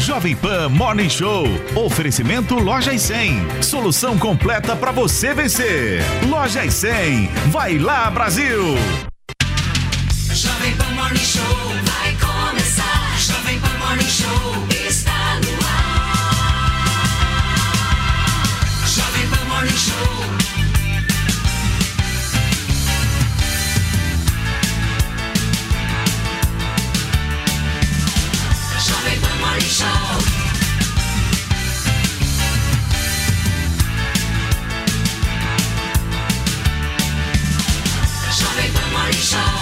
Jovem Pan Morning Show. Oferecimento Loja e 100. Solução completa para você vencer. Loja e 100. Vai lá, Brasil! Jovem Pan Morning Show vai começar. Jovem Pan Morning Show Pan Morning Show. Jovem Pan Morning Show.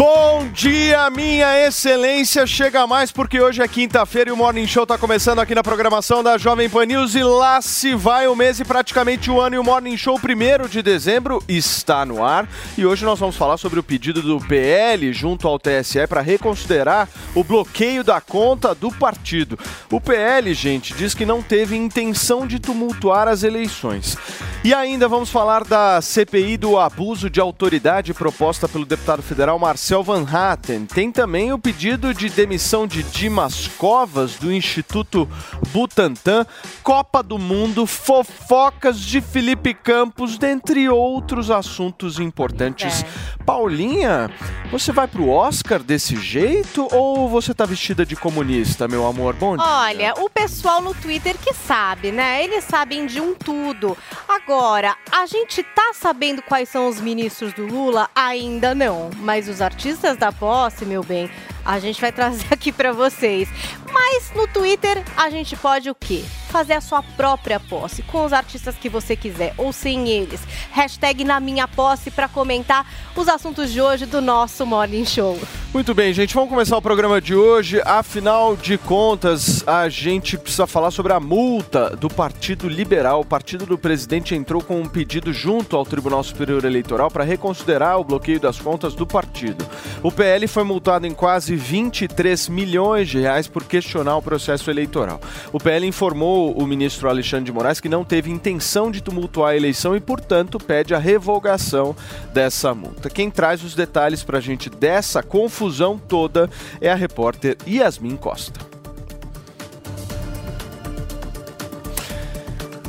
Bom dia, minha excelência. Chega mais porque hoje é quinta-feira e o Morning Show tá começando aqui na programação da Jovem Pan News e lá se vai o mês e praticamente o ano e o Morning Show primeiro de dezembro está no ar e hoje nós vamos falar sobre o pedido do PL junto ao TSE para reconsiderar o bloqueio da conta do partido. O PL, gente, diz que não teve intenção de tumultuar as eleições. E ainda vamos falar da CPI do abuso de autoridade proposta pelo deputado federal Marcel Van Hatten. Tem também o pedido de demissão de Dimas Covas do Instituto Butantan, Copa do Mundo, fofocas de Felipe Campos, dentre outros assuntos importantes. Paulinha, você vai pro Oscar desse jeito ou você tá vestida de comunista, meu amor? Bom dia. Olha, o pessoal no Twitter que sabe, né? Eles sabem de um tudo. Agora, a gente tá sabendo quais são os ministros do Lula? Ainda não. Mas os artistas da posse, meu bem, a gente vai trazer aqui pra vocês. Mas no Twitter a gente pode o quê? Fazer a sua própria posse com os artistas que você quiser ou sem eles. Hashtag na minha posse pra comentar os assuntos de hoje do nosso Morning Show. Muito bem, gente, vamos começar o programa de hoje. Afinal de contas, a gente precisa falar sobre a multa do Partido Liberal. O partido do presidente entrou com um pedido junto ao Tribunal Superior Eleitoral para reconsiderar o bloqueio das contas do partido. O PL foi multado em quase 23 milhões de reais por questionar o processo eleitoral. O PL informou o ministro Alexandre de Moraes que não teve intenção de tumultuar a eleição e, portanto, pede a revogação dessa multa. Quem traz os detalhes para a gente dessa confusão toda é a repórter Yasmin Costa.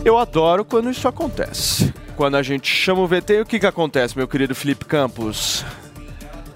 Eu adoro quando isso acontece. Quando a gente chama o VT, o que, que acontece, meu querido Felipe Campos?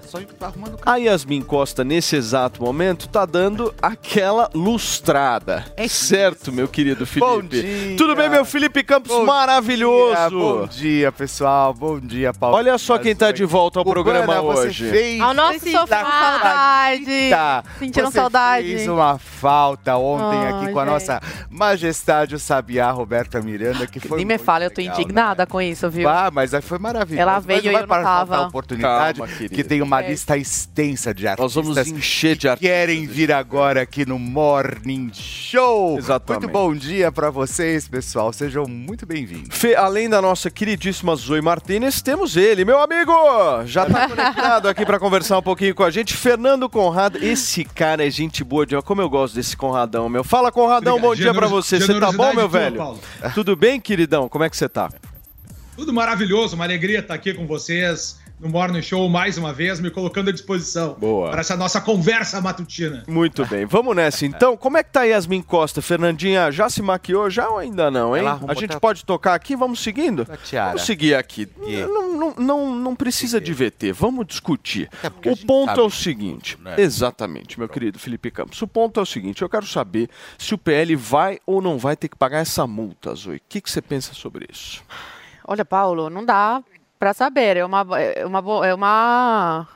Só tá arrumando A Yasmin Costa, nesse exato momento, tá dando aquela lustrada. É certo, meu querido Felipe? Bom dia. Tudo bem, meu Felipe Campos? Bom maravilhoso! dia, bom dia, pessoal. Bom dia, Paulo. Olha só quem tá de volta ao programa você hoje. Fez Ao nosso sofá. saudade. Sentiram Você saudade. Fez uma falta ontem Ai, aqui com a gente. nossa majestade, o Sabiá Roberta Miranda, que foi Nem me fala, eu tô legal, indignada né? com isso, viu? Ah, mas aí foi maravilhoso. Ela Mas veio não e vai eu não tava. a oportunidade, Calma, querida. que tem uma É. lista extensa de Nós artistas vamos encher de que artistas. querem vir agora aqui no Morning Show. Exatamente. Muito bom dia pra vocês, pessoal. Sejam muito bem-vindos. Fê, além da nossa queridíssima Zoe Martinez, temos ele, meu amigo! Já tá conectado aqui pra conversar um pouquinho com a gente, Fernando Conrado. Esse cara é gente boa de... Como eu gosto desse Conradão, meu. Fala, Conradão, Obrigado. bom dia pra Generosi- você. Você tá bom, meu velho? Paulo. Tudo bem, queridão? Como é que você tá? Tudo maravilhoso, uma alegria estar aqui com vocês no Morning Show mais uma vez, me colocando à disposição Boa. para essa nossa conversa matutina. Muito bem, vamos nessa então. Como é que tá Yasmin Costa? Fernandinha, já se maquiou já ou ainda não, hein? A gente tá- pode tocar aqui? Vamos seguindo? Vamos seguir aqui. Não, não, não, não precisa de VT, vamos discutir. É O ponto sabe é o seguinte. né? Exatamente, meu querido Felipe Campos. O ponto é o seguinte: eu quero saber se o PL vai ou não vai ter que pagar essa multa, Zoe. O que, que você pensa sobre isso? Olha, Paulo, não dá pra saber. É uma, é uma, é uma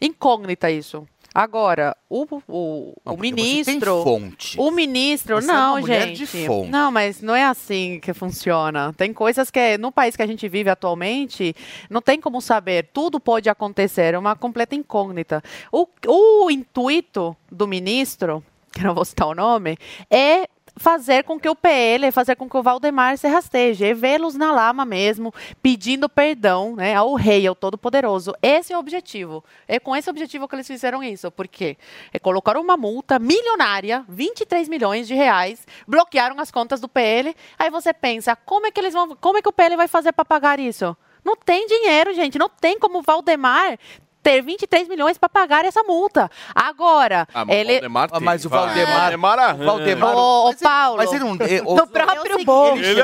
incógnita isso. Agora, o, o, Não, o ministro. fonte. O ministro, Você é não, mulher gente. de fonte. Não, mas não é assim que funciona. Tem coisas que, no país que a gente vive atualmente, não tem como saber. Tudo pode acontecer, é uma completa incógnita. O, o intuito do ministro, que não vou citar o nome, é fazer com que o PL, fazer com que o Valdemar se rasteje, é vê-los na lama mesmo, pedindo perdão né, ao rei, ao todo-poderoso. Esse é o objetivo. É com esse objetivo que eles fizeram isso. Por quê? É colocaram uma multa milionária, 23 milhões de reais, bloquearam as contas do PL. Aí você pensa, como é que eles vão, como é que o PL vai fazer para pagar isso? Não tem dinheiro, gente. Não tem como o Valdemar ter 23 milhões para pagar essa multa. Agora, Ah, mas o ele Valdemar Ah, mas o. Valdemar. Valdemar arranja. o Valdemar. Mas ele- Paulo. Mas ele não. eh, o- do próprio ele bolso. Ele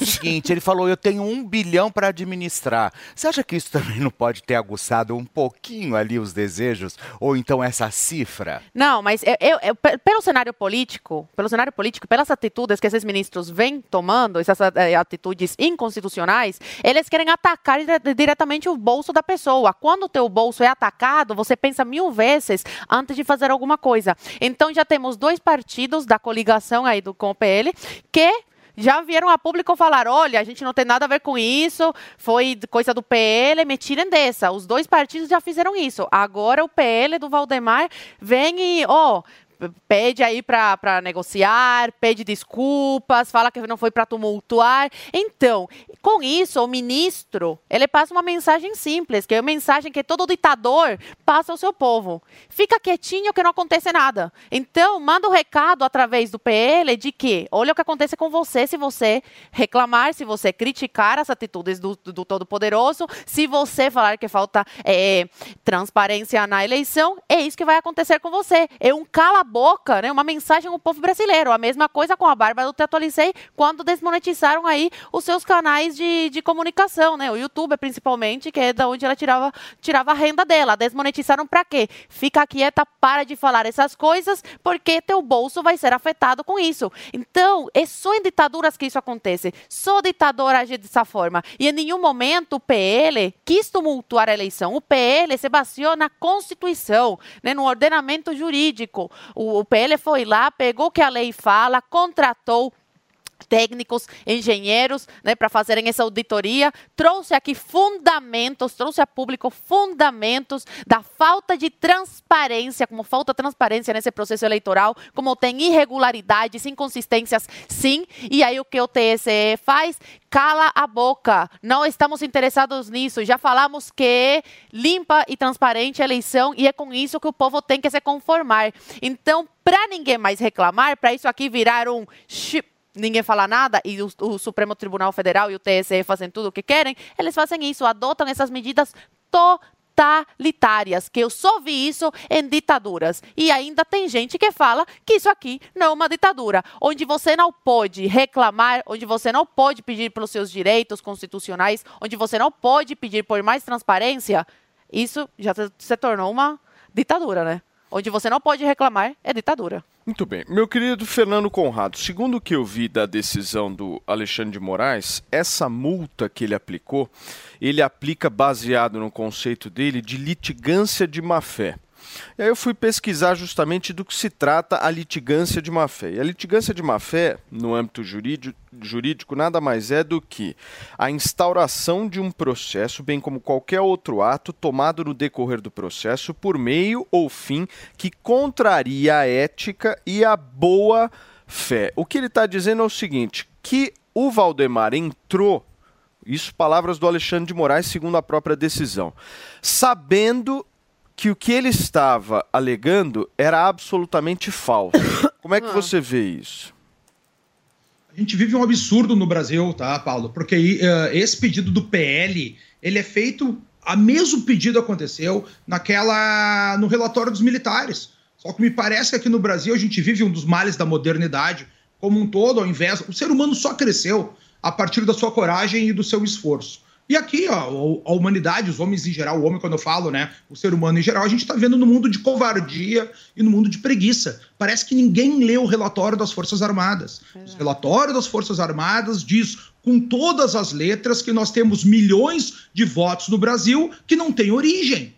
o seguinte, ele falou, eu tenho um bilhão para administrar. Você acha que isso também não pode ter aguçado um pouquinho ali os desejos? Ou então essa cifra? Não, mas eu, eu- eu- pe- pelo cenário político, pelo cenário político, pelas atitudes que esses ministros vêm tomando, essas eh, atitudes inconstitucionais, eles querem atacar dire- diretamente o bolso da pessoa. Quando o teu bolso é atacado, você pensa mil vezes antes de fazer alguma coisa. Então já temos dois partidos da coligação aí do com o PL que já vieram a público falar: olha, a gente não tem nada a ver com isso, foi coisa do PL, me tirem dessa. Os dois partidos já fizeram isso. Agora o PL do Valdemar vem e, ó. Pede aí para negociar, pede desculpas, fala que não foi para tumultuar. Então, com isso, o ministro ele passa uma mensagem simples, que é a mensagem que todo ditador passa ao seu povo. Fica quietinho que não acontece nada. Então, manda o recado através do PL de que, olha o que acontece com você se você reclamar, se você criticar as atitudes do, do Todo-Poderoso, se você falar que falta eh, transparência na eleição, é isso que vai acontecer com você. É um cala-boca, né? uma mensagem ao povo brasileiro. A mesma coisa com a Bárbara do Teto Licei, quando desmonetizaram aí os seus canais de, de comunicação, né? O YouTube, principalmente, que é da onde ela tirava, tirava a renda dela. Desmonetizaram para quê? Fica quieta, para de falar essas coisas, porque teu bolso vai ser afetado com isso. Então, é só em ditaduras que isso acontece. Só ditador age dessa forma. E em nenhum momento o PL quis tumultuar a eleição. O PL se baseou na Constituição, né, no ordenamento jurídico. O, PL foi lá, pegou o que a lei fala, contratou técnicos, engenheiros, né, para fazerem essa auditoria, trouxe aqui fundamentos, trouxe a público fundamentos da falta de transparência, como falta transparência nesse processo eleitoral, como tem irregularidades, inconsistências, sim, e aí o que o TSE faz? Cala a boca, não estamos interessados nisso, já falamos que é limpa e transparente a eleição e é com isso que o povo tem que se conformar. Então, para ninguém mais reclamar, para isso aqui virar um ninguém falar nada e o, o Supremo Tribunal Federal e o TSE fazem tudo o que querem, eles fazem isso, adotam essas medidas totalitárias, que eu só vi isso em ditaduras. E ainda tem gente que fala que isso aqui não é uma ditadura, onde você não pode reclamar, onde você não pode pedir pelos seus direitos constitucionais, onde você não pode pedir por mais transparência, isso já se tornou uma ditadura, né? Onde você não pode reclamar é ditadura. Muito bem. Meu querido Fernando Conrado, segundo o que eu vi da decisão do Alexandre de Moraes, essa multa que ele aplicou, ele aplica baseado no conceito dele de litigância de má-fé. E aí eu fui pesquisar justamente do que se trata a litigância de má-fé. E a litigância de má-fé, no âmbito jurídico, jurídico, nada mais é do que a instauração de um processo, bem como qualquer outro ato tomado no decorrer do processo por meio ou fim que contraria a ética e a boa fé. O que ele está dizendo é o seguinte: que o Valdemar entrou isso palavras do Alexandre de Moraes, segundo a própria decisão. Sabendo que o que ele estava alegando era absolutamente falso. Como é que você vê isso? A gente vive um absurdo no Brasil, tá, Paulo? Porque eh, esse pedido do PL, ele é feito, a mesmo pedido aconteceu naquela no relatório dos militares. Só que me parece que aqui no Brasil a gente vive um dos males da modernidade como um todo, ao invés, o ser humano só cresceu a partir da sua coragem e do seu esforço. E aqui, ó, a humanidade, os homens em geral, o homem, quando eu falo, né, o ser humano em geral, a gente está vendo no mundo de covardia e no mundo de preguiça. Parece que ninguém lê o relatório das Forças Armadas. O relatório das Forças Armadas diz com todas as letras que nós temos milhões de votos no Brasil que não têm origem.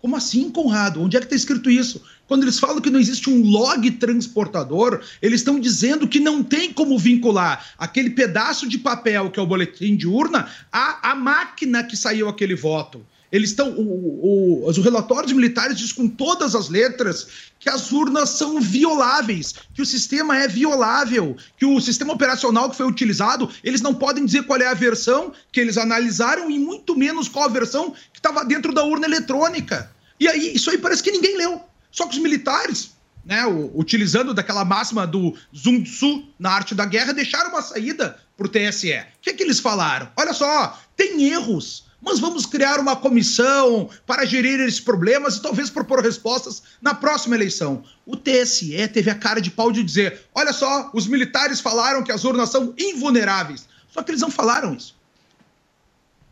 Como assim, Conrado? Onde é que está escrito isso? Quando eles falam que não existe um log transportador, eles estão dizendo que não tem como vincular aquele pedaço de papel que é o boletim de urna à, à máquina que saiu aquele voto. Eles estão. O, o, os relatórios militares dizem com todas as letras que as urnas são violáveis, que o sistema é violável, que o sistema operacional que foi utilizado, eles não podem dizer qual é a versão que eles analisaram e muito menos qual a versão que estava dentro da urna eletrônica. E aí, isso aí parece que ninguém leu. Só que os militares, né, utilizando daquela máxima do Sun Tzu na arte da guerra, deixaram uma saída para o TSE. O que, é que eles falaram? Olha só, tem erros mas vamos criar uma comissão para gerir esses problemas e talvez propor respostas na próxima eleição. O TSE teve a cara de pau de dizer: olha só, os militares falaram que as urnas são invulneráveis. Só que eles não falaram isso.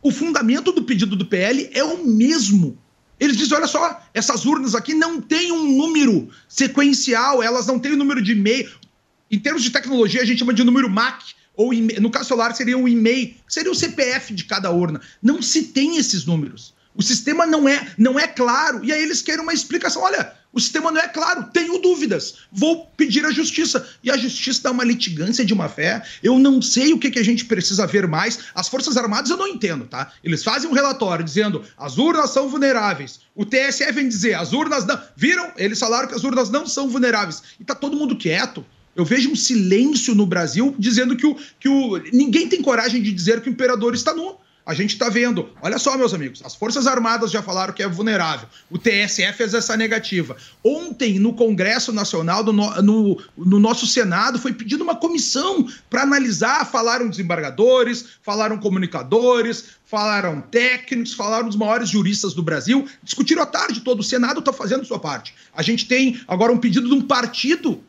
O fundamento do pedido do PL é o mesmo. Eles dizem: olha só, essas urnas aqui não têm um número sequencial, elas não têm o um número de e-mail. Em termos de tecnologia, a gente chama de número MAC ou no caso celular seria um e-mail, seria o CPF de cada urna. Não se tem esses números. O sistema não é, não é claro. E aí eles querem uma explicação. Olha, o sistema não é claro, tenho dúvidas. Vou pedir à justiça. E a justiça dá uma litigância de uma fé. Eu não sei o que, que a gente precisa ver mais. As Forças Armadas eu não entendo, tá? Eles fazem um relatório dizendo as urnas são vulneráveis. O TSE vem dizer as urnas não. Viram? Eles falaram que as urnas não são vulneráveis. E tá todo mundo quieto. Eu vejo um silêncio no Brasil dizendo que o, que o. Ninguém tem coragem de dizer que o imperador está nu. A gente está vendo. Olha só, meus amigos, as Forças Armadas já falaram que é vulnerável. O TSE fez essa negativa. Ontem, no Congresso Nacional, no, no, no nosso Senado, foi pedida uma comissão para analisar. Falaram desembargadores, falaram comunicadores, falaram técnicos, falaram os maiores juristas do Brasil. Discutiram a tarde todo. O Senado está fazendo sua parte. A gente tem agora um pedido de um partido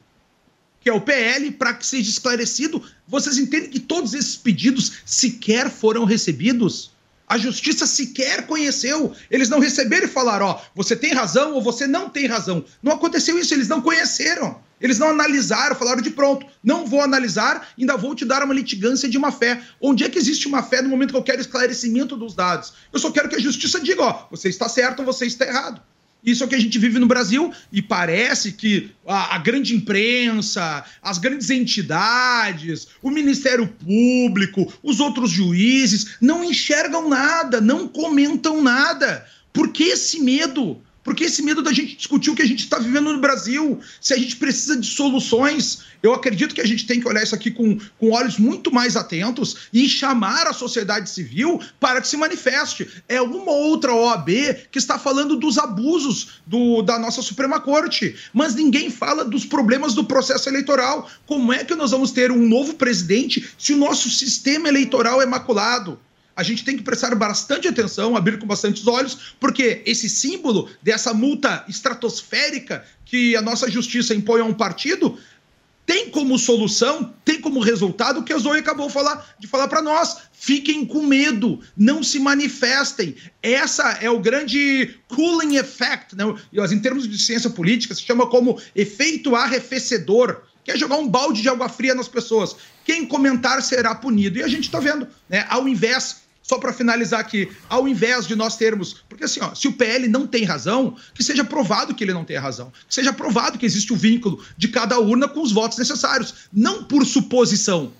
que é o PL, para que seja esclarecido. Vocês entendem que todos esses pedidos sequer foram recebidos? A justiça sequer conheceu. Eles não receberam e falaram: ó, você tem razão ou você não tem razão. Não aconteceu isso, eles não conheceram. Eles não analisaram, falaram de pronto, não vou analisar, ainda vou te dar uma litigância de uma fé. Onde é que existe uma fé no momento que eu quero esclarecimento dos dados? Eu só quero que a justiça diga: ó, você está certo ou você está errado. Isso é o que a gente vive no Brasil e parece que a, a, grande imprensa, as grandes entidades, o Ministério Público, os outros juízes não enxergam nada, não comentam nada. Por que esse medo? Porque esse medo da gente discutir o que a gente está vivendo no Brasil, se a gente precisa de soluções. Eu acredito que a gente tem que olhar isso aqui com, com olhos muito mais atentos e chamar a sociedade civil para que se manifeste. É uma outra OAB que está falando dos abusos do, da nossa Suprema Corte, mas ninguém fala dos problemas do processo eleitoral. Como é que nós vamos ter um novo presidente se o nosso sistema eleitoral é maculado? A gente tem que prestar bastante atenção, abrir com bastante olhos, porque esse símbolo dessa multa estratosférica que a nossa justiça impõe a um partido tem como solução, tem como resultado o que a Zoe acabou falar, de falar para nós. Fiquem com medo, não se manifestem. Essa é o grande cooling effect, né? em termos de ciência política, se chama como efeito arrefecedor que é jogar um balde de água fria nas pessoas. Quem comentar será punido. E a gente está vendo, né? Ao invés só para finalizar aqui, ao invés de nós termos. Porque assim, ó, se o PL não tem razão, que seja provado que ele não tem razão. Que seja provado que existe o vínculo de cada urna com os votos necessários. Não por suposição.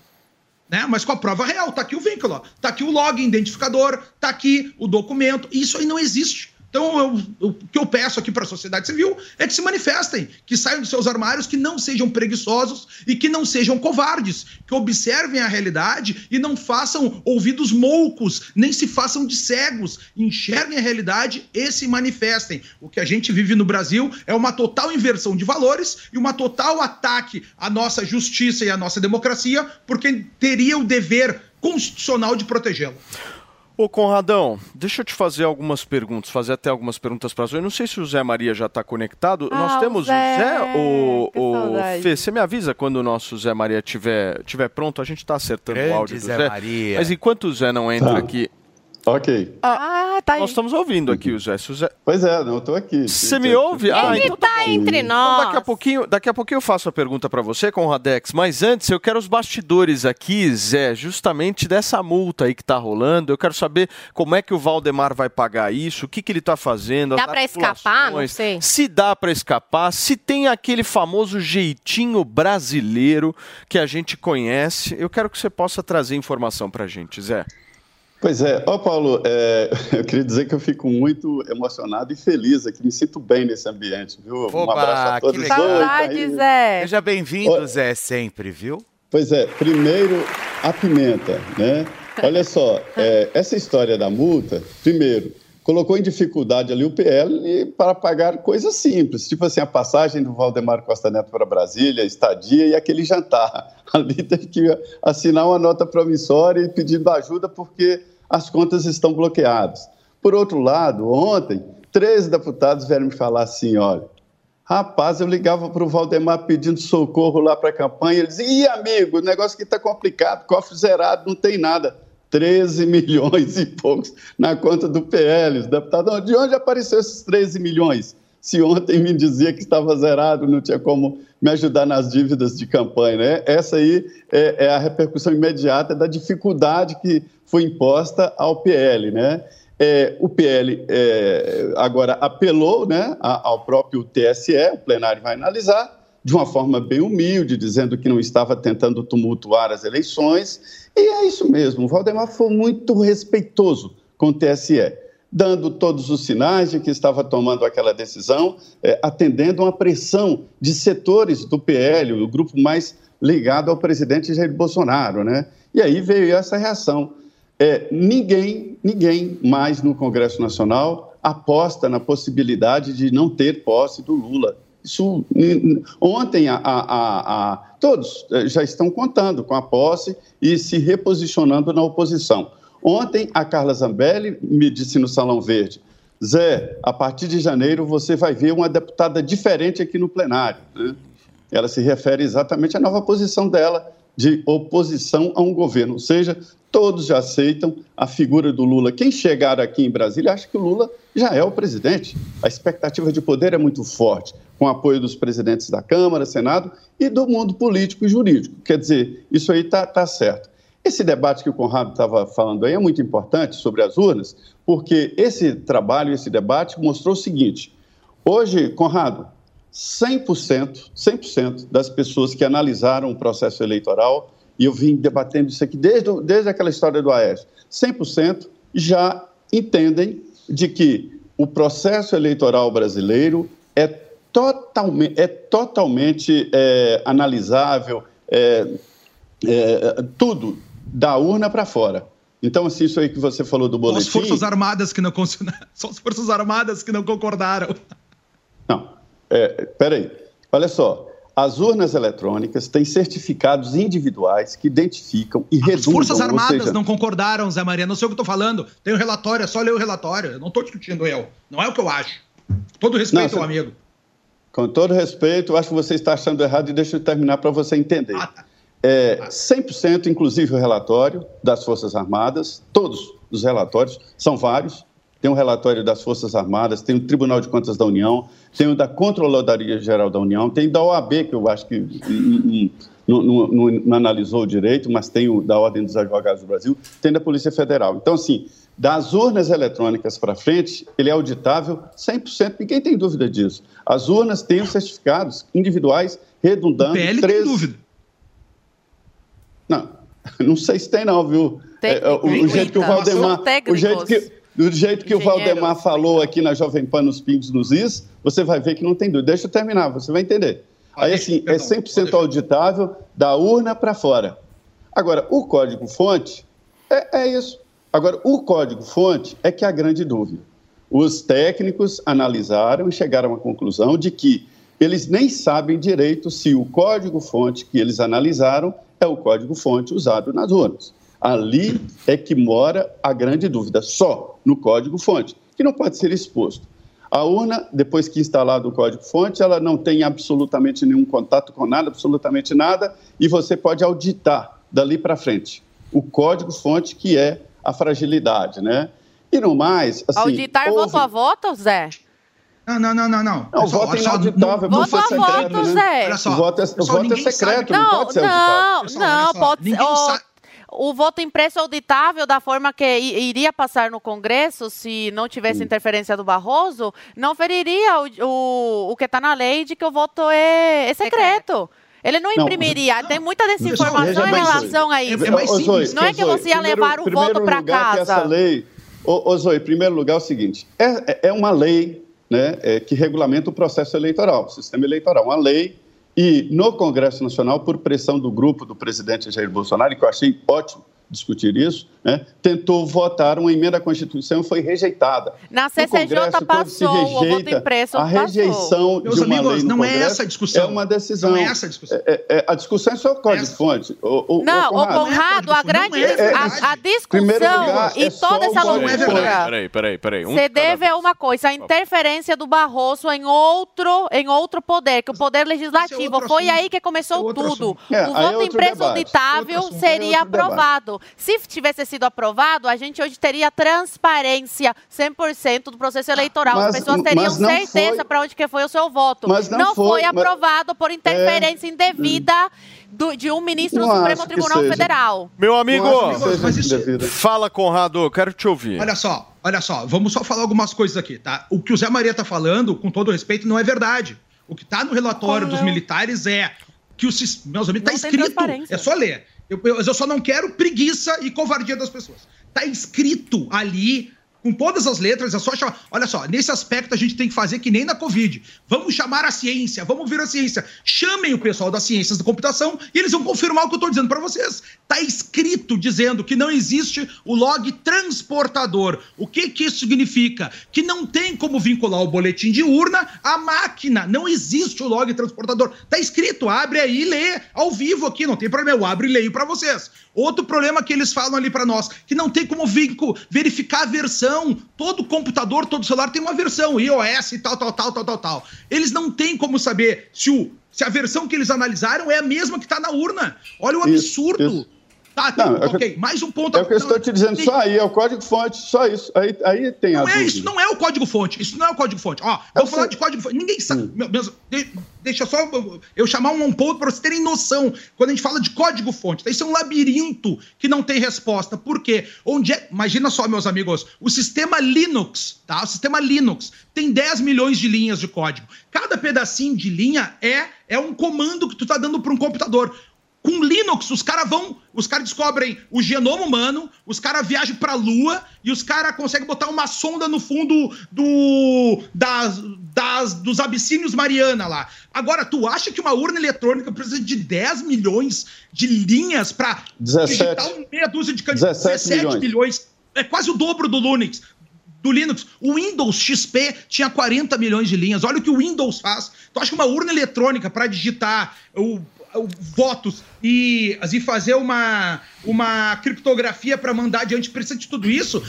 Né? Mas com a prova real. Tá aqui o vínculo, ó. tá aqui o log identificador, tá aqui o documento. Isso aí não existe. Então, eu, o que eu peço aqui para a sociedade civil é que se manifestem, que saiam dos seus armários, que não sejam preguiçosos e que não sejam covardes, que observem a realidade e não façam ouvidos moucos, nem se façam de cegos, enxerguem a realidade e se manifestem. O que a gente vive no Brasil é uma total inversão de valores e uma total ataque à nossa justiça e à nossa democracia, porque teria o dever constitucional de protegê-la. Ô Conradão, deixa eu te fazer algumas perguntas, fazer até algumas perguntas para você. Eu não sei se o Zé Maria já está conectado. Ah, Nós temos o Zé, Zé o. Fê, você me avisa quando o nosso Zé Maria tiver, tiver pronto, a gente está acertando Grande o áudio do Zé Zé. Maria. Mas enquanto o Zé não entra Tá. aqui, Ok. Ah, tá aí. Nós estamos ouvindo aqui o Zé. Se o Zé... Pois é, não, eu tô aqui. Você me ouve? Ah, Ele então tá entre Então, nós. daqui a pouquinho, daqui a pouquinho eu faço a pergunta pra você, Conradex. Mas antes, eu quero os bastidores aqui, Zé, justamente dessa multa aí que tá rolando. Eu quero saber como é que o Valdemar vai pagar isso, o que, que ele tá fazendo. Dá pra escapar? Não sei. Se dá pra escapar, se tem aquele famoso jeitinho brasileiro que a gente conhece. Eu quero que você possa trazer informação pra gente, Zé. Pois é, ó Paulo, é, eu queria dizer que eu fico muito emocionado e feliz aqui, me sinto bem nesse ambiente, viu? um Oba, abraço a que todos. legal. Oi, Saudade. Zé. Seja bem-vindo, Oi. Zé, sempre, viu? Pois é, primeiro a pimenta, né? Olha só, é, essa história da multa, primeiro, colocou em dificuldade ali o PL para pagar coisas simples, tipo assim, a passagem do Valdemar Costa Neto para Brasília, estadia e aquele jantar. Ali teve que assinar uma nota promissória e pedindo ajuda porque as contas estão bloqueadas. Por outro lado, ontem, 13 deputados vieram me falar assim, olha, Rapaz, eu ligava para o Valdemar pedindo socorro lá para a campanha. Ele dizia: Ih, amigo, o negócio aqui está complicado, cofre zerado, não tem nada. 13 milhões e poucos na conta do PL. Os deputados, de onde apareceu esses 13 milhões? Se ontem me dizia que estava zerado, não tinha como me ajudar nas dívidas de campanha. Né? Essa aí é, é a repercussão imediata da dificuldade que foi imposta ao PL. Né? É, o PL é, agora apelou né, ao próprio TSE, o plenário vai analisar, de uma forma bem humilde, dizendo que não estava tentando tumultuar as eleições. E é isso mesmo, o Valdemar foi muito respeitoso com o TSE, dando todos os sinais de que estava tomando aquela decisão, é, atendendo uma pressão de setores do PL, o grupo mais ligado ao presidente Jair Bolsonaro. Né? E aí veio essa reação. É, ninguém, ninguém mais no Congresso Nacional aposta na possibilidade de não ter posse do Lula. Isso, ontem, a- a- a- todos eh, já estão contando com a posse e se reposicionando na oposição. Ontem, a Carla Zambelli me disse no Salão Verde, Zé, a partir de janeiro você vai ver uma deputada diferente aqui no plenário. né? Ela se refere exatamente à nova posição dela de oposição a um governo. Ou seja, todos já aceitam a figura do Lula. Quem chegar aqui em Brasília acha que o Lula já é o presidente. A expectativa de poder é muito forte, com apoio dos presidentes da Câmara, Senado e do mundo político e jurídico. Quer dizer, isso aí está tá certo. Esse debate que o Conrado estava falando aí é muito importante sobre as urnas, porque esse trabalho, esse debate mostrou o seguinte: hoje, Conrado, 100%, 100% das pessoas que analisaram o processo eleitoral, e eu vim debatendo isso aqui desde, desde aquela história do Aécio, 100% já entendem de que o processo eleitoral brasileiro é totalmente, é totalmente é, analisável, é, é, tudo da urna para fora. Então, assim, isso aí que você falou do Só boletim... as Forças Armadas que não Só as Forças Armadas que não concordaram. Não, é, peraí. Olha só, as urnas eletrônicas têm certificados individuais que identificam e As redundam, Forças ou Armadas seja, não concordaram, Zé Maria. Não sei o que eu tô falando. Tem o relatório, é só ler o relatório. Eu não tô discutindo eu. Não é o que eu acho. Todo respeito Não, ao você- amigo. Com todo respeito, eu acho que você está achando errado e deixa eu terminar para você entender. Ah, tá. É, 100%, inclusive o relatório das Forças Armadas, todos os relatórios, são vários. Tem um relatório das Forças Armadas, tem o Tribunal de Contas da União, tem o da Controladoria Geral da União, tem da OAB, que eu acho que não, não- não- não analisou o direito, mas tem o da Ordem dos Advogados do Brasil, tem da Polícia Federal. Então, assim, das urnas eletrônicas para frente, ele é auditável 100%, ninguém tem dúvida disso. As urnas têm os certificados individuais redundando. O PL tem 13 dúvida. não, não sei se tem não, viu? É, o, o hein, jeito que o? Valdemar, o jeito que, do jeito que o Engenheiros. Valdemar falou aqui na Jovem Pan nos Pingos nos Is, você vai ver que não tem dúvida. Deixa eu terminar, você vai entender. Ah, Aí, assim, é perdão, 100% pode auditável da urna para fora. Agora, o código-fonte é, é isso. Agora, o código-fonte é que é a grande dúvida. Os técnicos analisaram e chegaram à conclusão de que eles nem sabem direito se o código-fonte que eles analisaram é o código-fonte usado nas urnas. Ali é que mora a grande dúvida, só no código-fonte, que não pode ser exposto. A urna, depois que instalado o código-fonte, ela não tem absolutamente nenhum contato com nada, absolutamente nada, e você pode auditar dali para frente o código-fonte, que é a fragilidade, né? E no mais, assim... Auditar houve- voto a voto, Zé? Não, não, não, não, não. Não, o voto só, inauditável, não- voto não é faz secreto, sentido. né? Olha só, O voto é- pessoal, voto é secreto, não pode ser não. Pessoal, não, só, pode ser. O, sabe- o voto impresso auditável, da forma que iria passar no Congresso, se não tivesse interferência do Barroso, não feriria o, o, o que está na lei de que o voto é, é secreto. Ele não Não, imprimiria. Tem muita desinformação em relação a é- isso. é mais simples. Não é que você ia levar o voto para casa. essa lei, ô, ô, Zoe, em primeiro lugar é o seguinte, é, é- é uma lei né, é, que regulamenta o processo eleitoral, o sistema eleitoral, uma lei, e no Congresso Nacional, por pressão do grupo do presidente Jair Bolsonaro, que eu achei ótimo discutir isso, né, tentou votar uma emenda à Constituição e foi rejeitada. Na CCJ Congresso, passou, o voto impresso a passou. rejeição Meus de uma amigos, lei no não é Congresso essa a discussão. É uma decisão. Não é essa a discussão. É- é- a discussão é só o código-fonte. O, o, Não, o Conrado, a grande é dis- verdade. a, a discussão lugar, e é toda essa é loucura. Peraí, peraí, peraí. Um cada deve a uma coisa, a interferência do Barroso em outro, em outro poder, que o poder legislativo. Foi assunto. aí que começou é tudo. É, o é voto impresso auditável é seria outro Se tivesse sido aprovado, a gente hoje teria transparência 100% do processo eleitoral. As mas- pessoas teriam não certeza para onde que foi o seu voto. Mas não foi, foi, mas- aprovado por interferência indevida do- de um ministro do Não Supremo Tribunal. Federal. Meu amigo, Não isso- fala, Conrado, quero te ouvir. Olha só, olha só, vamos só falar algumas coisas aqui, tá? O que o Zé Maria tá falando, com todo respeito, não é verdade. O que tá no relatório Como dos não? militares é que o meus amigos tá Não tem escrito, é só ler. Eu, eu, eu só não quero preguiça e covardia das pessoas. Tá escrito ali com todas as letras, é só chamar. Olha só, nesse aspecto a gente tem que fazer que nem na Covid. Vamos chamar a ciência, vamos vir a ciência. Chamem o pessoal das ciências da computação e eles vão confirmar o que eu estou dizendo para vocês. Tá escrito dizendo que não existe o log transportador. O que que isso significa? Que não tem como vincular o boletim de urna à máquina. Não existe o log transportador. Tá escrito, abre aí e lê ao vivo aqui, não tem problema, eu abro e leio para vocês. Outro problema que eles falam ali para nós, que não tem como verificar a versão. Todo computador, todo celular tem uma versão, iOS e tal, tal, tal, tal, tal, tal. Eles não têm como saber se, o, se a versão que eles analisaram é a mesma que está na urna. Olha o Isso, absurdo. isso. Tá, Não, é ok. Mais um ponto. É o que eu estou Não, te dizendo, tem- só aí, é o código-fonte, só isso. Aí, aí tem a não é dúvida. isso, não é o código-fonte. Isso não é o código-fonte. Ó, Eu vou falar sei. de código-fonte. Ninguém sabe. Hum. Meu, meus- deixa só eu- chamar um, um ponto para vocês terem noção. Quando a gente fala de código-fonte, isso é um labirinto que não tem resposta. Por quê? Onde é. Imagina só, meus amigos, o sistema Linux, tá? O sistema Linux tem 10 milhões de linhas de código. Cada pedacinho de linha é, é um comando que tu tá dando para um computador. Com Linux, os caras vão, os caras descobrem o genoma humano, os caras viajam pra Lua e os caras conseguem botar uma sonda no fundo do das, das- dos abissínios Mariana lá. Agora, tu acha que uma urna eletrônica precisa de 10 milhões de linhas pra 17. digitar meia dúzia de candidatos? 17 milhões. É quase o dobro do Linux. Do Linux. O Windows XP tinha 40 milhões de linhas. Olha o que o Windows faz. Tu acha que uma urna eletrônica para digitar o- votos e, e fazer uma, uma criptografia para mandar adiante precisa de tudo isso?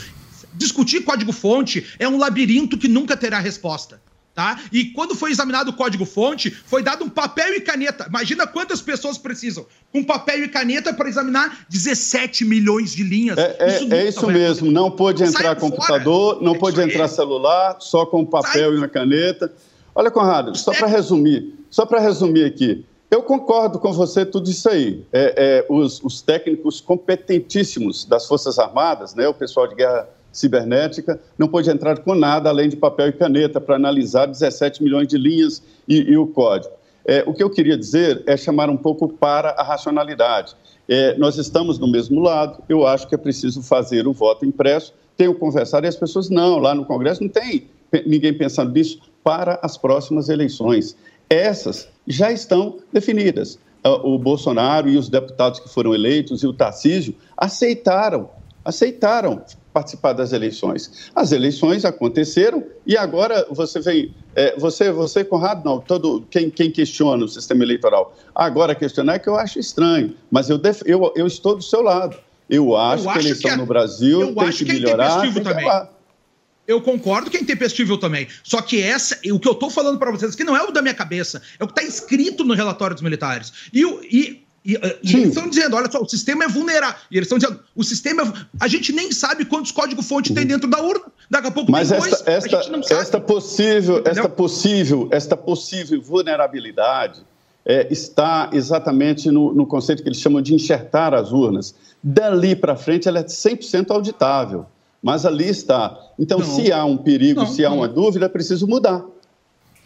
Discutir código-fonte é um labirinto que nunca terá resposta. Tá? E quando foi examinado o código-fonte, foi dado um papel e caneta. Imagina quantas pessoas precisam com papel e caneta para examinar 17 milhões de linhas. É, é- é nunca isso mesmo, não pôde Sai entrar fora. computador, não É pôde isso entrar celular, só com papel Sai. e uma caneta. Olha, Conrado, só para resumir, só para resumir aqui, eu concordo com você tudo isso aí. É, é, os, os técnicos competentíssimos das Forças Armadas, né, o pessoal de guerra cibernética, não pôde entrar com nada além de papel e caneta para analisar 17 milhões de linhas e, e o código. É, o que eu queria dizer é chamar um pouco para a racionalidade. É, nós estamos no mesmo lado, eu acho que é preciso fazer o voto impresso, tenho conversado e as pessoas, não, lá no Congresso não tem ninguém pensando nisso para as próximas eleições. Essas já estão definidas. Ah, O Bolsonaro e os deputados que foram eleitos e o Tarcísio aceitaram, aceitaram participar das eleições. As eleições aconteceram e agora você vem, é, você, você Conrado, não, todo quem, quem questiona o sistema eleitoral agora questionar é que eu acho estranho, mas eu, def- eu, eu estou do seu lado. Eu acho, Eu que a eleição que a- no Brasil eu tem que que é melhorar. tem também. Eu concordo que é intempestível também. Só que essa, o que eu tô falando para vocês aqui não é o da minha cabeça, é o que tá escrito no relatório dos militares. E, e, E, e eles estão dizendo, olha só, o sistema é vulnerável. E eles estão dizendo, o sistema é, A gente nem sabe quantos códigos-fonte tem dentro da urna. Daqui a pouco Mas tem esta, dois, a esta, gente não sabe. esta possível, esta possível, esta possível vulnerabilidade é, está exatamente no, no conceito que eles chamam de enxertar as urnas. Dali para frente, ela é 100% auditável, mas ali está. Então, Não. se há um perigo, Não, se há não. uma dúvida, é preciso mudar.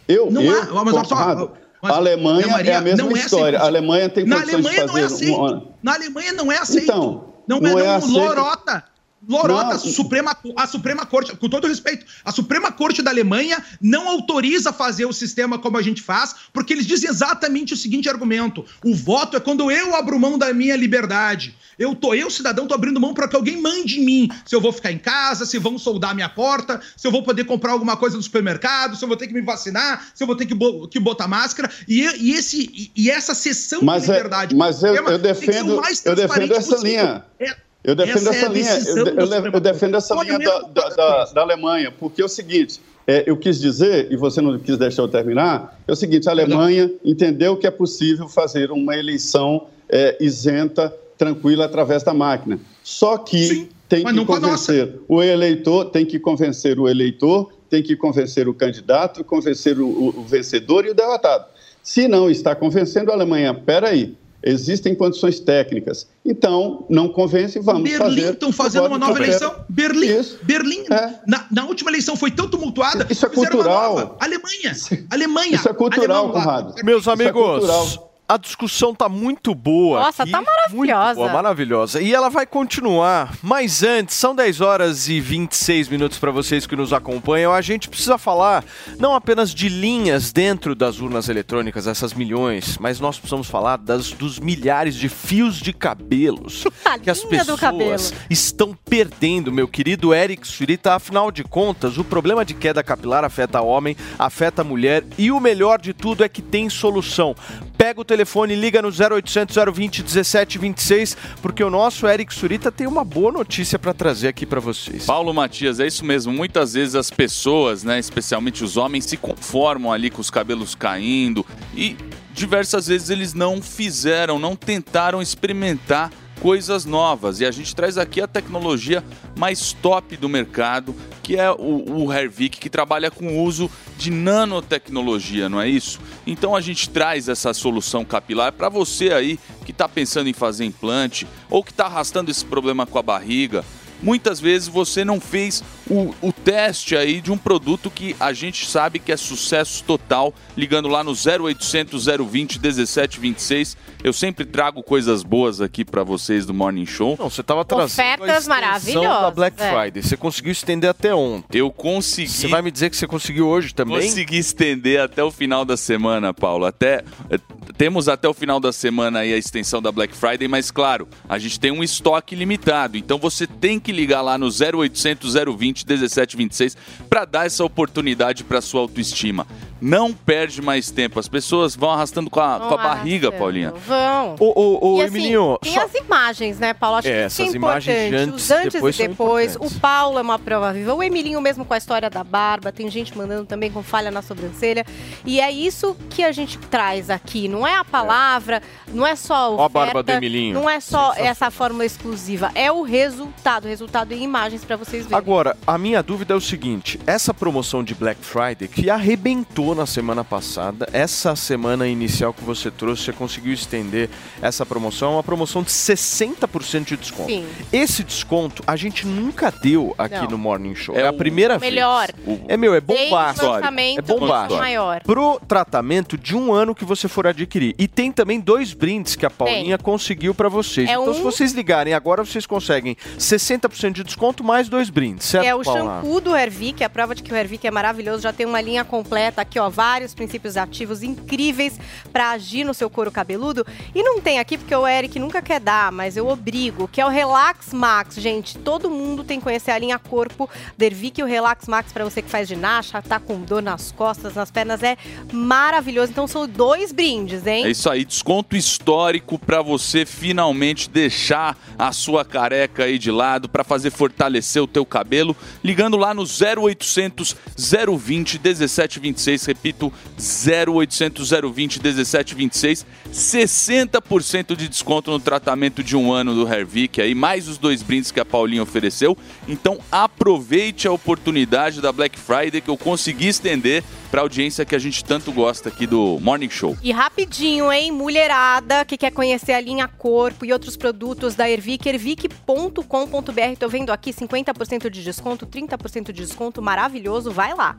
Eu, Não eu há, mas só, mas, a Alemanha Maria, é a mesma é história. 100%. A Alemanha tem Na condições Alemanha de não é aceito. um... Na Alemanha não é aceito. Então, não, não é, é não, aceito. lorota. Lorota, Suprema, a Suprema Corte, com todo respeito, a Suprema Corte da Alemanha não autoriza fazer o sistema como a gente faz, porque eles dizem exatamente o seguinte argumento: o voto é quando eu abro mão da minha liberdade. Eu tô, eu, cidadão, tô abrindo mão para que alguém mande em mim. Se eu vou ficar em casa, se vão soldar a minha porta, se eu vou poder comprar alguma coisa no supermercado, se eu vou ter que me vacinar, se eu vou ter que, bo- que botar máscara. E, e esse, e, essa cessão Mas, de é- liberdade. mas eu, Tema eu defendo, mais eu defendo essa possível. linha. É- Eu defendo essa é essa a linha, eu, eu, eu defendo essa Olha linha da, da, da- da Alemanha, porque é o seguinte, é, eu quis dizer, e você não quis deixar eu terminar, é o seguinte, a Alemanha entendeu que é possível fazer uma eleição é, isenta, tranquila, através da máquina. Só que tem mas que não convencer o eleitor, tem que convencer o eleitor, tem que convencer o candidato, convencer o, o- o vencedor e o derrotado. Se não está convencendo a Alemanha, peraí, existem condições técnicas. Então, não convence, vamos Berlim fazer. estão fazendo uma nova eleição. Berlim, Berlim na, na última eleição foi tão tumultuada. Isso é fizeram uma cultural. nova. Alemanha, Alemanha. Isso é cultural. Conrado. Meus Isso é amigos, cultural. A discussão tá muito boa. Nossa, aqui, tá maravilhosa. Boa, maravilhosa. E ela vai continuar. Mas antes, são 10 horas e 26 minutos para vocês que nos acompanham. A gente precisa falar não apenas de linhas dentro das urnas eletrônicas, essas milhões, mas nós precisamos falar das, dos milhares de fios de cabelos que as pessoas estão perdendo, meu querido Eric Surita. Afinal de contas, o problema de queda capilar afeta homem, afeta mulher e o melhor de tudo é que tem solução. Pega o telefone, liga no 0800 020 1726, porque o nosso Eric Surita tem uma boa notícia para trazer aqui para vocês. Paulo Matias, é isso mesmo. Muitas vezes as pessoas, né, especialmente os homens, se conformam ali com os cabelos caindo e diversas vezes eles não fizeram, não tentaram experimentar coisas novas. E a gente traz aqui a tecnologia mais top do mercado, que é o, o Hervik, que trabalha com o uso de nanotecnologia, não é isso? Então a gente traz essa solução capilar para você aí que está pensando em fazer implante ou que está arrastando esse problema com a barriga. Muitas vezes você não fez o, o teste aí de um produto que a gente sabe que é sucesso total, ligando lá no 0800 020 1726. Eu sempre trago coisas boas aqui para vocês do Morning Show. Não, você estava trazendo Ofertas maravilhosas, da Black é. Friday. Você conseguiu estender até ontem. Eu consegui. Você vai me dizer que você conseguiu hoje também? Consegui estender até o final da semana, Paulo. Até eh, temos até o final da semana aí a extensão da Black Friday, mas claro, a gente tem um estoque limitado. Então você tem que ligar lá no 0800 020 1726 para dar essa oportunidade para sua autoestima. Não perde mais tempo. As pessoas vão arrastando com a, com a barriga, Paulinha. Vão. Ô, ô, ô, e assim, Emilinho, tem só- as imagens, né, Paulo? Acho É, que isso é essas importante. antes Os antes depois e depois. O. Paulo é uma prova viva. O Emilinho mesmo com a história da barba. Tem gente mandando também com falha na sobrancelha. E é isso que a gente traz aqui. Não é a palavra, não é só a Ó a barba do Emilinho. Não é só essa fórmula exclusiva. É o resultado. O resultado em imagens para vocês verem. Agora, a minha dúvida é o seguinte: essa promoção de Black Friday, que arrebentou na semana passada, essa semana inicial que você trouxe, você conseguiu estender essa promoção, é uma promoção de 60% de desconto. Sim. Esse desconto a gente nunca deu aqui Não. no Morning Show. É É, a primeira vez. Melhor. É meu, é bombástico. É bombástico. maior. Pro tratamento de um ano que você for adquirir. E tem também dois brindes que a Paulinha conseguiu pra vocês. É então, um- se vocês ligarem agora, vocês conseguem 60% de desconto mais dois brindes, certo, É o Paula? shampoo do Hervik, a prova de que o Hervik é maravilhoso. Já tem uma linha completa aqui, ó, vários princípios ativos incríveis pra agir no seu couro cabeludo. E não tem aqui porque o Eric nunca quer dar, mas eu obrigo, que é o Relax Max, gente. Todo mundo tem que conhecer a linha corpo do Hervik e o Relax Max pra você que faz ginástica, tá com dor nas costas, nas pernas, é maravilhoso. Então são dois brindes, hein? É isso aí, desconto histórico para você finalmente deixar a sua careca aí de lado para fazer fortalecer o teu cabelo, ligando lá no 0800 020 1726 16, repito, 0800 020 1726, 60% de desconto no tratamento de um ano do Hervik, aí mais os dois brindes que a Paulinha ofereceu. Então aproveite a oportunidade da Black Friday que eu consegui estender para a audiência que a gente tanto gosta aqui do Morning Show. E rapidinho, hein? Mulherada que quer conhecer a linha Corpo e outros produtos da Ervic, ervic.com.br. Tô vendo aqui 50% de desconto, 30% de desconto, maravilhoso. Vai lá.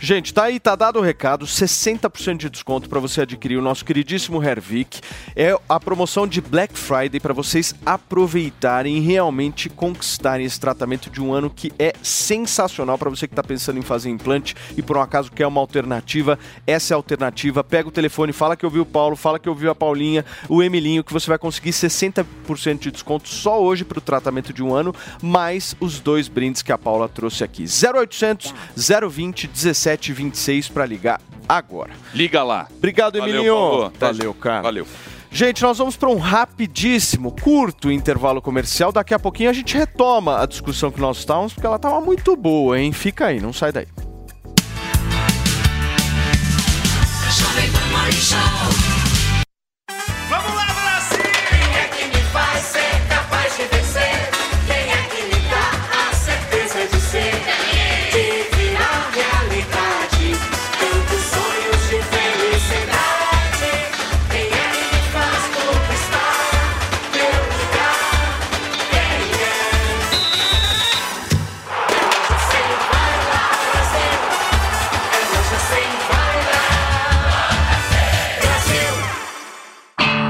Gente, tá aí, tá dado o recado, 60% de desconto para você adquirir o nosso queridíssimo Hervik. É a promoção de Black Friday para vocês aproveitarem e realmente conquistarem esse tratamento de um ano que é sensacional para você que tá pensando em fazer implante e por um acaso quer uma alternativa. Essa é a alternativa. Pega o telefone, fala que ouviu o Paulo, fala que ouviu a Paulinha, o Emilinho, que você vai conseguir 60% de desconto só hoje para o tratamento de um ano, mais os dois brindes que a Paula trouxe aqui. 0800 020 1726 para ligar agora. Liga lá. Obrigado, Valeu, Emilinho. Valeu, já. cara. Valeu. Gente, nós vamos para um rapidíssimo, curto intervalo comercial. Daqui a pouquinho a gente retoma a discussão que nós estávamos, porque ela estava muito boa, hein? Fica aí, não sai daí. Show.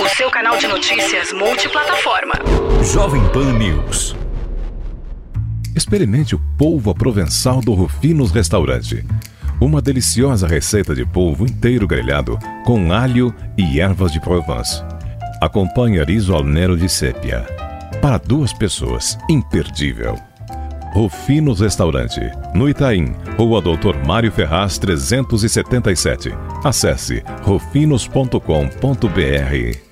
O seu canal de notícias multiplataforma. Jovem Pan News. Experimente o polvo à provençal do Rufinos Restaurante. Uma deliciosa receita de polvo inteiro grelhado com alho e ervas de Provence. Acompanhe riso al nero de sépia. Para duas pessoas, imperdível. Rufinos Restaurante, no Itaim, Rua Doutor Mário Ferraz 377. Acesse rufinos.com.br.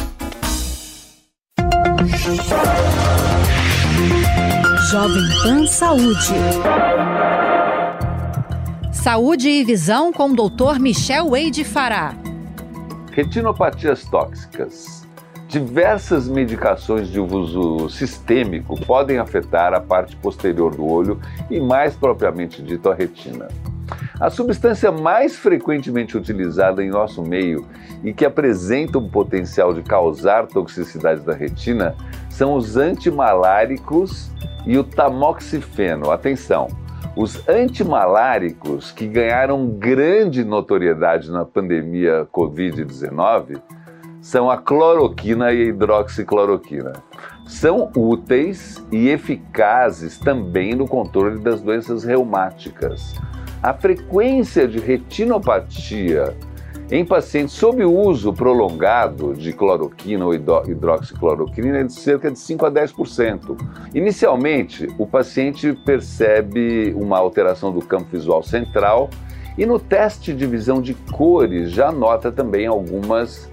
Jovem Pan Saúde. Saúde e visão com o Dr. Michel Wade Fará. Retinopatias tóxicas. Diversas medicações de uso sistêmico podem afetar a parte posterior do olho e, mais propriamente dito, a retina. A substância mais frequentemente utilizada em nosso meio e que apresenta um potencial de causar toxicidade da retina são os antimaláricos e o tamoxifeno. Atenção! Os antimaláricos que ganharam grande notoriedade na pandemia Covid-19 são a cloroquina e a hidroxicloroquina. São úteis e eficazes também no controle das doenças reumáticas. A frequência de retinopatia em pacientes sob uso prolongado de cloroquina ou hidro- hidroxicloroquina é de cerca de 5 a 10%. Inicialmente, o paciente percebe uma alteração do campo visual central e no teste de visão de cores já nota também algumas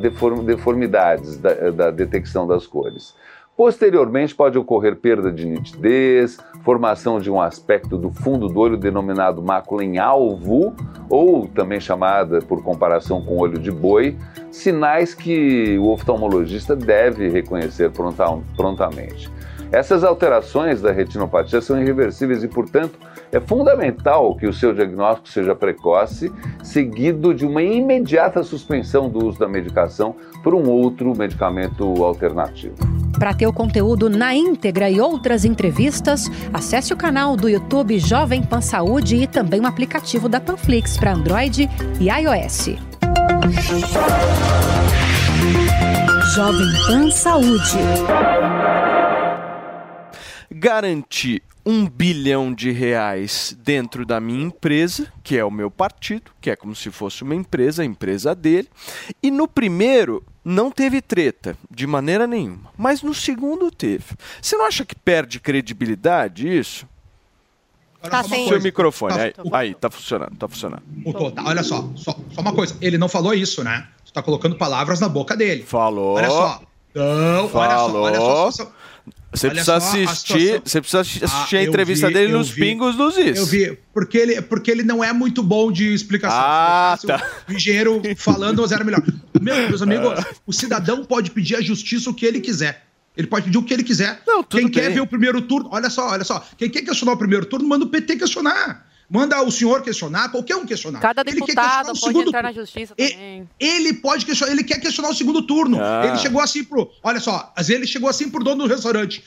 deform- deformidades da, da detecção das cores. Posteriormente, pode ocorrer perda de nitidez, formação de um aspecto do fundo do olho denominado mácula em alvo, ou também chamada por comparação com olho de boi, sinais que o oftalmologista deve reconhecer pronta- prontamente. Essas alterações da retinopatia são irreversíveis e, portanto, É fundamental que o seu diagnóstico seja precoce, seguido de uma imediata suspensão do uso da medicação por um outro medicamento alternativo. Para ter o conteúdo na íntegra e outras entrevistas, acesse o canal do YouTube Jovem Pan Saúde e também o aplicativo da Panflix para Android e iOS. Jovem Pan Saúde. Garantir um bilhão de reais dentro da minha empresa, que é o meu partido, que é como se fosse uma empresa, a empresa dele. E no primeiro não teve treta, de maneira nenhuma. Mas no segundo teve. Você não acha que perde credibilidade isso? Tá sem- Seu microfone, Tá- aí, aí, tá funcionando, tá funcionando. Mutou, tá, olha só, só, só uma coisa. Ele não falou isso, né? Você tá colocando palavras na boca dele. Falou. Olha só. Não, Falou. olha só, olha só. Você Olha precisa a assistir, você precisa assi- assistir Ah, a entrevista vi, dele nos vi. pingos dos is. Eu vi, porque ele, porque ele não é muito bom de explicação. Ah, tá. O engenheiro falando era melhor. Meu, meus amigos, o cidadão pode pedir à justiça o que ele quiser. Ele pode pedir o que ele quiser. Quem quer bem. ver o primeiro turno, olha só, olha só. Quem quer questionar o primeiro turno, manda o PT questionar. Manda o senhor questionar, qualquer um questionar. Cada Ele quer deputado questionar o pode segundo entrar na turno. justiça E- também. Ele pode questionar, ele quer questionar o segundo turno. Ah. Ele chegou assim pro. Olha só, às vezes ele chegou assim pro dono do restaurante.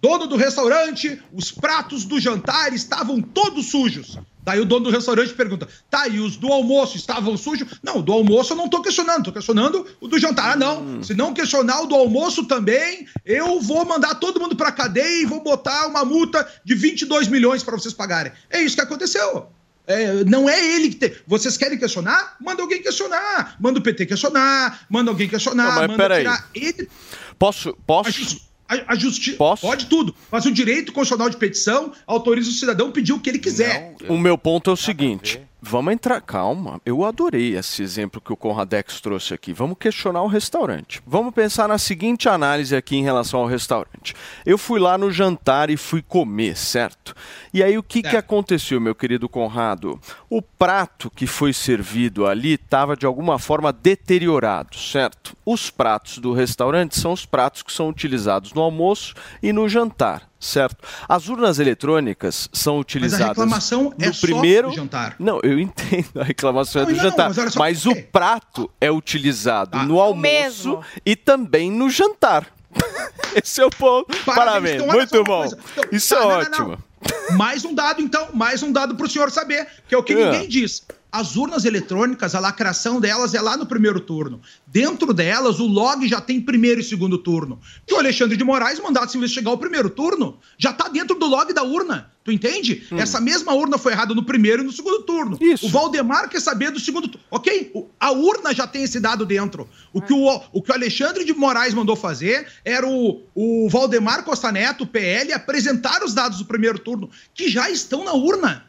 Dono do restaurante, os pratos do jantar estavam todos sujos. Daí o dono do restaurante pergunta: tá, e os do almoço estavam sujos? Não, do almoço eu não tô questionando, tô questionando o do jantar. Ah, não. Se não questionar o do almoço também, eu vou mandar todo mundo pra cadeia e vou botar uma multa de 22 milhões pra vocês pagarem. É isso que aconteceu. É, não é ele que tem. Vocês querem questionar? Manda alguém questionar. Manda o PT questionar, manda alguém questionar, Não, mas manda peraí. tirar. Ele Posso, posso? A, a justiça. Pode tudo. Mas o direito constitucional de petição autoriza o cidadão a pedir o que ele quiser. O meu ponto é o seguinte: vamos entrar, calma. Eu adorei esse exemplo que o Conradex trouxe aqui. Vamos questionar o restaurante. Vamos pensar na seguinte análise aqui em relação ao restaurante. Eu fui lá no jantar e fui comer, certo? E aí o que, que aconteceu, meu querido Conrado? O prato que foi servido ali estava de alguma forma deteriorado, certo? Os pratos do restaurante são os pratos que são utilizados no almoço e no jantar. Certo. As urnas eletrônicas são utilizadas reclamação é no só primeiro do jantar. Não, eu entendo a reclamação Não, é do não, jantar, mas mas o prato é utilizado no almoço mesmo. e também no jantar. Esse é o ponto. Parabéns, então, olha muito bom. Então, Isso tá, é não, ótimo. Mais um dado, então, mais um dado para o senhor saber, que é o que É. ninguém diz. As urnas eletrônicas, a lacração delas é lá no primeiro turno. Dentro delas, o log já tem primeiro e segundo turno. E o Alexandre de Moraes, mandado se investigar o primeiro turno, já está dentro do log da urna. Tu entende? Hum. Essa mesma urna foi errada no primeiro e no segundo turno. O Valdemar quer saber do segundo turno. Ok? O- A urna já tem esse dado dentro. O que o, o, que o Alexandre de Moraes mandou fazer era o, o Valdemar Costa Neto, o PL, apresentar os dados do primeiro turno, que já estão na urna.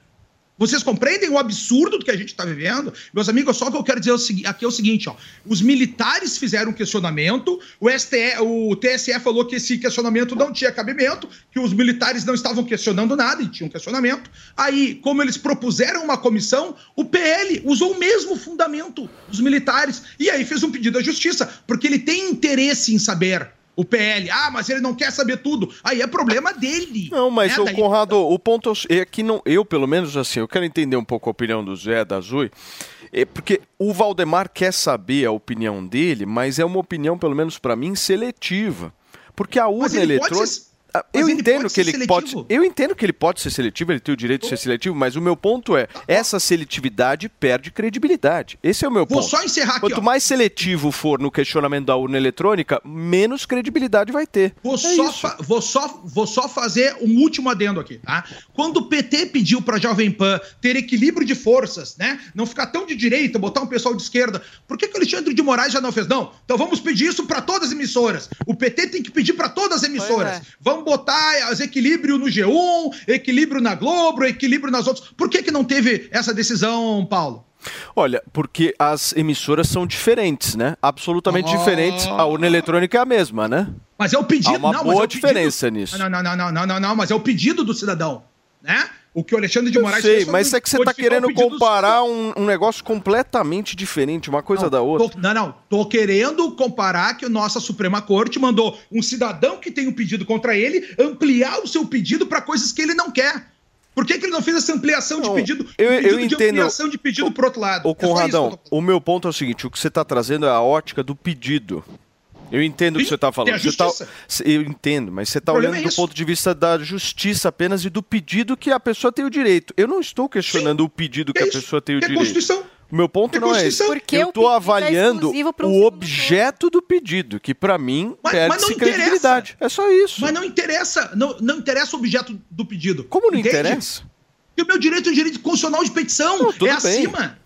Vocês compreendem o absurdo do que a gente está vivendo? Meus amigos, só que eu quero dizer aqui é o seguinte, ó. Os militares fizeram um questionamento, o, STE, o TSE falou que esse questionamento não tinha cabimento, que os militares não estavam questionando nada e tinham questionamento. Aí, como eles propuseram uma comissão, o PL usou o mesmo fundamento dos militares e aí fez um pedido à justiça, porque ele tem interesse em saber. O PL, ah, mas ele não quer saber tudo. Aí é problema dele. Não, mas né? o Conrado, o ponto é que não, eu, pelo menos assim, eu quero entender um pouco a opinião do Zé, da Zui, é porque o Valdemar quer saber a opinião dele, mas é uma opinião, pelo menos para mim, seletiva. Porque a urna ele pode Ah, Eu entendo pode que ser ele pode. seletivo. Eu entendo que ele pode ser seletivo, ele tem o direito de ser seletivo, mas o meu ponto é: essa seletividade perde credibilidade. Esse é o meu Vou ponto. só encerrar aqui, Quanto ó. mais seletivo for no questionamento da urna eletrônica, menos credibilidade vai ter. Vou, É só vou, só, vou só fazer um último adendo aqui, tá? Quando o PT pediu pra Jovem Pan ter equilíbrio de forças, né? Não ficar tão de direita, botar um pessoal de esquerda, por que, que o Alexandre de Moraes já não fez? Não, então vamos pedir isso pra todas as emissoras. O PT tem que pedir pra todas as emissoras. é. Vamos botar as equilíbrio no G1, equilíbrio na Globo, equilíbrio nas outras. Por que, que não teve essa decisão, Paulo? Olha, porque as emissoras são diferentes, né? Absolutamente Ah. diferentes. A urna eletrônica é a mesma, né? Mas é o pedido. Há uma não, boa é o pedido- diferença nisso. Não, não, não, não, não, não, não, mas é o pedido do cidadão, né? O que o Alexandre de Eu Moraes sei, fez mas é que você está o querendo pedido do comparar um, um negócio completamente diferente, uma coisa da outra. Tô- não, não. Tô querendo comparar que a nossa Suprema Corte mandou um cidadão que tem um pedido contra ele ampliar o seu pedido para coisas que ele não quer. Por que, que ele não fez essa ampliação de pedido? eu- um eu pedido de entendo. ampliação de pedido pro outro lado. É eu Conradão, o meu ponto é o seguinte: o que você está trazendo é a ótica do pedido. Eu entendo o que você está falando. Você tá- justiça. eu entendo, mas você está olhando é do ponto de vista da justiça apenas e do pedido que a pessoa tem o direito. Eu não estou questionando o pedido que, a pessoa tem o é direito. Constituição. O meu ponto É não é esse. Porque eu estou é avaliando um o objeto do pedido, que para mim Mas, mas não perde-se interessa. credibilidade. É só isso. Mas não interessa, não, não interessa o objeto do pedido. Como não Entende? interessa? E o meu direito é o direito constitucional de petição. tudo é bem. acima.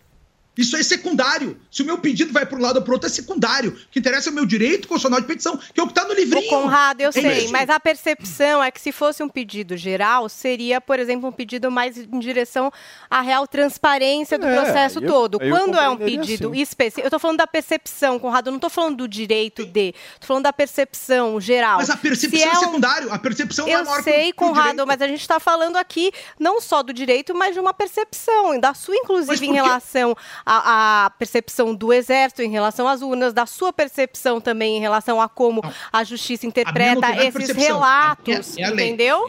Isso é secundário. Se o meu pedido vai para um lado ou para outro, é secundário. O que interessa é o meu direito constitucional de petição, que é o que está no livrinho. Ô, Conrado, eu É sei, isso. mas a percepção é que se fosse um pedido geral, seria, por exemplo, um pedido mais em direção à real transparência do É, processo eu- todo. eu Quando é um pedido sim. específico, eu estou falando da percepção, Conrado, eu não estou falando do direito de, estou falando da percepção geral. Mas a percepção Se é, um- secundário. A percepção não é Eu maior que o- sei, que o Conrado, direito. mas a gente está falando aqui não só do direito, mas de uma percepção, da sua, inclusive, em relação à, à percepção do Exército, em relação às urnas, da sua percepção também em relação a como a justiça interpreta de esses relatos, É- é a entendeu?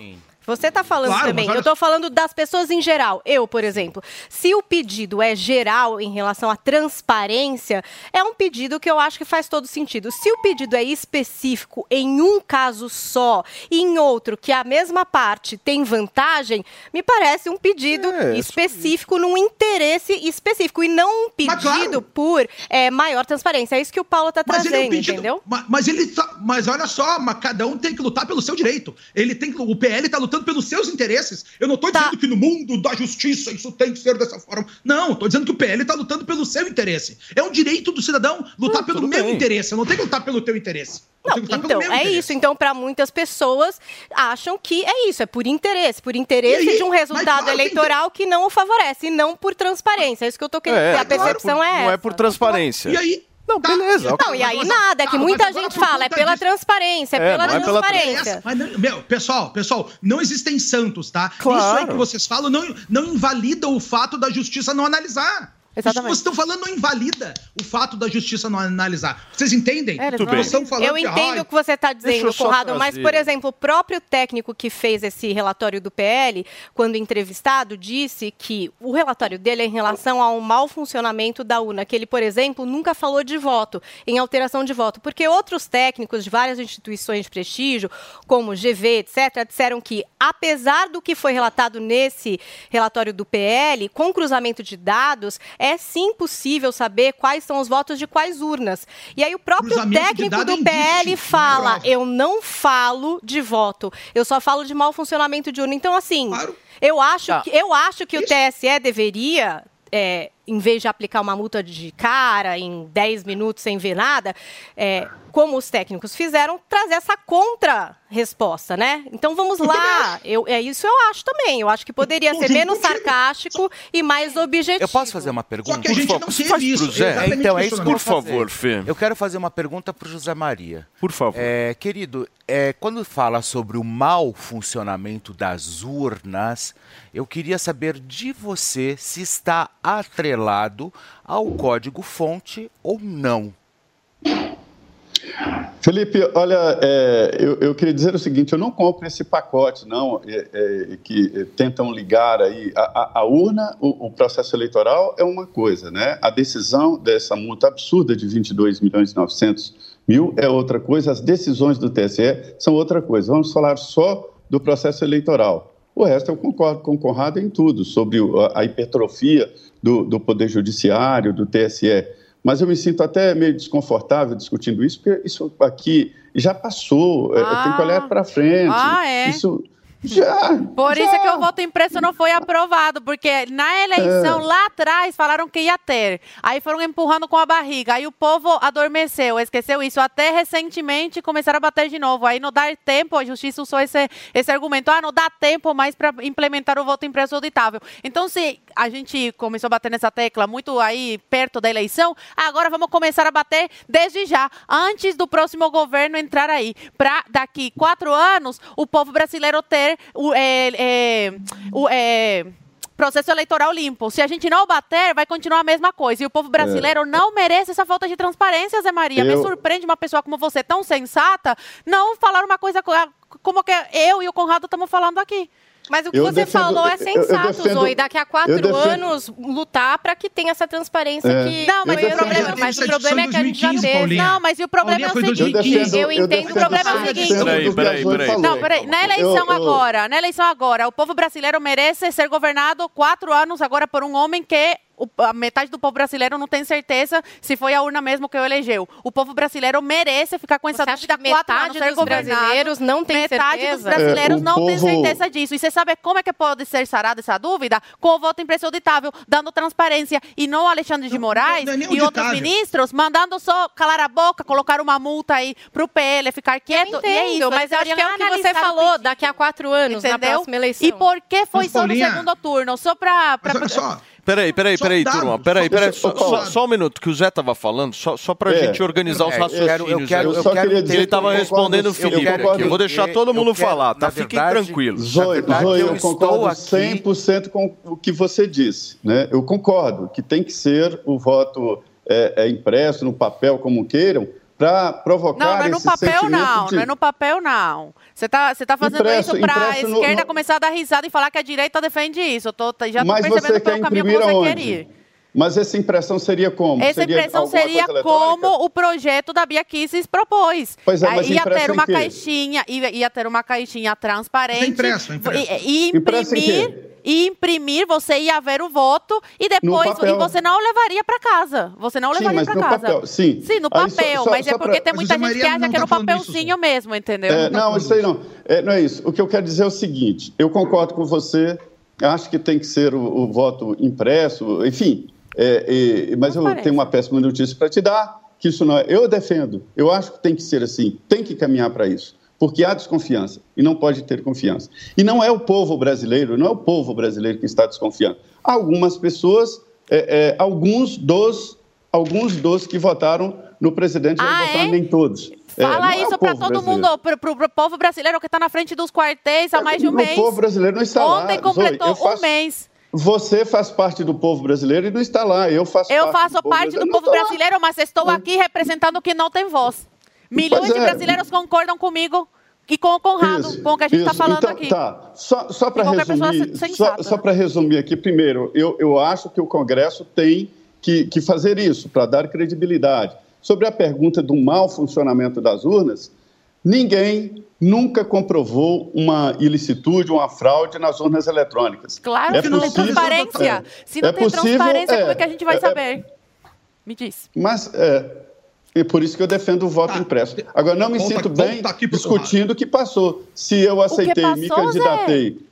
Você está falando Claro, também. mas olha- Eu estou falando das pessoas em geral. Eu, por exemplo, se o pedido é geral em relação à transparência, é um pedido que eu acho que faz todo sentido. Se o pedido é específico em um caso só e em outro que a mesma parte tem vantagem, me parece um pedido É, específico num interesse específico e não um pedido por é, maior transparência. É isso que o Paulo está Mas ele é um trazendo, pedido. entendeu? ma- Mas, ele tá- mas olha só, mas cada um tem que lutar pelo seu direito. Ele tem o PL está lutando pelos seus interesses. Eu não estou Tá. dizendo que no mundo da justiça isso tem que ser dessa forma. Não, estou dizendo que o PL está lutando pelo seu interesse. É um direito do cidadão lutar pelo meu bem. interesse. Eu não tenho que lutar pelo teu interesse. Eu tenho que lutar Então, pelo meu é interesse. isso. Então, para muitas pessoas, acham que é isso, é por interesse. Por interesse aí? de um resultado claro eleitoral que não o favorece, e não por transparência. É isso que eu estou querendo É, dizer. A não é percepção por- é, não essa. é por transparência. E aí? Não, beleza. Não, e aí nada, é que Tá, muita agora gente fala, é pela disso- transparência, é, É, pela é pela transparência. Mas meu, pessoal, pessoal, não existem santos, tá? Claro. Isso aí que vocês falam não, não invalida o fato da justiça não analisar. Exatamente. vocês estão falando não invalida o fato da justiça não analisar. Vocês entendem? É. Vocês estão falando Eu que, entendo ai, o que você está dizendo, Conrado, mas, por exemplo, o próprio técnico que fez esse relatório do PL, quando entrevistado, disse que o relatório dele é em relação ao mau funcionamento da urna, que ele, por exemplo, nunca falou de voto, em alteração de voto, porque outros técnicos de várias instituições de prestígio, como GV, etc., disseram que, apesar do que foi relatado nesse relatório do PL, com cruzamento de dados, é sim possível saber quais são os votos de quais urnas. E aí o próprio técnico dado é do PL é fala: prova. eu não falo de voto, eu só falo de mau funcionamento de urna. Então, assim, eu acho Tá. que eu acho que o TSE deveria. é, em vez de aplicar uma multa de cara em 10 minutos sem ver nada, é, como os técnicos fizeram, trazer essa contra-resposta, né? Então vamos lá. Eu, é isso eu acho também. Eu acho que poderia ser menos sarcástico e mais objetivo. Eu posso fazer uma pergunta? que a gente Por não favor, teve isso, Então, é isso, Por vou fazer. favor, Fê. Eu quero fazer uma pergunta para o José Maria. Por favor. É, querido, é, quando fala sobre o mau funcionamento das urnas, eu queria saber de você se está atrelado ao código-fonte ou não. Felipe, olha, é, eu, eu queria dizer o seguinte: eu não compro esse pacote, não, é, é, que tentam ligar aí. A, a- a urna, o, o processo eleitoral é uma coisa, né? A decisão dessa multa absurda de 22 milhões e 900 mil é outra coisa, as decisões do TSE são outra coisa. Vamos falar só do processo eleitoral. O resto eu concordo com o Conrado em tudo, sobre a hipertrofia do, do Poder Judiciário, do TSE. Mas eu me sinto até meio desconfortável discutindo isso, porque isso aqui já passou, é, tem que olhar para frente. Ah, é? Isso já. Por já. isso é que o voto impresso não foi aprovado, porque na eleição É. lá atrás falaram que ia ter. Aí foram empurrando com a barriga. Aí o povo adormeceu, esqueceu isso. Até recentemente começaram a bater de novo. Aí não dá tempo, a justiça usou esse, esse argumento. Ah, não dá tempo mais para implementar o voto impresso auditável. Então, se a gente começou a bater nessa tecla muito aí perto da eleição, agora vamos começar a bater desde já, antes do próximo governo entrar aí. Para daqui quatro anos, o povo brasileiro ter o, é, é, o é, processo eleitoral limpo. Se a gente não bater, vai continuar a mesma coisa. E o povo brasileiro não merece essa falta de transparência, Zé Maria. Me Eu- surpreende uma pessoa como você, tão sensata, não falar uma coisa co- como que eu e o Conrado estamos falando aqui. Mas o que Eu você defendo- falou é eu- eu sensato, defendo- Zoe. Daqui a eu quatro defendo- anos, lutar para que tenha essa transparência É. que. Não, mas o problema, mas o problema é que a gente já teve. Não, mas e o problema é o Eu seguinte. defendo- eu eu entendo o problema é o 100% seguinte. a Zoe falou. Não, peraí. Na eleição Eu- eu- agora, na eleição agora, o povo brasileiro merece ser governado quatro anos agora por um homem que o- a metade do povo brasileiro não tem certeza se foi a urna mesmo que o elegeu. O povo brasileiro merece ficar com essa Você acha dúvida que quatro metade anos ser dos governado. brasileiros não tem metade certeza? dos brasileiros É, não tem povo- certeza disso. E você sabe como é que pode ser sarada essa dúvida? Com o voto impressuditável, dando transparência. E não Alexandre de Moraes não é nem e outros ministros mandando só calar a boca, colocar uma multa aí pro PL, ficar quieto. e é Entendo, isso. mas eu acho que é o que você falou daqui a quatro anos, na Entendeu? próxima eleição. E por que foi Mas, só Paulinha- no segundo turno? Só pra. Peraí, peraí, peraí, dados, turma. Peraí, peraí. só- Só, só- um minuto que o Zé tava falando, só, só pra É. gente organizar os É, eu raciocínios. quero- eu quero- eu só queria dizer Ele tava eu respondendo o concordo- eu Felipe aqui. Eu vou deixar todo eu mundo quero- falar, tá? Fiquem tranquilos. Zoe, Zoe, eu, concordo 100% com o que você disse. Né? Eu concordo que tem que ser o voto é, é, impresso no papel, como queiram, para provocar Não, não é no papel, não. de... Não é no papel, não. Você tá, você tá fazendo Impresso- isso impresso no- esquerda no- começar a dar risada e falar que a direita defende isso. Eu tô, já tô Mas percebendo você pelo caminho que você aonde? quer ir. Mas essa impressão seria como? Essa seria impressão seria como o projeto da Bia Kisses propôs. Pois é, mas Aí ia ter uma caixinha, ia, ia ter uma caixinha transparente. Mas é impresso, é impresso. E, e imprimir. E imprimir, você ia ver o voto e depois papel. e você não levaria para casa. Você não Sim, levaria mas para no casa. papel, sim. no Aí só- papel, só- mas só é porque pra- tem Mas muita o gente que acha que é tá no papelzinho mesmo, entendeu? É, não, isso aí não. É, não é isso. O que eu quero dizer é o seguinte: eu concordo com você, acho que tem que ser o, o voto impresso, enfim. É, é, mas eu tenho uma péssima notícia para te dar, que isso não é. Eu defendo, eu acho que tem que ser assim, tem que caminhar para isso. Porque há desconfiança e não pode ter confiança. E não é o povo brasileiro, não é o povo brasileiro que está desconfiando. Algumas pessoas, é, é, alguns dos, alguns dos que votaram no presidente, Ah, não votaram é? nem todos. É, não Fala é o isso para povo todo brasileiro. mundo, pro, pro povo brasileiro que está na frente dos quartéis há mais de um O mês. povo brasileiro não está lá. Ontem Zoe, completou eu faço- um mês. Você faz parte do povo brasileiro e não está lá. Eu faço Eu parte faço do povo parte do brasileiro, povo brasileiro, mas estou aqui representando quem não tem voz. Milhões Pois de é. brasileiros concordam comigo e com o Conrado, Isso, com o que a gente está falando então, aqui. Tá. Só, só para resumir, só, só né? para resumir aqui, primeiro, eu, eu acho que o Congresso tem que, que fazer isso para dar credibilidade. Sobre a pergunta do mau funcionamento das urnas, ninguém nunca comprovou uma ilicitude, uma fraude nas urnas eletrônicas. Claro É que não tem possível- transparência. é. Se não É tem possível, transparência, é. como é que a gente vai É, é. saber? Me diz. Mas é, é por isso que eu defendo o voto impresso. Agora, não me Volta- sinto bem discutindo o que passou. Se eu aceitei, me passou, candidatei.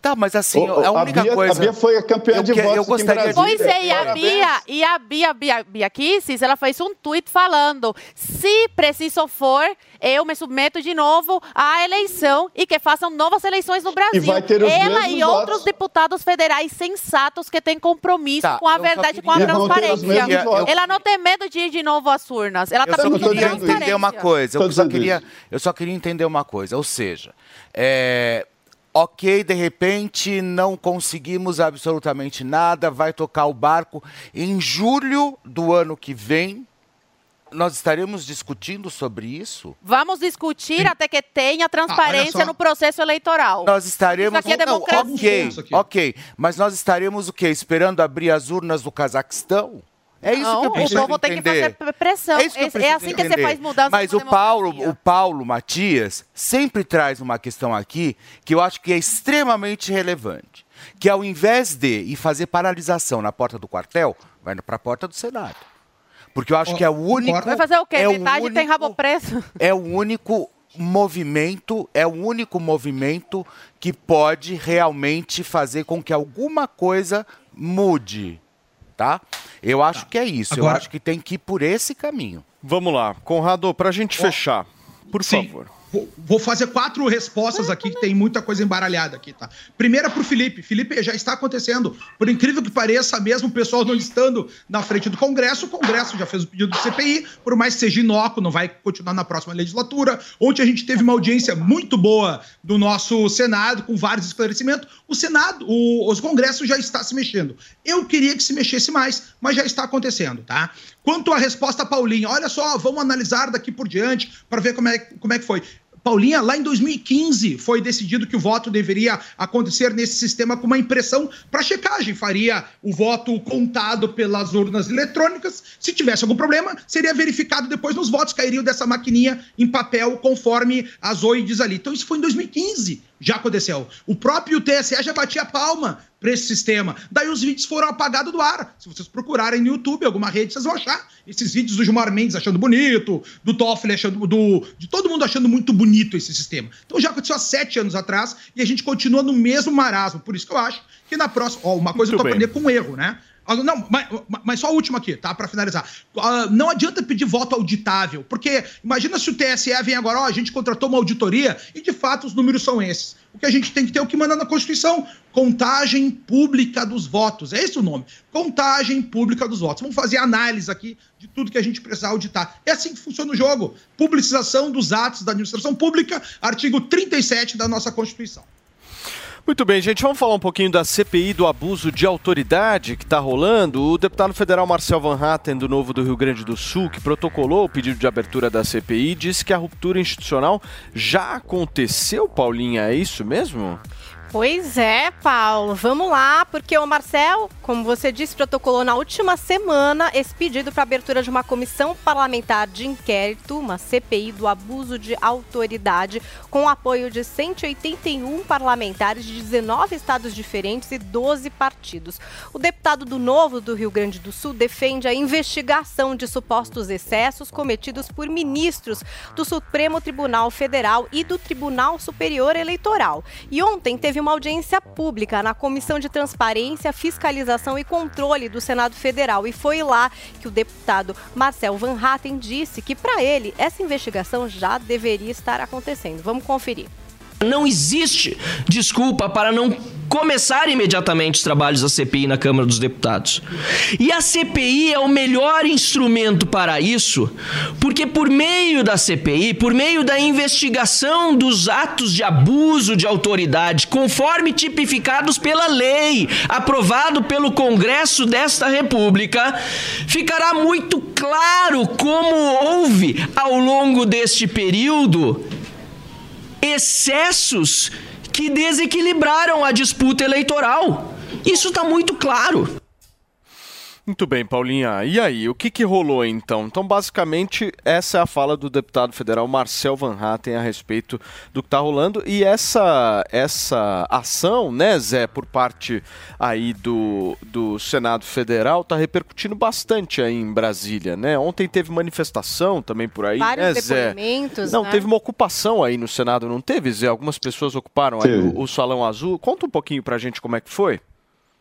Tá, mas assim, Ô, ô, a única Bia, coisa. A Bia foi a campeã Eu de eu votos em gostaria de-. Pois é, e a. Bia, e a Bia, Bia, Bia Kisses, ela fez um tweet falando: se preciso for, eu me submeto de novo à eleição e que façam novas eleições no Brasil. vai ter os ela e outros votos. deputados federais sensatos que têm compromisso Tá, com a eu verdade, com a E transparência. Ela não tem medo de ir de novo às urnas. Ela Eu está pedindo transparência. entender uma coisa. Eu só, queria, eu só queria entender uma coisa. Ou seja, é, ok, de repente não conseguimos absolutamente nada, vai tocar o barco. Em julho do ano que vem, nós estaremos discutindo sobre isso? Vamos discutir até que tenha Ah, transparência só. no processo eleitoral. Nós estaremos. Isso aqui é Não, democracia. ok, ok. Mas nós estaremos o quê? Esperando abrir as urnas do Cazaquistão? É isso Não, que eu o preciso povo tem que entender. fazer pressão. É, isso que eu É- é assim que você entender. faz mudança Mas o Paulo, o Paulo Matias sempre traz uma questão aqui que eu acho que é extremamente relevante. Que ao invés de ir fazer paralisação na porta do quartel, vai para a porta do Senado. Porque eu acho que é o único. Vai fazer o quê? É o Metade tem rabo preso? é o único movimento, é o único movimento que pode realmente fazer com que alguma coisa mude, tá? Eu acho que é isso. eu Agora- acho que tem que ir por esse caminho. Vamos lá, Conrado, pra gente fechar, por favor. Vou, fazer quatro respostas aqui, que tem muita coisa embaralhada aqui, tá? Primeira pro Felipe. Felipe, já está acontecendo. Por incrível que pareça, mesmo o pessoal não estando na frente do Congresso, o Congresso já fez o pedido do CPI, por mais que seja inócuo, não vai continuar na próxima legislatura. Ontem a gente teve uma audiência muito boa do nosso Senado, com vários esclarecimentos. O Senado, o, os Congressos já está se mexendo. Eu queria que se mexesse mais, mas já está acontecendo, tá? Quanto à resposta Paulinha, olha só, vamos analisar daqui por diante para ver como é, como é que foi. Paulinha, lá em 2015 foi decidido que o voto deveria acontecer nesse sistema com uma impressão para checagem. Faria o voto contado pelas urnas eletrônicas. Se tivesse algum problema, seria verificado depois nos votos, cairiam dessa maquininha em papel, conforme as diz ali. Então isso foi em 2015 já aconteceu. O próprio TSE já batia palma para esse sistema. Daí os vídeos foram apagados do ar. Se vocês procurarem no YouTube, alguma rede, vocês vão achar esses vídeos do Gilmar Mendes achando bonito, do Toffoli achando, do, de todo mundo achando muito bonito esse sistema. Então já aconteceu há sete anos atrás e a gente continua no mesmo marasmo. Por isso que eu acho que na próxima. Ó, uma coisa muito eu tô aprendendo com um erro, né? Ah, não, mas, mas só a última aqui, tá? Para finalizar. Uh, não adianta pedir voto auditável, porque imagina se o TSE vem agora, ó, a gente contratou uma auditoria e de fato os números são esses. O que a gente tem que ter é o que manda na Constituição: contagem pública dos votos. É esse o nome. Contagem pública dos votos. Vamos fazer análise aqui de tudo que a gente precisa auditar. É assim que funciona o jogo. Publicização dos atos da administração pública, artigo 37 da nossa Constituição. Muito bem, gente, vamos falar um pouquinho da CPI do abuso de autoridade que está rolando. O deputado federal Marcel Van Hatten, do Novo do Rio Grande do Sul, que protocolou o pedido de abertura da CPI, disse que a ruptura institucional já aconteceu, Paulinha, é isso mesmo? Pois é, Paulo. Vamos lá, porque o Marcel, como você disse, protocolou na última semana esse pedido para abertura de uma comissão parlamentar de inquérito, uma CPI do abuso de autoridade, com apoio de 181 parlamentares de 19 estados diferentes e 12 partidos. O deputado do Novo do Rio Grande do Sul defende a investigação de supostos excessos cometidos por ministros do Supremo Tribunal Federal e do Tribunal Superior Eleitoral. E ontem teve uma audiência pública na Comissão de Transparência, Fiscalização e Controle do Senado Federal. E foi lá que o deputado Marcel Van Hatten disse que, para ele, essa investigação já deveria estar acontecendo. Vamos conferir. Não existe desculpa para não começar imediatamente os trabalhos da CPI na Câmara dos Deputados. E a CPI é o melhor instrumento para isso, porque por meio da CPI, por meio da investigação dos atos de abuso de autoridade, conforme tipificados pela lei, aprovado pelo Congresso desta República, ficará muito claro como houve ao longo deste período excessos que desequilibraram a disputa eleitoral. Isso está muito claro. Muito bem, Paulinha. E aí, o que, que rolou então? Então, basicamente, essa é a fala do deputado federal Marcel Van Hatten a respeito do que está rolando. E essa, essa ação, né, Zé, por parte aí do, do Senado Federal, está repercutindo bastante aí em Brasília, né? Ontem teve manifestação também por aí, Vários né, Zé? depoimentos, Não, né? teve uma ocupação aí no Senado, não teve, Zé? Algumas pessoas ocuparam aí o, o Salão Azul. Conta um pouquinho pra gente como é que foi.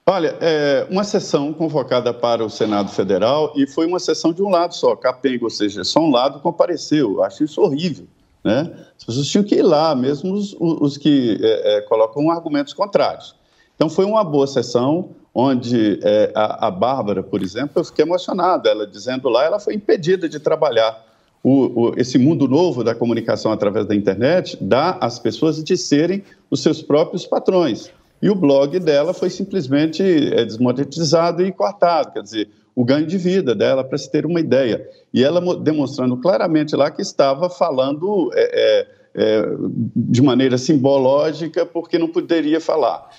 Olha, é uma sessão convocada para o Senado Federal e foi uma sessão de um lado só, capenga, ou seja, só um lado compareceu. Eu acho isso horrível. Né? As pessoas tinham que ir lá, mesmo os, os que é, é, colocam argumentos contrários. Então, foi uma boa sessão, onde é, a, a Bárbara, por exemplo, eu fiquei emocionada, ela dizendo lá, ela foi impedida de trabalhar o, o, esse mundo novo da comunicação através da internet, dá às pessoas de serem os seus próprios patrões. E o blog dela foi simplesmente é, desmonetizado e cortado, quer dizer, o ganho de vida dela, para se ter uma ideia. E ela demonstrando claramente lá que estava falando é, é, de maneira simbológica, porque não poderia falar.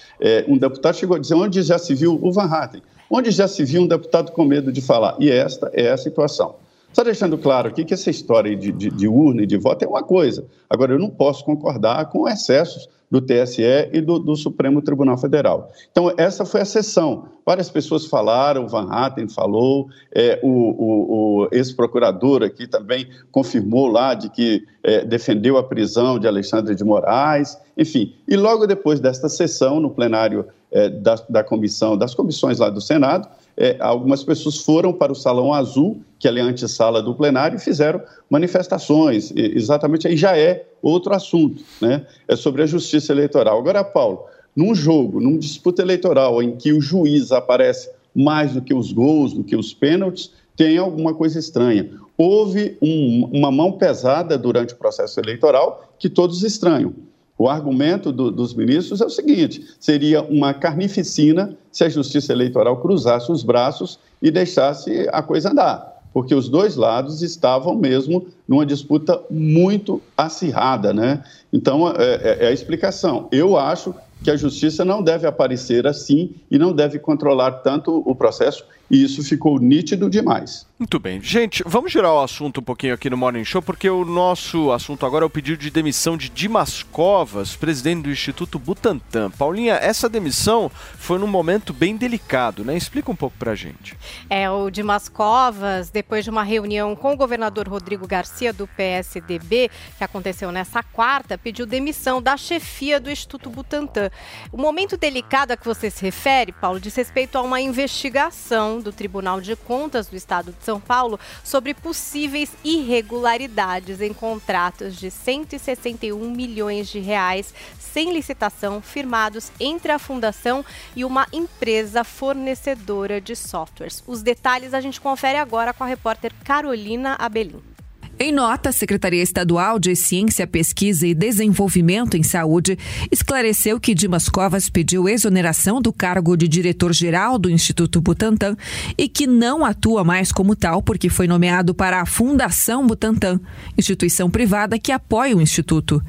um deputado chegou a dizer: onde já se viu o Van Hatten? Onde já se viu um deputado com medo de falar? E esta é a situação. Só deixando claro aqui que essa história de, de, de, urna e de voto é uma coisa. Agora, eu não posso concordar com excessos do TSE e do, do, Supremo Tribunal Federal. Então, essa foi a sessão. Várias pessoas falaram, o Van Hatten falou, é, o, o, o ex-procurador aqui também confirmou lá de que é, defendeu a prisão de Alexandre de Moraes, enfim. E logo depois desta sessão, no plenário é, da, da comissão, das comissões lá do Senado, é, algumas pessoas foram para o Salão Azul, que é a antessala do plenário, e fizeram manifestações. E, exatamente aí já é outro assunto, né? É sobre a justiça eleitoral. Agora, Paulo, num jogo, numa disputa eleitoral em que o juiz aparece mais do que os gols, do que os pênaltis, tem alguma coisa estranha. Houve um, uma mão pesada durante o processo eleitoral que todos estranham. O argumento do, dos ministros é o seguinte: seria uma carnificina se a justiça eleitoral cruzasse os braços e deixasse a coisa andar. porque os dois lados estavam mesmo numa disputa muito acirrada, né? Então, é, é, é a explicação. Eu acho que a justiça não deve aparecer assim e não deve controlar tanto o processo, e isso ficou nítido demais. Muito bem. Gente, vamos girar o assunto um pouquinho aqui no Morning Show, porque o nosso assunto agora é o pedido de demissão de Dimas Covas, presidente do Instituto Butantan. Paulinha, essa demissão foi num momento bem delicado, né? Explica um pouco pra gente. É, o Dimas Covas, depois de uma reunião com o governador Rodrigo Garcia, do PSDB, que aconteceu nessa quarta, pediu demissão da chefia do Instituto Butantan. O momento delicado a que você se refere, Paulo, diz respeito a uma investigação do Tribunal de Contas do Estado de São Paulo sobre possíveis irregularidades em contratos de 161 milhões de reais sem licitação firmados entre a fundação e uma empresa fornecedora de softwares. Os detalhes a gente confere agora com a repórter Carolina Abelim. Em nota, a Secretaria Estadual de Ciência, Pesquisa e Desenvolvimento em Saúde esclareceu que Dimas Covas pediu exoneração do cargo de diretor-geral do Instituto Butantan e que não atua mais como tal porque foi nomeado para a Fundação Butantan, instituição privada que apoia o Instituto.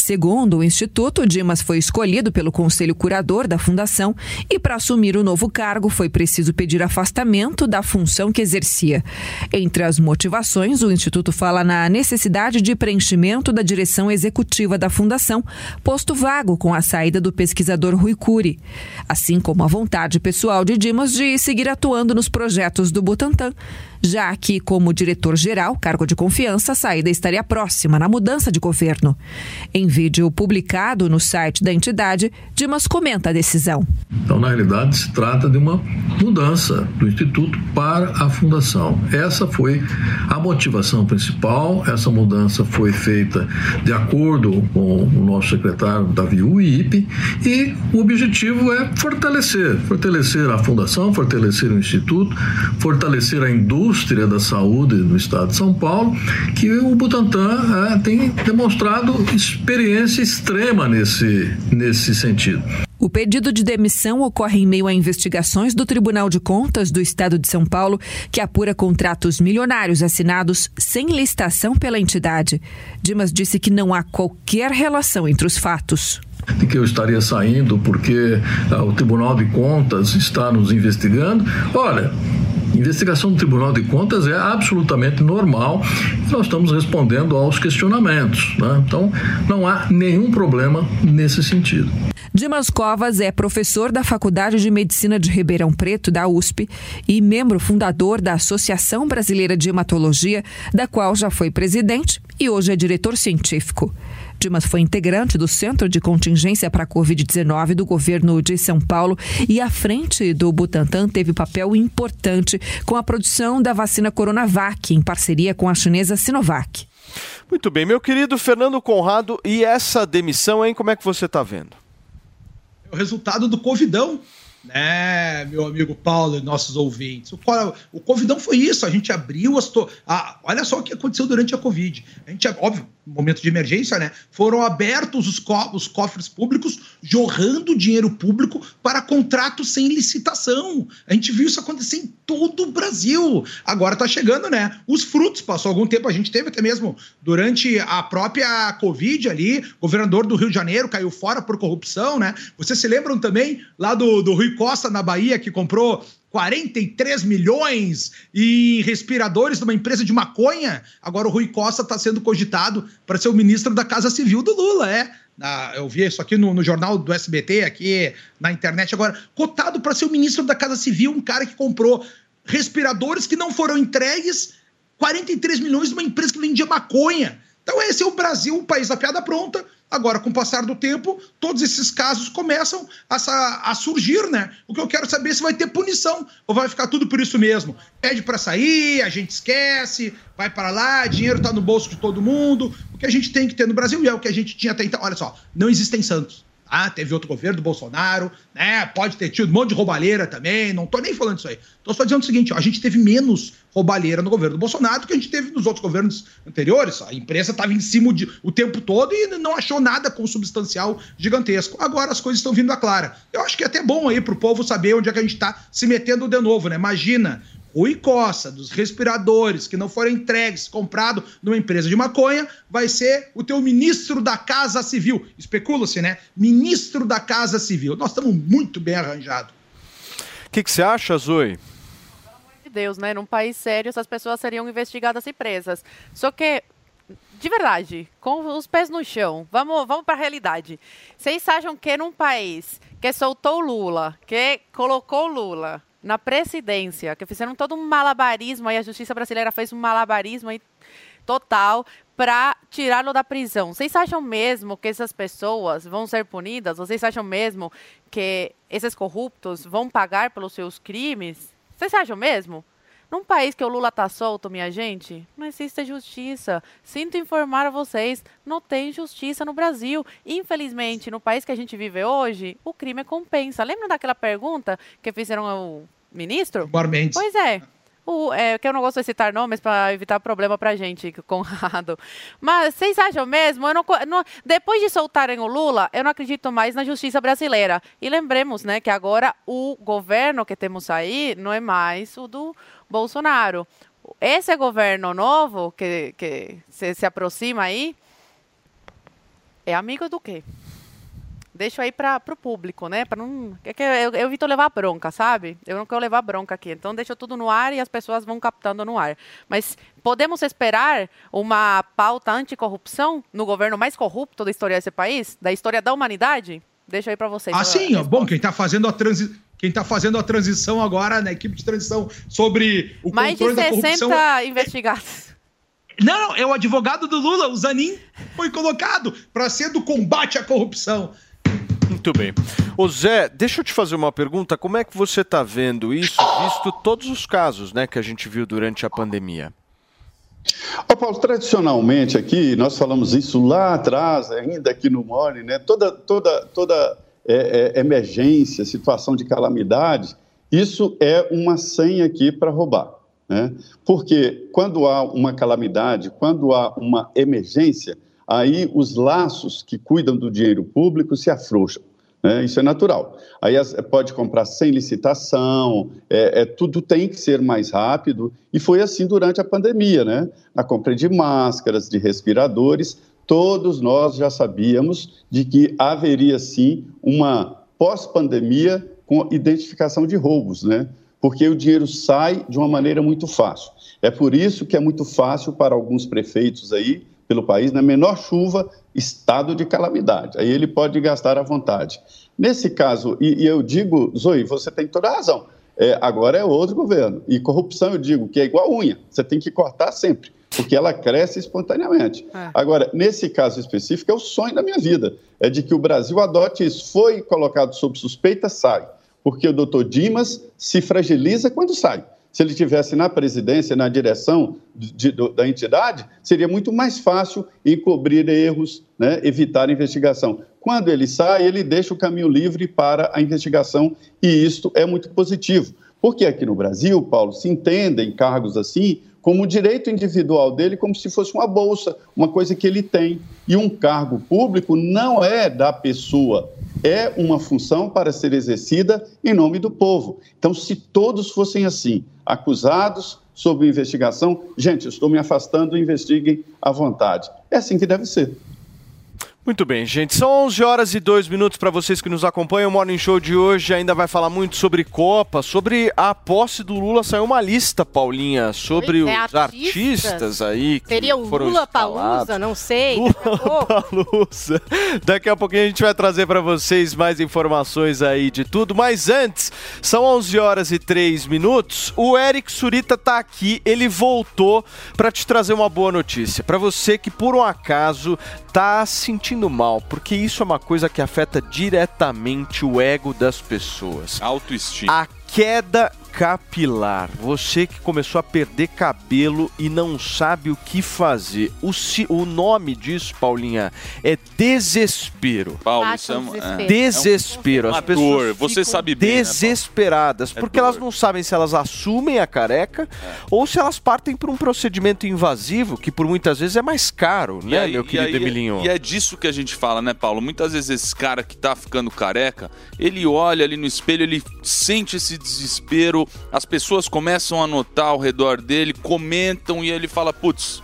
Segundo o Instituto, Dimas foi escolhido pelo Conselho Curador da Fundação e, para assumir o novo cargo, foi preciso pedir afastamento da função que exercia. Entre as motivações, o Instituto fala na necessidade de preenchimento da direção executiva da Fundação, posto vago com a saída do pesquisador Rui Cury, assim como a vontade pessoal de Dimas de seguir atuando nos projetos do Butantan já que, como diretor-geral, cargo de confiança, a saída estaria próxima na mudança de governo. Em vídeo publicado no site da entidade, Dimas comenta a decisão. Então, na realidade, se trata de uma mudança do Instituto para a Fundação. Essa foi a motivação principal, essa mudança foi feita de acordo com o nosso secretário Davi Uip e o objetivo é fortalecer, fortalecer a Fundação, fortalecer o Instituto, fortalecer a indústria indústria da saúde no estado de São Paulo, que o Butantan é, tem demonstrado experiência extrema nesse, nesse sentido. O pedido de demissão ocorre em meio a investigações do Tribunal de Contas do Estado de São Paulo, que apura contratos milionários assinados sem licitação pela entidade. Dimas disse que não há qualquer relação entre os fatos de que eu estaria saindo porque ah, o Tribunal de Contas está nos investigando. Olha, investigação do Tribunal de Contas é absolutamente normal e nós estamos respondendo aos questionamentos. Né? Então, não há nenhum problema nesse sentido. Dimas Covas é professor da Faculdade de Medicina de Ribeirão Preto, da USP, e membro fundador da Associação Brasileira de Hematologia, da qual já foi presidente e hoje é diretor científico. Dimas foi integrante do Centro de Contingência para a Covid-19 do governo de São Paulo e à frente do Butantan teve papel importante com a produção da vacina Coronavac, em parceria com a chinesa Sinovac. Muito bem, meu querido Fernando Conrado, e essa demissão, hein? Como é que você está vendo? É o resultado do Covidão né, meu amigo Paulo e nossos ouvintes. O, o Covidão foi isso, a gente abriu as. To... Ah, olha só o que aconteceu durante a Covid. A gente, óbvio, momento de emergência, né? Foram abertos os, co os cofres públicos, jorrando dinheiro público para contratos sem licitação. A gente viu isso acontecer em todo o Brasil. Agora tá chegando, né? Os frutos, passou algum tempo, a gente teve até mesmo durante a própria Covid ali, governador do Rio de Janeiro caiu fora por corrupção, né? Vocês se lembram também lá do, do Rui Costa na Bahia, que comprou 43 milhões e respiradores de uma empresa de maconha. Agora o Rui Costa está sendo cogitado para ser o ministro da Casa Civil do Lula, é. Ah, eu vi isso aqui no, no, jornal do SBT, aqui na internet agora. Cotado para ser o ministro da Casa Civil, um cara que comprou respiradores que não foram entregues, 43 milhões de uma empresa que vendia maconha. Então esse é o Brasil, o país da piada pronta, Agora, com o passar do tempo, todos esses casos começam a, a, surgir, né? O que eu quero saber é se vai ter punição ou vai ficar tudo por isso mesmo. Pede para sair, a gente esquece, vai para lá, dinheiro tá no bolso de todo mundo. O que a gente tem que ter no Brasil e é o que a gente tinha até então. Olha só, não existem santos. Ah, teve outro governo do Bolsonaro, né? Pode ter tido um monte de roubalheira também. Não tô nem falando isso aí. Tô só dizendo o seguinte: ó, a gente teve menos roubalheira no governo do Bolsonaro do que a gente teve nos outros governos anteriores. A imprensa estava em cima de, o tempo todo e não achou nada consubstancial gigantesco. Agora as coisas estão vindo à clara. Eu acho que é até bom aí pro povo saber onde é que a gente está se metendo de novo, né? Imagina Rui Costa, dos respiradores que não foram entregues, comprado numa empresa de maconha, vai ser o teu ministro da Casa Civil. Especula-se, né? Ministro da Casa Civil. Nós estamos muito bem arranjados. O que, que você acha, Zoe? de Deus, né? Num país sério, essas pessoas seriam investigadas e presas. Só que, de verdade, com os pés no chão, vamos, vamos para a realidade. Vocês acham que num país que soltou o Lula, que colocou o Lula na presidência, que fizeram todo um malabarismo, aí a justiça brasileira fez um malabarismo aí total para tirá-lo da prisão. Vocês acham mesmo que essas pessoas vão ser punidas? Vocês acham mesmo que esses corruptos vão pagar pelos seus crimes? Vocês acham mesmo? Num país que o Lula tá solto, minha gente, não existe justiça. Sinto informar a vocês, não tem justiça no Brasil. Infelizmente, no país que a gente vive hoje, o crime compensa. Lembra daquela pergunta que fizeram ao ministro? Mendes. Pois é. O, é, que eu não gosto de citar nomes para evitar problema pra gente, Conrado. Mas vocês acham mesmo? Não, não, depois de soltarem o Lula, eu não acredito mais na justiça brasileira. E lembremos, né, que agora o governo que temos aí não é mais o do Bolsonaro. Esse governo novo que, que se, se aproxima aí é amigo do quê? deixo aí para o público, né? Para não, é que eu, eu evito levar bronca, sabe? Eu não quero levar bronca aqui. Então deixa tudo no ar e as pessoas vão captando no ar. Mas podemos esperar uma pauta anticorrupção no governo mais corrupto da história desse país, da história da humanidade? Deixa aí para vocês. Ah, sim, bom, quem está fazendo a transição quem está fazendo a transição agora na equipe de transição sobre o Mais controle de 60 da corrupção. investigados. Não, não, é o advogado do Lula, o Zanin, foi colocado para ser do combate à corrupção. Muito bem. Ô Zé, deixa eu te fazer uma pergunta. Como é que você está vendo isso, visto todos os casos né, que a gente viu durante a pandemia? Ô Paulo, tradicionalmente aqui, nós falamos isso lá atrás, ainda aqui no Mole, né? Toda, toda, toda é, é, emergência, situação de calamidade, isso é uma senha aqui para roubar. Né? Porque quando há uma calamidade, quando há uma emergência, aí os laços que cuidam do dinheiro público se afrouxam. Né? Isso é natural. Aí pode comprar sem licitação, é, é, tudo tem que ser mais rápido, e foi assim durante a pandemia, né? A compra de máscaras, de respiradores, todos nós já sabíamos de que haveria sim uma pós-pandemia com identificação de roubos, né? Porque o dinheiro sai de uma maneira muito fácil. É por isso que é muito fácil para alguns prefeitos aí pelo país, na menor chuva, estado de calamidade. Aí ele pode gastar à vontade. Nesse caso, e, e eu digo, Zoe, você tem toda a razão. É, agora é outro governo. E corrupção, eu digo, que é igual unha. Você tem que cortar sempre, porque ela cresce espontaneamente. É. Agora, nesse caso específico, é o sonho da minha vida. É de que o Brasil adote isso. Foi colocado sob suspeita, sai. Porque o doutor Dimas se fragiliza quando sai se ele tivesse na presidência, na direção de, de, da entidade, seria muito mais fácil encobrir erros, né, evitar a investigação. Quando ele sai, ele deixa o caminho livre para a investigação e isto é muito positivo. Porque aqui no Brasil, Paulo, se entendem cargos assim como direito individual dele, como se fosse uma bolsa, uma coisa que ele tem. E um cargo público não é da pessoa, é uma função para ser exercida em nome do povo. Então, se todos fossem assim, acusados sob investigação, gente, estou me afastando, investiguem à vontade. É assim que deve ser. Muito bem, gente. São 11 horas e 2 minutos para vocês que nos acompanham. O Morning Show de hoje ainda vai falar muito sobre Copa, sobre a posse do Lula. Saiu uma lista, Paulinha, sobre Pois é, os artistas, artistas. aí. Seria o foram Lula. Palusa, não sei. Lula Palusa. Daqui a pouquinho a gente vai trazer para vocês mais informações aí de tudo. Mas antes, são 11 horas e 3 minutos. O Eric Surita tá aqui. Ele voltou para te trazer uma boa notícia. Para você que por um acaso tá sentindo mal, porque isso é uma coisa que afeta diretamente o ego das pessoas. Autoestima. A queda capilar. Você que começou a perder cabelo e não sabe o que fazer. O, ci- o nome disso, Paulinha, é desespero. Paulo, isso é, um- é- Desespero. é As uma pessoas dor. Você ficam sabe bem, né, desesperadas, É porque elas não sabem se elas assumem a careca ou se elas partem por um procedimento invasivo que por muitas vezes é mais caro, né, meu querido aí- Emilinho? E é disso que a gente fala, né, Paulo? Muitas vezes esse cara que tá ficando careca, ele olha ali no espelho, ele sente esse desespero, as pessoas começam a notar ao redor dele, comentam e ele fala: putz,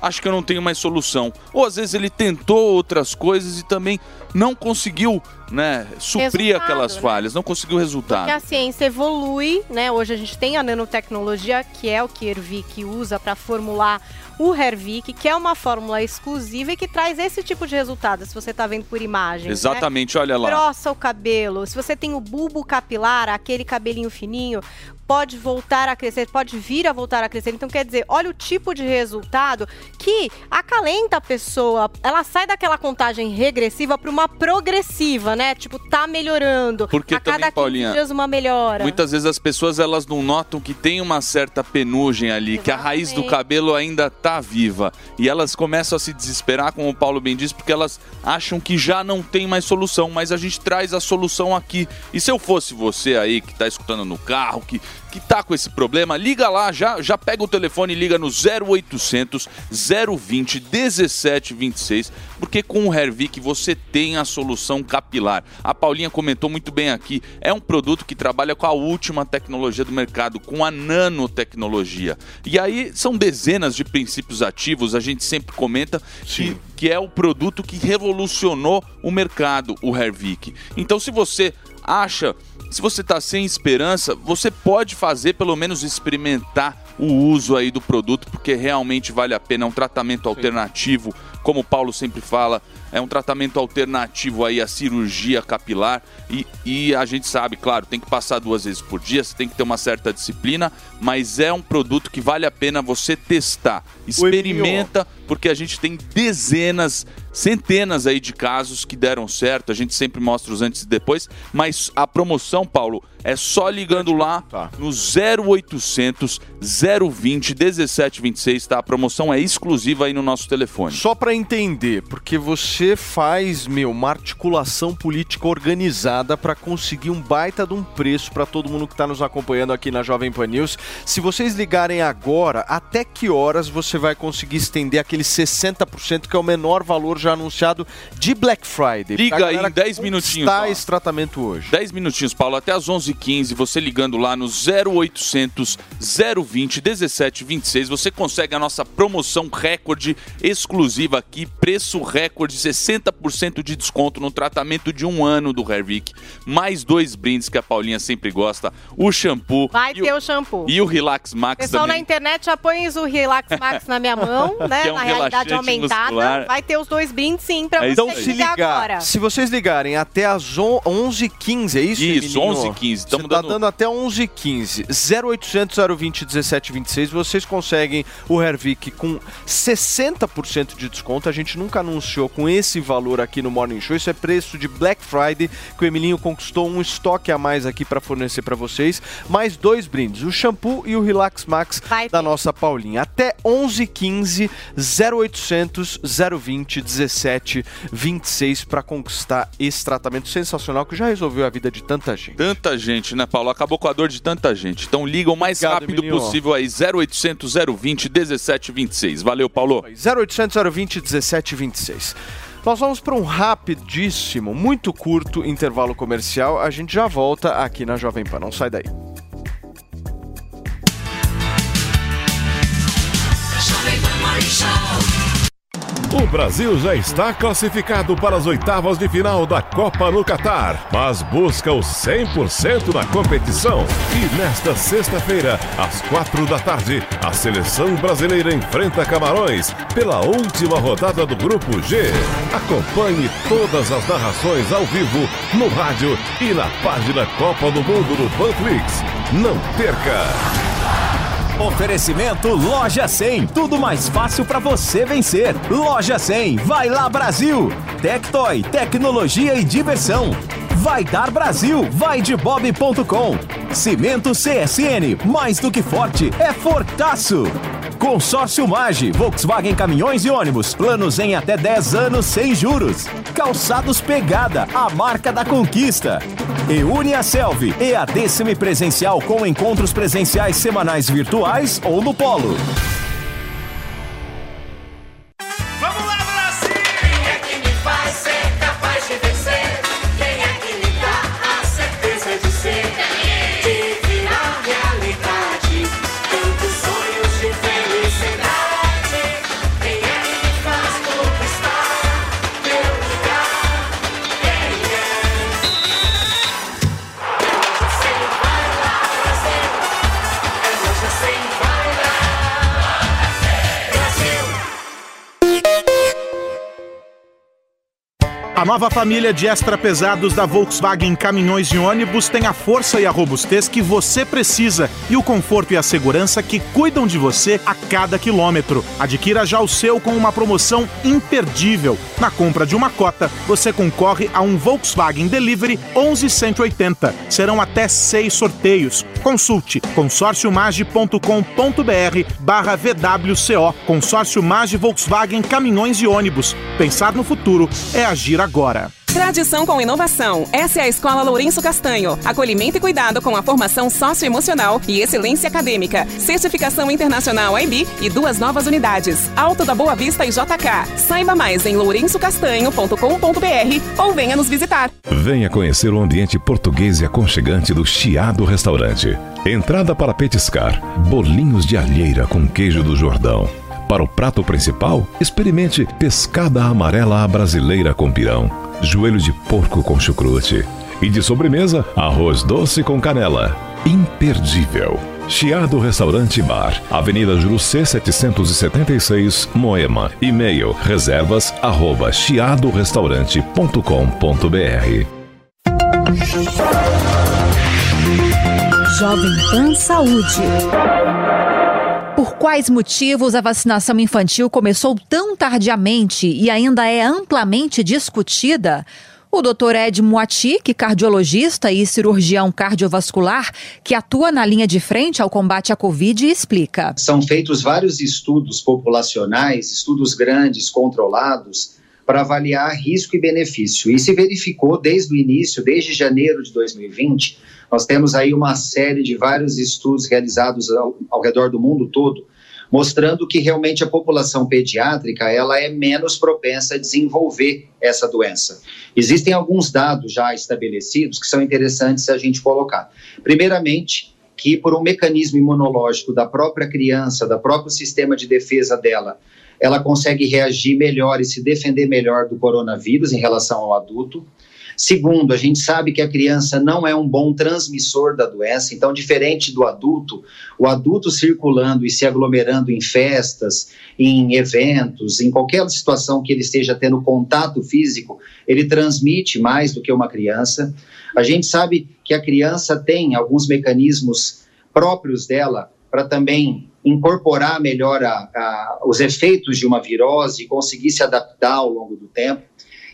acho que eu não tenho mais solução. Ou às vezes ele tentou outras coisas e também não conseguiu né, suprir Resultado, aquelas né? falhas, não conseguiu resultado. Porque a ciência evolui, né? Hoje a gente tem a nanotecnologia, que é o que Hervik usa para formular o Hervik, que é uma fórmula exclusiva e que traz esse tipo de resultado, se você está vendo por imagem. né? Exatamente, olha lá. Grossa o cabelo. Se você tem o bulbo capilar, aquele cabelinho fininho, pode voltar a crescer, pode vir a voltar a crescer. Então, quer dizer, olha o tipo de resultado que acalenta a pessoa. Ela sai daquela contagem regressiva para uma progressiva, né? Tipo, tá melhorando. Porque a cada também, 15 Paulinha, dias uma melhora. Muitas vezes as pessoas elas não notam que tem uma certa penugem ali, que a raiz do cabelo ainda tá viva. E elas começam a se desesperar, como o Paulo bem disse, porque elas acham que já não tem mais solução. Mas a gente traz a solução aqui. E se eu fosse você aí que tá escutando no carro, que, que tá com esse problema, liga lá, já, já pega o telefone e liga no 0800 020 1726, porque com o Hervik você tem a solução capilar. A Paulinha comentou muito bem aqui, é um produto que trabalha com a última tecnologia do mercado, com a nanotecnologia. E aí são dezenas de princípios ativos, a gente sempre comenta que, que é o produto que revolucionou o mercado, o Hervik. Então se você acha se você está sem esperança, você pode fazer, pelo menos experimentar o uso aí do produto, porque realmente vale a pena. É um tratamento alternativo, como o Paulo sempre fala, é um tratamento alternativo aí à cirurgia capilar. E, e a gente sabe, claro, tem que passar duas vezes por dia, você tem que ter uma certa disciplina, mas é um produto que vale a pena você testar. Experimenta, porque a gente tem dezenas, centenas aí de casos que deram certo. A gente sempre mostra os antes e depois, mas a promoção, Paulo, é só ligando lá tá. no 0800 020 1726, tá? A promoção é exclusiva aí no nosso telefone. Só para entender, porque você faz, meu, uma articulação política organizada para conseguir um baita de um preço para todo mundo que está nos acompanhando aqui na Jovem Pan News. Se vocês ligarem agora, até que horas você vai conseguir estender aquele 60% que é o menor valor já anunciado de Black Friday? Liga aí em 10 minutinhos. Está esse tratamento hoje. 10 minutinhos, Paulo, até às 11 1415, você ligando lá no 0800 020 1726, você consegue a nossa promoção recorde exclusiva aqui, preço recorde, 60% de desconto no tratamento de um ano do Hervik, mais dois brindes que a Paulinha sempre gosta, o shampoo. Vai ter o, o shampoo. E o Relax Max Pessoal também. na internet já põe o Relax Max na minha mão, né? É um na realidade aumentada. Muscular. Vai ter os dois brindes sim pra é, então, você se ligar agora. Se vocês ligarem até às 11h15, é isso? Isso, 11h15. Você tamo tá dando- dando até 11h15. 0800 020 1726, vocês conseguem o Hervik com 60% de desconto. A gente nunca anunciou com esse valor aqui no Morning Show. Isso é preço de Black Friday, que o Emilinho conquistou um estoque a mais aqui para fornecer para vocês. Mais dois brindes, o shampoo e o Relax Max da nossa Paulinha. Até 11h15, 0800 020 1726 para conquistar esse tratamento sensacional que já resolveu a vida de tanta gente. Tanta gente, né, Paulo? Acabou com a dor de tanta gente. Então liga o mais Obrigado, rápido Emilio. possível aí, 0800 020 1726. Valeu, Paulo. 0800 020 1726. Nós vamos para um rapidíssimo, muito curto intervalo comercial. A gente já volta aqui na Jovem Pan. Não sai daí. Brasil já está classificado para as oitavas de final da Copa no Catar, mas busca o 100% na competição. E nesta sexta-feira, às quatro da tarde, a seleção brasileira enfrenta Camarões pela última rodada do Grupo G. Acompanhe todas as narrações ao vivo, no rádio e na página Copa do Mundo do Panflix. Não perca! Oferecimento Loja 100. Tudo mais fácil para você vencer. Loja 100. Vai lá Brasil. Tectoy, tecnologia e diversão. Vai dar Brasil. Vai de bob.com. Cimento CSN. Mais do que forte, é fortaço. Consórcio Mage, Volkswagen Caminhões e Ônibus, planos em até 10 anos sem juros. Calçados Pegada, a marca da conquista. E Unia Selvi, EAD semipresencial com encontros presenciais semanais virtuais ou no polo. Nova família de extra pesados da Volkswagen Caminhões e Ônibus tem a força e a robustez que você precisa e o conforto e a segurança que cuidam de você a cada quilômetro. Adquira já o seu com uma promoção imperdível. Na compra de uma cota, você concorre a um Volkswagen Delivery 11180. Serão até seis sorteios. Consulte consórciomage.com.br barra VWCO. Consórcio Mage Volkswagen Caminhões e Ônibus. Pensar no futuro é agir agora. Tradição com inovação. Essa é a Escola Lourenço Castanho. Acolhimento e cuidado com a formação socioemocional e excelência acadêmica. Certificação internacional IB e duas novas unidades. Alto da Boa Vista e JK. Saiba mais em lourençocastanho.com.br ou venha nos visitar. Venha conhecer o ambiente português e aconchegante do Chiado Restaurante. Entrada para petiscar, bolinhos de alheira com queijo do Jordão. Para o prato principal, experimente pescada amarela à brasileira com pirão, joelho de porco com chucrute. E de sobremesa, arroz doce com canela. Imperdível. Chiado Restaurante Bar, Avenida Jurucê 776, Moema. E-mail reservas arroba chiadorestaurante.com.br Jovem Pan Saúde. Por quais motivos a vacinação infantil começou tão tardiamente e ainda é amplamente discutida? O Dr. Ed Moati, cardiologista e cirurgião cardiovascular, que atua na linha de frente ao combate à Covid, explica. São feitos vários estudos populacionais, estudos grandes, controlados, para avaliar risco e benefício. E se verificou desde o início, desde janeiro de 2020, nós temos aí uma série de vários estudos realizados ao, ao redor do mundo todo, mostrando que realmente a população pediátrica ela é menos propensa a desenvolver essa doença. Existem alguns dados já estabelecidos que são interessantes a gente colocar. Primeiramente, que por um mecanismo imunológico da própria criança, da próprio sistema de defesa dela, ela consegue reagir melhor e se defender melhor do coronavírus em relação ao adulto. Segundo, a gente sabe que a criança não é um bom transmissor da doença, então, diferente do adulto, o adulto circulando e se aglomerando em festas, em eventos, em qualquer situação que ele esteja tendo contato físico, ele transmite mais do que uma criança. A gente sabe que a criança tem alguns mecanismos próprios dela para também incorporar melhor a, a, os efeitos de uma virose e conseguir se adaptar ao longo do tempo.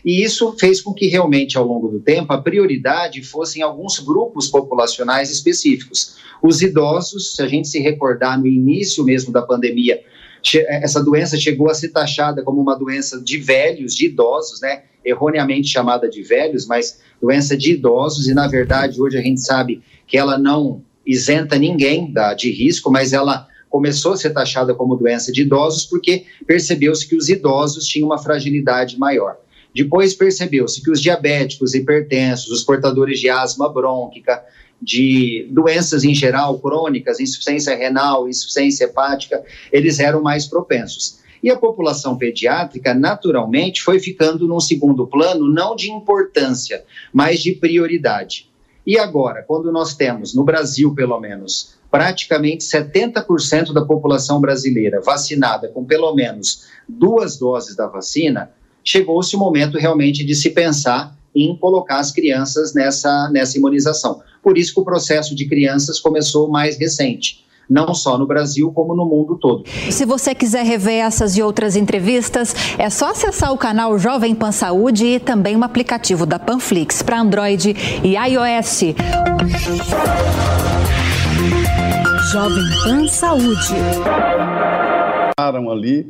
E isso fez com que realmente, ao longo do tempo, a prioridade fossem alguns grupos populacionais específicos. Os idosos, se a gente se recordar no início mesmo da pandemia, essa doença chegou a ser taxada como uma doença de velhos, de idosos, né? Erroneamente chamada de velhos, mas doença de idosos, e na verdade hoje a gente sabe que ela não isenta ninguém da, de risco, mas ela começou a ser taxada como doença de idosos porque percebeu-se que os idosos tinham uma fragilidade maior. Depois percebeu-se que os diabéticos, hipertensos, os portadores de asma brônquica, de doenças em geral crônicas, insuficiência renal, insuficiência hepática, eles eram mais propensos. E a população pediátrica, naturalmente, foi ficando num segundo plano, não de importância, mas de prioridade. E agora, quando nós temos, no Brasil pelo menos, praticamente 70% da população brasileira vacinada com pelo menos duas doses da vacina, chegou-se o momento realmente de se pensar em colocar as crianças nessa, nessa imunização. Por isso que o processo de crianças começou mais recente não só no Brasil, como no mundo todo. Se você quiser rever essas e outras entrevistas, é só acessar o canal Jovem Pan Saúde e também o aplicativo da Panflix para Android e iOS. Jovem Pan Saúde. ali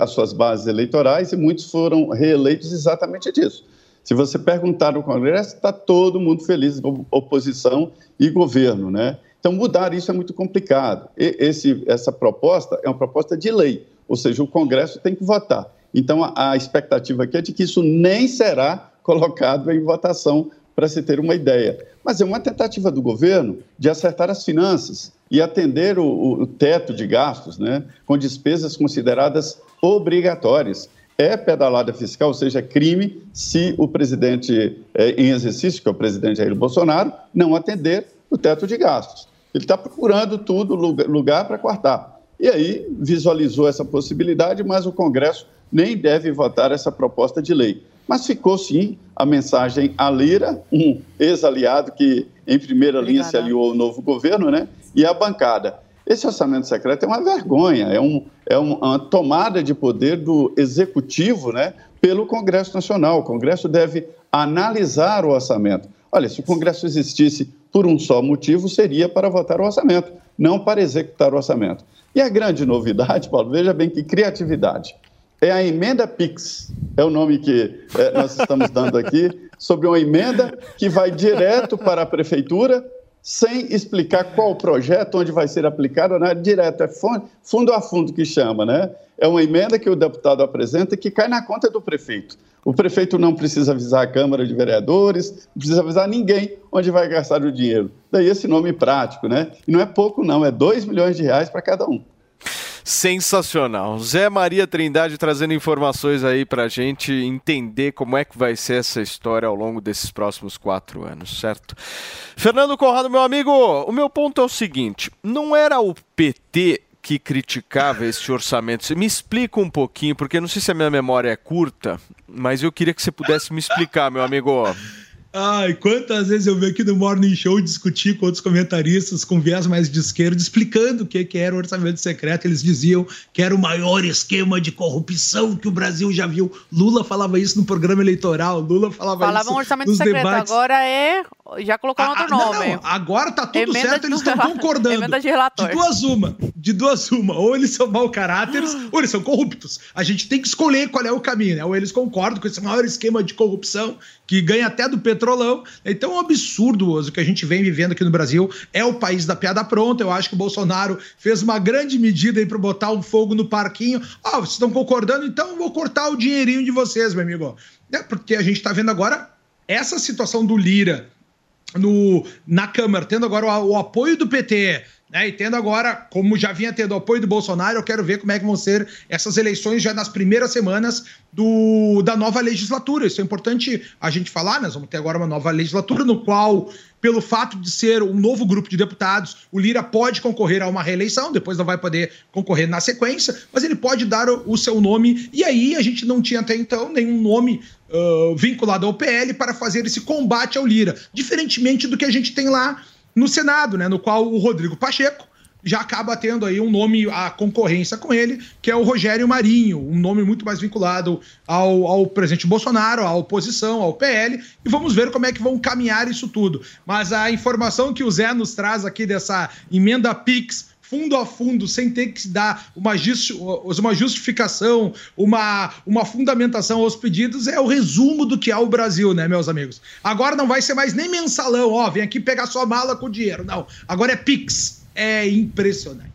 as suas bases eleitorais e muitos foram reeleitos exatamente disso. Se você perguntar no Congresso, está todo mundo feliz, oposição e governo, né? Então, mudar isso é muito complicado. E esse, essa proposta é uma proposta de lei, ou seja, o Congresso tem que votar. Então, a, a expectativa aqui é de que isso nem será colocado em votação, para se ter uma ideia. Mas é uma tentativa do governo de acertar as finanças e atender o, o teto de gastos, né, com despesas consideradas obrigatórias. É pedalada fiscal, ou seja, crime se o presidente é, em exercício, que é o presidente Jair Bolsonaro, não atender o teto de gastos. Ele está procurando tudo, lugar para cortar. E aí visualizou essa possibilidade, mas o Congresso nem deve votar essa proposta de lei. Mas ficou sim a mensagem a Lira, um ex-aliado que em primeira linha se aliou ao novo governo, né? E a bancada. Esse orçamento secreto é uma vergonha, é, um, é uma tomada de poder do executivo, né? Pelo Congresso Nacional. O Congresso deve analisar o orçamento. Olha, se o Congresso existisse por um só motivo, seria para votar o orçamento, não para executar o orçamento. E a grande novidade, Paulo, veja bem que criatividade. É a emenda PIX, é o nome que é, nós estamos dando aqui, sobre uma emenda que vai direto para a prefeitura, sem explicar qual projeto, onde vai ser aplicado, né? direto, é fundo a fundo que chama, né? É uma emenda que o deputado apresenta que cai na conta do prefeito. O prefeito não precisa avisar a Câmara de Vereadores, não precisa avisar ninguém onde vai gastar o dinheiro. Daí esse nome prático, né? E não é pouco, não, é 2 milhões de reais para cada um. Sensacional. Zé Maria Trindade trazendo informações aí para a gente entender como é que vai ser essa história ao longo desses próximos quatro anos, certo? Fernando Conrado, meu amigo, o meu ponto é o seguinte: não era o PT que criticava esse orçamento. Você me explica um pouquinho, porque não sei se a minha memória é curta, mas eu queria que você pudesse me explicar, meu amigo. Ai, quantas vezes eu vi aqui no Morning Show discutir com outros comentaristas com viés mais de esquerda, explicando o que, que era o orçamento secreto. Eles diziam que era o maior esquema de corrupção que o Brasil já viu. Lula falava isso no programa eleitoral, Lula falava, Falava isso um orçamento nos secreto, debates. agora é. Já colocaram outro Não, nome. não, agora tá tudo Emenda certo, eles estão concordando. Emenda de relator. De duas uma, de duas uma. Ou eles são mau caráteres, ou eles são corruptos. A gente tem que escolher qual é o caminho, né? Ou eles concordam com esse maior esquema de corrupção, que ganha até do Então é um absurdo o que a gente vem vivendo aqui no Brasil. É o país da piada pronta. Eu acho que o Bolsonaro fez uma grande medida aí para botar um fogo no parquinho. Ah, vocês estão concordando? Então vou cortar o dinheirinho de vocês, meu amigo. É porque a gente tá vendo agora essa situação do Lira no, na Câmara, tendo agora o, o apoio do PT, né, e tendo agora, como já vinha tendo apoio do Bolsonaro, eu quero ver como é que vão ser essas eleições já nas primeiras semanas do, da nova legislatura. Isso é importante a gente falar, nós vamos ter agora uma nova legislatura no qual, pelo fato de ser um novo grupo de deputados, o Lira pode concorrer a uma reeleição, depois não vai poder concorrer na sequência, mas ele pode dar o, o seu nome, e aí a gente não tinha até então nenhum nome ah, vinculado ao PL para fazer esse combate ao Lira, diferentemente do que a gente tem lá no Senado, né, no qual o Rodrigo Pacheco já acaba tendo aí um nome, a concorrência com ele, que é o Rogério Marinho, um nome muito mais vinculado ao, ao presidente Bolsonaro, à oposição, ao PL, e vamos ver como é que vão caminhar isso tudo. Mas a informação que o Zé nos traz aqui dessa emenda PIX fundo a fundo, sem ter que dar uma, justi uma justificação, uma, uma fundamentação aos pedidos, é o resumo do que é o Brasil, né, meus amigos? Agora não vai ser mais nem mensalão, ó, vem aqui pegar sua mala com dinheiro. Não, agora é Pix. É impressionante.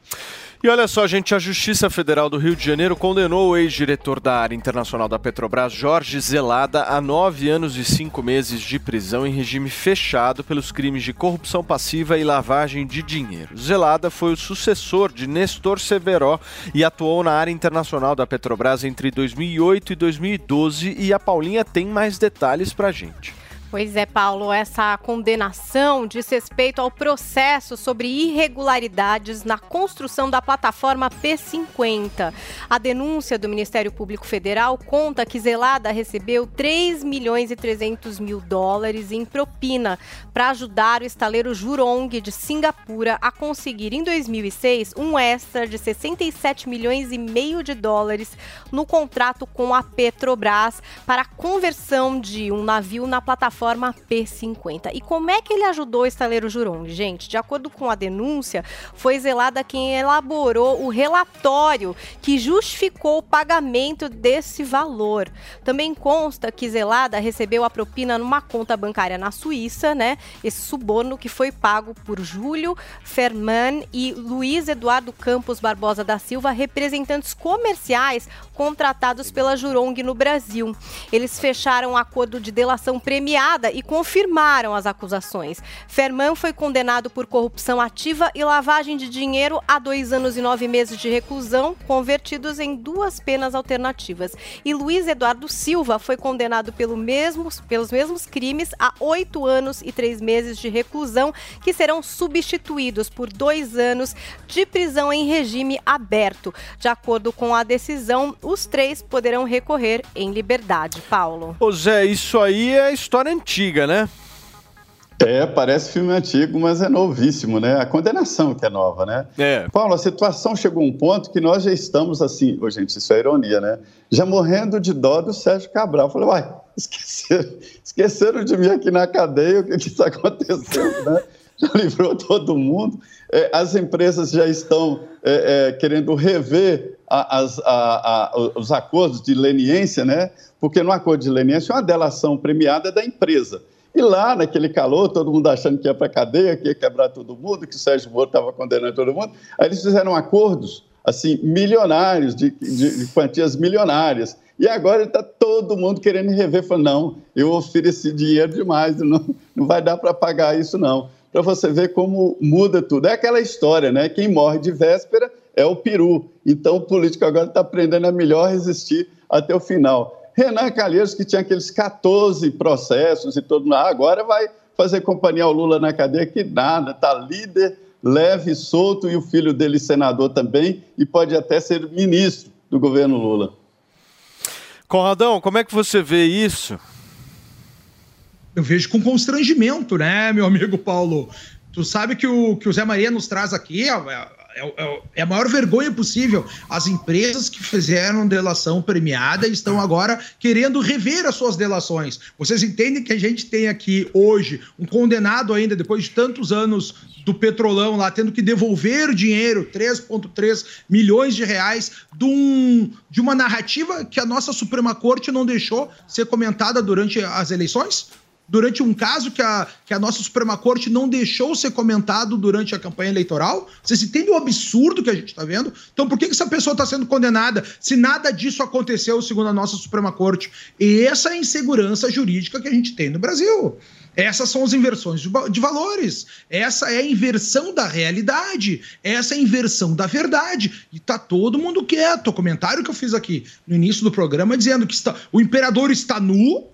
E olha só, gente, a Justiça Federal do Rio de Janeiro condenou o ex-diretor da área internacional da Petrobras, Jorge Zelada, a nove anos e cinco meses de prisão em regime fechado pelos crimes de corrupção passiva e lavagem de dinheiro. Zelada foi o sucessor de Nestor Severo e atuou na área internacional da Petrobras entre 2008 e 2012 e a Paulinha tem mais detalhes pra gente. Pois é, Paulo, essa condenação diz respeito ao processo sobre irregularidades na construção da plataforma P50. A denúncia do Ministério Público Federal conta que Zelada recebeu 3 milhões e 300 mil dólares em propina para ajudar o estaleiro Jurong de Singapura a conseguir em 2006 um extra de 67 milhões e meio de dólares no contrato com a Petrobras para a conversão de um navio na plataforma P50. E como é que ele ajudou o estaleiro Jurong? Gente, de acordo com a denúncia, foi Zelada quem elaborou o relatório que justificou o pagamento desse valor. Também consta que Zelada recebeu a propina numa conta bancária na Suíça, né? Esse suborno que foi pago por Júlio Ferman e Luiz Eduardo Campos Barbosa da Silva, representantes comerciais contratados pela Jurong no Brasil. Eles fecharam um acordo de delação premiada e confirmaram as acusações. Ferman foi condenado por corrupção ativa e lavagem de dinheiro a dois anos e nove meses de reclusão, convertidos em duas penas alternativas. E Luiz Eduardo Silva foi condenado pelo mesmos, pelos mesmos crimes a oito anos e três meses de reclusão, que serão substituídos por dois anos de prisão em regime aberto. De acordo com a decisão, os três poderão recorrer em liberdade. Paulo. Ô Zé, isso aí é história antiga, né? É, parece filme antigo, mas é novíssimo, né? A condenação que é nova, né? É. Paulo, a situação chegou a um ponto que nós já estamos assim, ô, gente, isso é ironia, né? Já morrendo de dó do Sérgio Cabral. Eu falei, uai, esqueceram, esqueceram de mim aqui na cadeia, o que que está acontecendo, né? Livrou todo mundo. É, as empresas já estão é, é, querendo rever a- as- a- a- os acordos de leniência, né? Porque no acordo de leniência, uma delação premiada é da empresa. E lá, naquele calor, todo mundo achando que ia para a cadeia, que ia quebrar todo mundo, que o Sérgio Moro estava condenando todo mundo. Aí eles fizeram acordos, assim, milionários, de, de- de quantias milionárias. E agora está todo mundo querendo rever. Falando, não, eu ofereci dinheiro demais, não, não vai dar para pagar isso, não. Para você ver como muda tudo. É aquela história, né? Quem morre de véspera é o peru. Então o político agora está aprendendo a melhor resistir até o final. Renan Calheiros, que tinha aqueles 14 processos e todo agora vai fazer companhia ao Lula na cadeia, que nada, está líder, leve, solto, e o filho dele senador também, e pode até ser ministro do governo Lula. Conradão, como é que você vê isso? Eu vejo com constrangimento, né, meu amigo Paulo? Tu sabe que o que o Zé Maria nos traz aqui é, é- é- é a maior vergonha possível. As empresas que fizeram delação premiada estão agora querendo rever as suas delações. Vocês entendem que a gente tem aqui hoje um condenado ainda, depois de tantos anos do petrolão lá, tendo que devolver dinheiro, 3,3 milhões de reais, de, um- de uma narrativa que a nossa Suprema Corte não deixou ser comentada durante as eleições? Durante um caso que a, que a nossa Suprema Corte não deixou ser comentado durante a campanha eleitoral? Vocês entendem o absurdo que a gente está vendo? Então, por que, que essa pessoa está sendo condenada se nada disso aconteceu, segundo a nossa Suprema Corte? E essa é a insegurança jurídica que a gente tem no Brasil. Essas são as inversões de, valores. Essa é a inversão da realidade. Essa é a inversão da verdade. E tá todo mundo quieto. O comentário que eu fiz aqui no início do programa dizendo que está, o imperador está nu,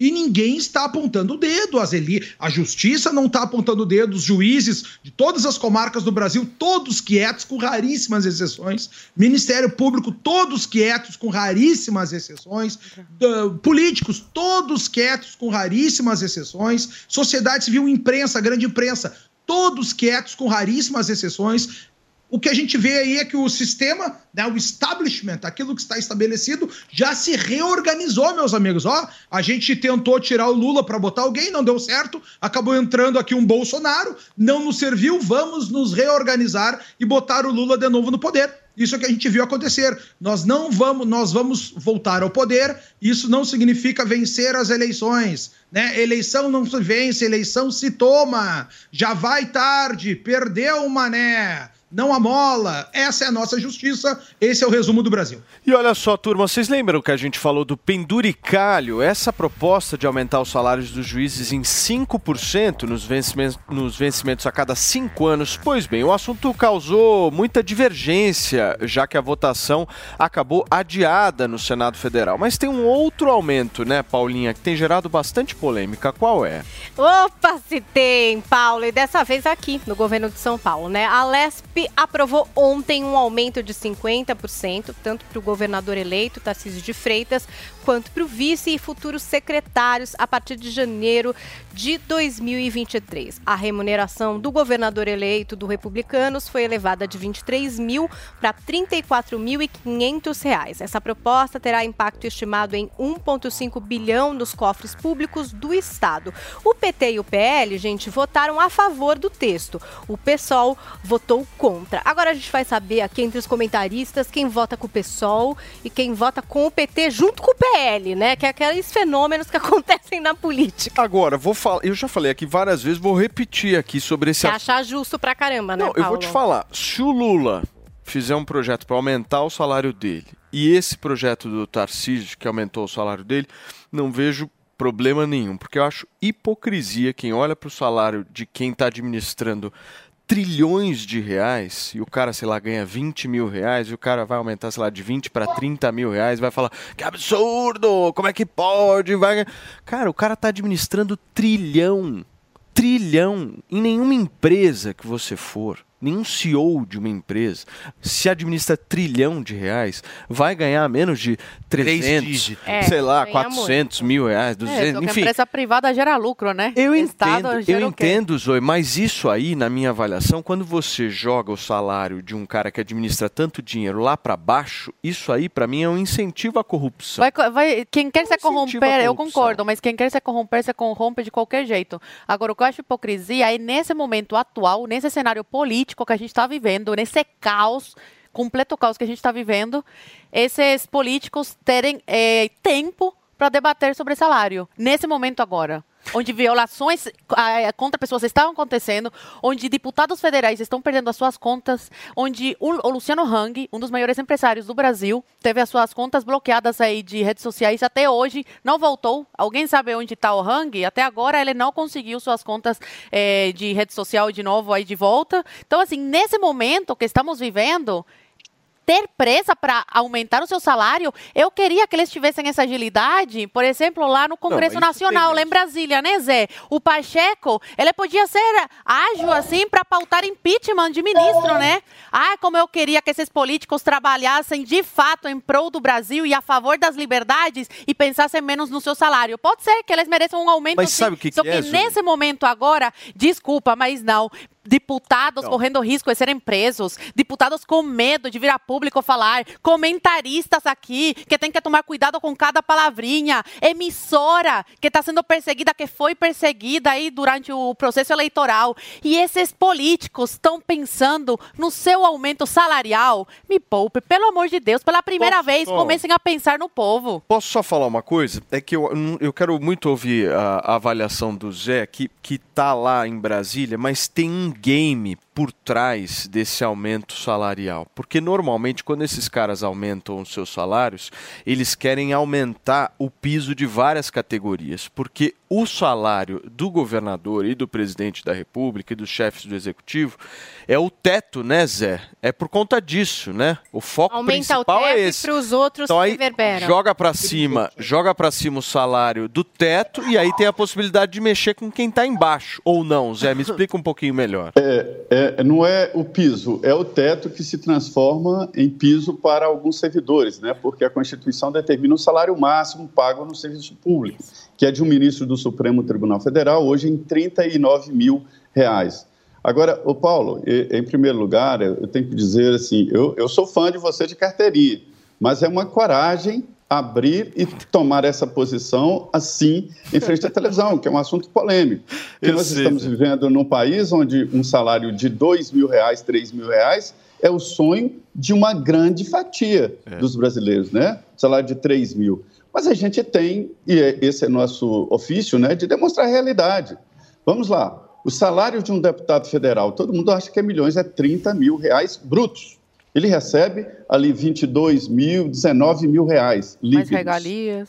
e ninguém está apontando o dedo. As eli a justiça não está apontando o dedo, os juízes de todas as comarcas do Brasil, todos quietos, com raríssimas exceções. Ministério Público, todos quietos, com raríssimas exceções. Da- políticos, todos quietos, com raríssimas exceções. Sociedade civil, imprensa, grande imprensa, todos quietos, com raríssimas exceções. O que a gente vê aí é que o sistema, né, o establishment, aquilo que está estabelecido, já se reorganizou, meus amigos. Ó, a gente tentou tirar o Lula para botar alguém, não deu certo. Acabou entrando aqui um Bolsonaro, não nos serviu. Vamos nos reorganizar e botar o Lula de novo no poder. Isso é o que a gente viu acontecer. Nós não vamos, nós vamos voltar ao poder. Isso não significa vencer as eleições, né? Eleição não se vence, eleição se toma. Já vai tarde, perdeu o mané. Não amola. Essa é a nossa justiça. Esse é o resumo do Brasil. E olha só, turma, vocês lembram que a gente falou do penduricalho? Essa proposta de aumentar os salários dos juízes em 5% nos vencimentos, nos vencimentos a cada cinco anos? Pois bem, o assunto causou muita divergência, já que a votação acabou adiada no Senado Federal. Mas tem um outro aumento, né, Paulinha, que tem gerado bastante polêmica. Qual é? Opa, se tem, Paulo. E dessa vez aqui, no governo de São Paulo, né? A Lesp aprovou ontem um aumento de 50%, tanto para o governador eleito, Tarcísio de Freitas, quanto para o vice e futuros secretários a partir de janeiro de 2023. A remuneração do governador eleito do Republicanos foi elevada de 23 mil para 34.500 reais. Essa proposta terá impacto estimado em 1,5 bilhão nos cofres públicos do Estado. O PT e o PL, gente, votaram a favor do texto. O PSOL votou contra. Agora a gente vai saber aqui entre os comentaristas quem vota com o PSOL e quem vota com o PT junto com o PL, né? Que é aqueles fenômenos que acontecem na política. Agora, vou falar, eu já falei aqui várias vezes, vou repetir aqui sobre esse Se assunto. achar justo pra caramba, né, Não, eu vou Paulo? te falar. Se o Lula fizer um projeto para aumentar o salário dele e esse projeto do Tarcísio, que aumentou o salário dele, não vejo problema nenhum, porque eu acho hipocrisia quem olha para o salário de quem está administrando trilhões de reais e o cara, sei lá, ganha 20 mil reais e o cara vai aumentar, sei lá, de 20 para 30 mil reais vai falar que absurdo, como é que pode? Vai... Cara, o cara tá administrando trilhão, trilhão em nenhuma empresa que você for. Nenhum CEO de uma empresa, se administra trilhão de reais, vai ganhar menos de 300, dígitos. É, sei lá, ganha 400 mil reais, 200, É, que a enfim. empresa privada gera lucro, né? Eu Estado entendo, eu entendo, Zoe, mas isso aí, na minha avaliação, quando você joga o salário de um cara que administra tanto dinheiro lá para baixo, isso aí, para mim, é um incentivo à corrupção. Vai, vai- quem quer se incentivo à corromper, eu concordo, mas quem quer se corromper, se corrompe de qualquer jeito. Agora, o que eu acho hipocrisia é nesse momento atual, nesse cenário político que a gente está vivendo, nesse caos, completo caos que a gente está vivendo, esses políticos terem eh, tempo para debater sobre salário. Nesse momento agora. Onde violações contra pessoas estavam acontecendo, onde deputados federais estão perdendo as suas contas, onde o, Luciano Hang, um dos maiores empresários do Brasil, teve as suas contas bloqueadas aí de redes sociais até hoje, não voltou. Alguém sabe onde está o Hang? Até agora ele não conseguiu suas contas eh, de rede social de novo aí de volta. Então, assim, nesse momento que estamos vivendo, ter pressa para aumentar o seu salário, eu queria que eles tivessem essa agilidade, por exemplo, lá no Congresso isso Nacional, lá em Brasília, né, Zé? O Pacheco, ele podia ser ágil, assim, para pautar impeachment de ministro, né? Ah, como eu queria que esses políticos trabalhassem de fato em prol do Brasil e a favor das liberdades e pensassem menos no seu salário. Pode ser que eles mereçam um aumento, Mas sim, sabe o que só que é, nesse momento agora, desculpa, mas não. Deputados Não. correndo risco de serem presos, deputados com medo de vir a público falar, comentaristas aqui que tem que tomar cuidado com cada palavrinha, emissora que está sendo perseguida, que foi perseguida aí durante o processo eleitoral. E esses políticos estão pensando no seu aumento salarial. Me poupe, pelo amor de Deus, pela primeira Posso vez, comecem a pensar no povo. Posso só falar uma coisa? É que eu, eu quero muito ouvir a, a avaliação do Zé, que, que tá lá em Brasília, mas tem um game por trás desse aumento salarial. Porque normalmente, quando esses caras aumentam os seus salários, eles querem aumentar o piso de várias categorias. Porque o salário do governador e do presidente da República e dos chefes do executivo é o teto, né, Zé? É por conta disso, né? O foco Aumenta o principal é teto e esse. para os outros Então aí reverbera. joga pra cima, joga para cima o salário do teto e aí tem a possibilidade de mexer com quem tá embaixo ou não, Zé, me explica um pouquinho melhor. É, não é o piso, é o teto que se transforma em piso para alguns servidores, né? porque a Constituição determina o salário máximo pago no serviço público, que é de um ministro do Supremo Tribunal Federal, hoje em 39 mil reais. Agora, o Paulo, em primeiro lugar, eu eu tenho que dizer assim, eu, eu sou fã de você de carteirinha, mas é uma coragem abrir e tomar essa posição assim em frente à televisão, que é um assunto polêmico. Eu nós sei, estamos vivendo num país onde um salário de dois mil reais, três mil reais é o sonho de uma grande fatia dos brasileiros, né? Salário de três mil. Mas a gente tem, e é- esse é nosso ofício, né, de demonstrar a realidade. Vamos lá. O salário de um deputado federal, todo mundo acha que é milhões, é 30 mil reais brutos. Ele recebe ali 22 mil, 19 mil reais Mais líquidos. regalias.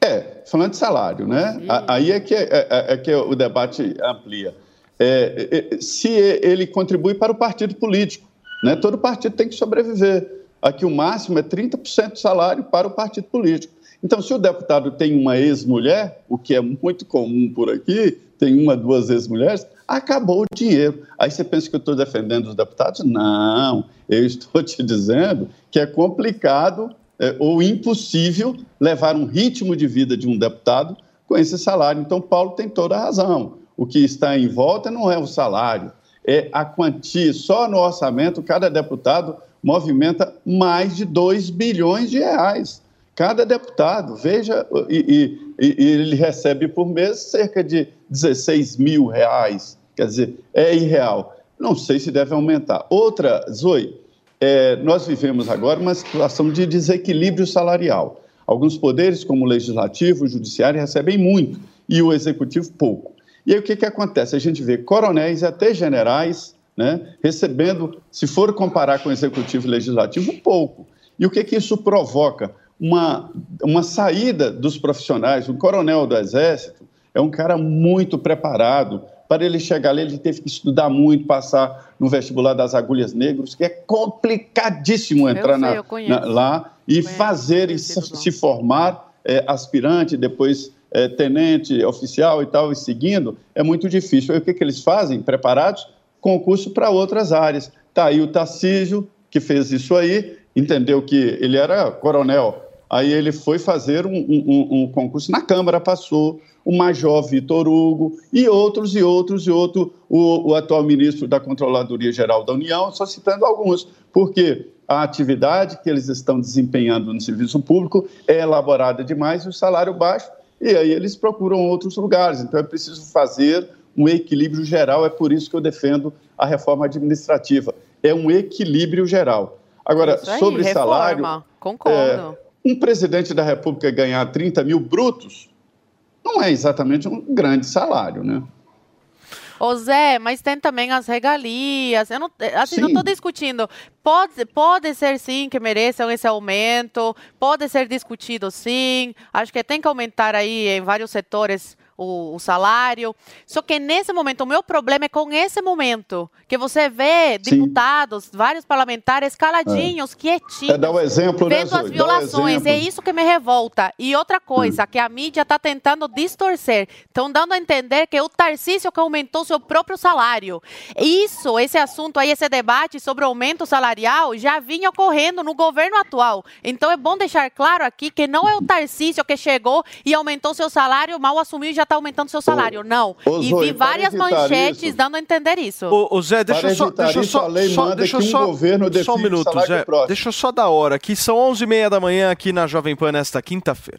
É, falando de salário, né? Aí é que, é, é- é que o debate amplia. É, é, é, se ele contribui para o partido político, né? todo partido tem que sobreviver. Aqui o máximo é 30% do salário para o partido político. Então, se o deputado tem uma ex-mulher, o que é muito comum por aqui, tem uma, duas ex-mulheres, acabou o dinheiro. Aí você pensa que eu estou defendendo os deputados? Não, eu estou te dizendo que é complicado é, ou impossível levar um ritmo de vida de um deputado com esse salário. Então, Paulo tem toda a razão. O que está em volta não é o salário, é a quantia. Só no orçamento, cada deputado movimenta mais de 2 bilhões de reais. Cada deputado, veja, e, e- e ele recebe por mês cerca de 16 mil reais. Quer dizer, é irreal. Não sei se deve aumentar. Outra, Zoe, é, nós vivemos agora uma situação de desequilíbrio salarial. Alguns poderes, como o legislativo, o judiciário, recebem muito e o executivo pouco. E aí o que, que acontece? A gente vê coronéis e até generais né, recebendo, se for comparar com o executivo e legislativo, pouco. E o que, que isso provoca? Uma, uma saída dos profissionais. O coronel do Exército é um cara muito preparado. Para ele chegar ali, ele teve que estudar muito, passar no vestibular das agulhas negras, que é complicadíssimo entrar sei, na- na- lá e fazer e se, se formar é, aspirante, depois é, tenente, oficial e tal, e seguindo, é muito difícil. Aí o que, que eles fazem? Preparados? Concurso para outras áreas. Tá aí o Tarcísio, que fez isso aí, entendeu que ele era coronel. Aí ele foi fazer um, um- um- concurso na Câmara, passou. O Major Vitor Hugo e outros e outros e outros, o, o atual ministro da Controladoria Geral da União, só citando alguns, porque a atividade que eles estão desempenhando no serviço público é elaborada demais e o salário baixo, e aí eles procuram outros lugares. Então é preciso fazer um equilíbrio geral, é por isso que eu defendo a reforma administrativa. É um equilíbrio geral. Agora, aí, sobre reforma. salário. Concordo. é, um presidente da República ganhar 30 mil brutos não é exatamente um grande salário, né? Ô Zé, mas tem também as regalias. Eu não, assim, não Sim. estou discutindo. Pode, pode ser sim que mereçam esse aumento, pode ser discutido sim. Acho que tem que aumentar aí em vários setores o, o salário. Só que nesse momento, o meu problema é com esse momento. Que você vê deputados, vários parlamentares caladinhos, quietinhos. É dar o exemplo, né, vendo as? Dá o violações. exemplo. É isso que me revolta. E outra coisa, que a mídia está tentando distorcer. Estão dando a entender que é o Tarcísio que aumentou seu próprio salário. Isso, esse assunto aí, esse debate sobre aumento salarial já vinha ocorrendo no governo atual. Então é bom deixar claro aqui que não é o Tarcísio que chegou e aumentou seu salário, mal assumiu e já está aumentando seu salário. Não. ô, e Zoe, vi várias manchetes isso- dando a entender isso. Ô, ô, Zé, deixa Para eu só, deixa eu só, só- deixa eu que um só, governo só um minuto, Zé. próximo. Deixa eu só dar hora aqui. São 11h30 da manhã aqui na Jovem Pan nesta quinta-feira.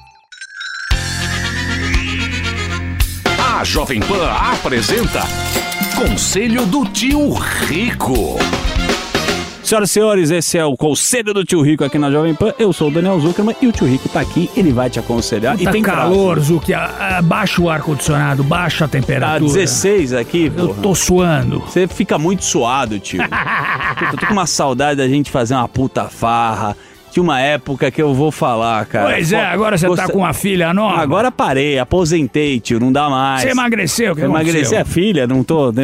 A Jovem Pan apresenta Conselho do Tio Rico. Senhoras e senhores, esse é o Conselho do Tio Rico aqui na Jovem Pan. Eu sou o Daniel Zuckerman e o Tio Rico tá aqui, ele vai te aconselhar. e Tá tem calor, prazo. Zuki. Ah, Baixa o ar-condicionado, baixa a Tá temperatura. 16 aqui, Eu tô suando. Você fica muito suado, tio. Eu tô com uma saudade da gente fazer uma puta farra. Tinha uma época que eu vou falar, cara. Pois é, agora você tá gosta- com uma filha nova. Agora parei, aposentei, tio, não dá mais. Você emagreceu, que emagreci a filha, não tô.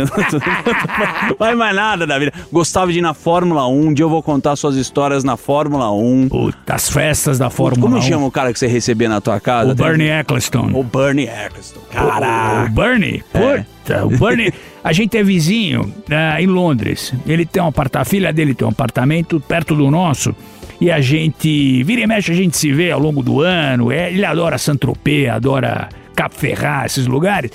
Não faz mais nada da vida. Gostava de ir na Fórmula 1, um dia eu vou contar suas histórias na Fórmula 1. Puta, as festas da Fórmula Como 1. chama o cara que você recebia na tua casa? O Bernie Eccleston. O Bernie Eccleston. Caraca. o Bernie? Puta, o Bernie. A gente é vizinho ah, em Londres. Ele tem um apartamento, a filha dele tem um apartamento perto do nosso. E a gente, vira e mexe, a gente se vê ao longo do ano. É, ele adora Saint-Tropez, adora Cap Ferrat, esses lugares.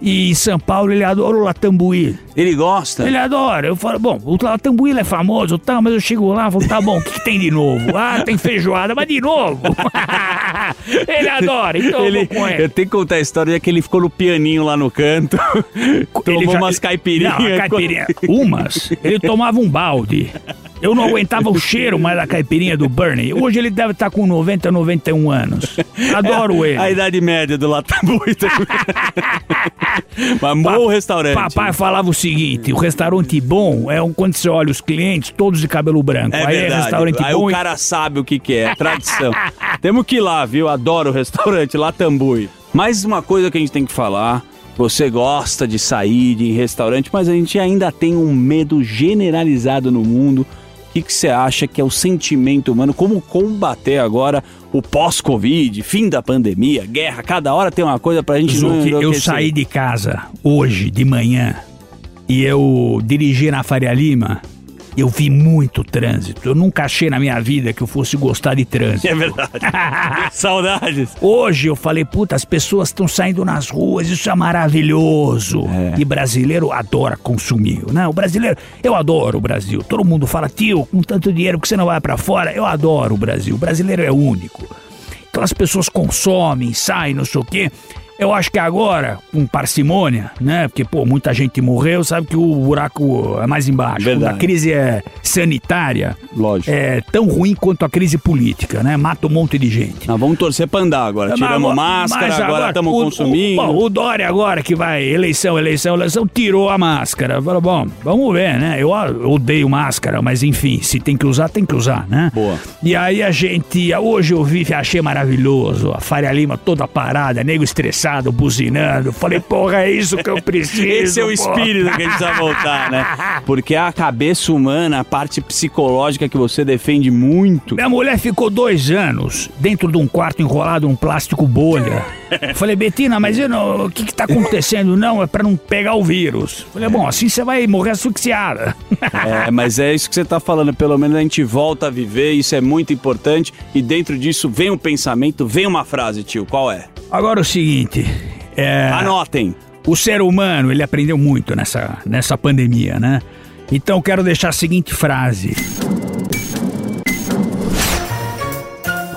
E em São Paulo ele adora o Latambuí. Ele gosta? Ele adora. Eu falo, bom, o Latambuí é famoso, tá, mas eu chego lá e falo, tá bom, o que, que tem de novo? Ah, tem feijoada, mas de novo. ele adora, então ele, eu vou com ele. eu tenho que contar a história que ele ficou no pianinho lá no canto. tomou Ele já- umas caipirinhas. Não, caipirinha. Umas. Ele tomava um balde. Eu não aguentava o cheiro mais da caipirinha do Bernie. Hoje ele deve estar com 90, 91 anos. Adoro ele. A idade média do Latambuí também. Mas bom restaurante. Papai falava o seguinte: o restaurante bom é um quando você olha os clientes, todos de cabelo branco. É Aí é verdade. restaurante Aí bom. o e- cara sabe o que, que é, tradição. Temos que ir lá, viu? Adoro o restaurante Latambui. Mais uma coisa que a gente tem que falar. Você gosta de sair de restaurante, mas a gente ainda tem um medo generalizado no mundo que, que você acha que é o sentimento humano? Como combater agora o pós-Covid, fim da pandemia, guerra? Cada hora tem uma coisa pra gente Zuc, eu saí de casa hoje de manhã e eu dirigi na Faria Lima. Eu vi muito trânsito. Eu nunca achei na minha vida que eu fosse gostar de trânsito. É verdade. Saudades. Hoje eu falei, puta, as pessoas estão saindo nas ruas, isso é maravilhoso. E brasileiro adora consumir, né? O brasileiro, eu adoro o Brasil. Todo mundo fala, tio, com tanto dinheiro que você não vai pra fora, eu adoro o Brasil. O brasileiro é único. Então as pessoas consomem, saem, não sei o quê. Eu acho que agora, com parcimônia, né? Porque, pô, muita gente morreu, sabe que o buraco é mais embaixo. Verdade. A crise é sanitária. Lógico. É tão ruim quanto a crise política, né? Mata um monte de gente. Nós vamos torcer pra andar agora. Tiramos máscara, agora estamos o- consumindo. O, bom, o Dória agora que vai, eleição, eleição, eleição, tirou a máscara. Falou, bom, vamos ver, né? Eu, eu odeio máscara, mas enfim, se tem que usar, tem que usar, né? Boa. E aí a gente, hoje eu vi, achei maravilhoso, a Faria Lima toda parada, nego estressado, buzinando. Falei, porra, é isso que eu preciso. Esse é o pô. espírito que a gente precisa voltar, né? Porque a cabeça humana, a parte psicológica que você defende muito. Minha mulher ficou dois anos dentro de um quarto enrolado em um plástico bolha. Falei, Betina, mas não- o que, que tá acontecendo? Não, é pra não pegar o vírus. Falei, bom, assim você vai morrer asfixiada. É, mas é isso que você tá falando. Pelo menos a gente volta a viver, isso é muito importante. E dentro disso vem um pensamento, vem uma frase, tio. Qual é? Agora o seguinte. É, Anotem. O ser humano, ele aprendeu muito nessa, nessa pandemia, né? Então quero deixar a seguinte frase.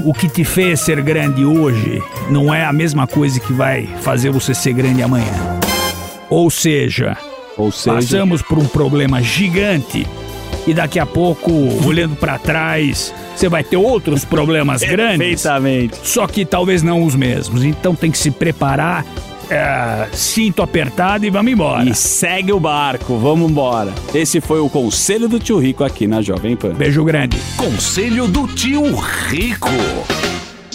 O que te fez ser grande hoje não é a mesma coisa que vai fazer você ser grande amanhã. Ou seja, Ou seja- passamos por um problema gigante e daqui a pouco, olhando pra trás, você vai ter outros problemas grandes. Perfeitamente. Só que talvez não os mesmos. Então tem que se preparar, é, cinto apertado e vamos embora. E segue o barco, vamos embora. Esse foi o conselho do tio Rico aqui na Jovem Pan. Beijo grande. Conselho do tio Rico.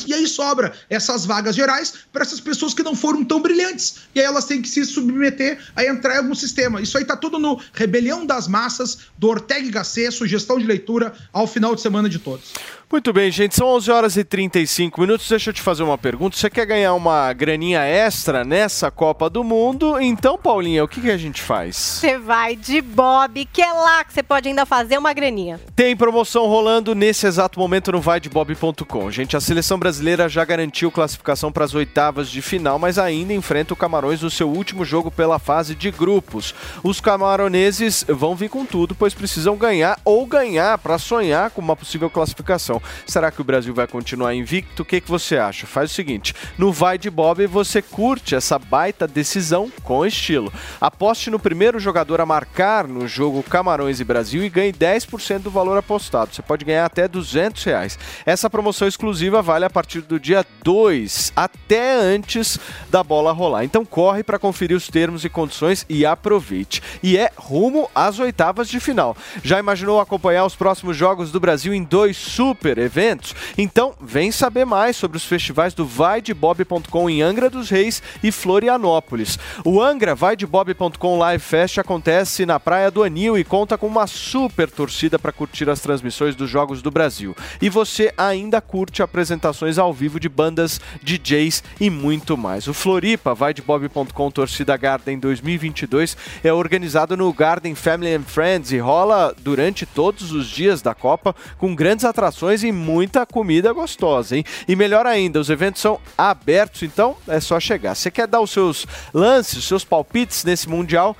E aí sobra essas vagas gerais para essas pessoas que não foram tão brilhantes. E aí elas têm que se submeter a entrar em algum sistema. Isso aí tá tudo no Rebelião das Massas, do Ortega Gasset, sugestão de leitura ao final de semana de todos. Muito bem, gente, são 11 horas e 35 minutos. Deixa eu te fazer uma pergunta. Você quer ganhar uma graninha extra nessa Copa do Mundo? Então, Paulinha, o que, que a gente faz? Você vai de Bob, que é lá que você pode ainda fazer uma graninha. Tem promoção rolando nesse exato momento no vaidebob.com. Gente, a seleção brasileira já garantiu classificação para as oitavas de final, mas ainda enfrenta o Camarões no seu último jogo pela fase de grupos. Os camaroneses vão vir com tudo, pois precisam ganhar ou ganhar para sonhar com uma possível classificação. Será que o Brasil vai continuar invicto? O que, que você acha? Faz o seguinte: no Vai de Bob você curte essa baita decisão com estilo. Aposte no primeiro jogador a marcar no jogo Camarões e Brasil e ganhe 10% do valor apostado. Você pode ganhar até 200 reais. Essa promoção exclusiva vale a partir do dia 2 até antes da bola rolar. Então corre para conferir os termos e condições e aproveite. E é rumo às oitavas de final. Já imaginou acompanhar os próximos jogos do Brasil em dois super eventos? Então vem saber mais sobre os festivais do vaidebob.com em Angra dos Reis e Florianópolis. O Angra vaidebob.com Live Fest acontece na Praia do Anil e conta com uma super torcida para curtir as transmissões dos jogos do Brasil. E você ainda curte apresentações ao vivo de bandas, DJs e muito mais. O Floripa vaidebob.com Torcida Garden 2022 é organizado no Garden Family and Friends e rola durante todos os dias da Copa com grandes atrações e muita comida gostosa, hein? E melhor ainda, os eventos são abertos, então é só chegar. Você quer dar os seus lances, os seus palpites nesse Mundial?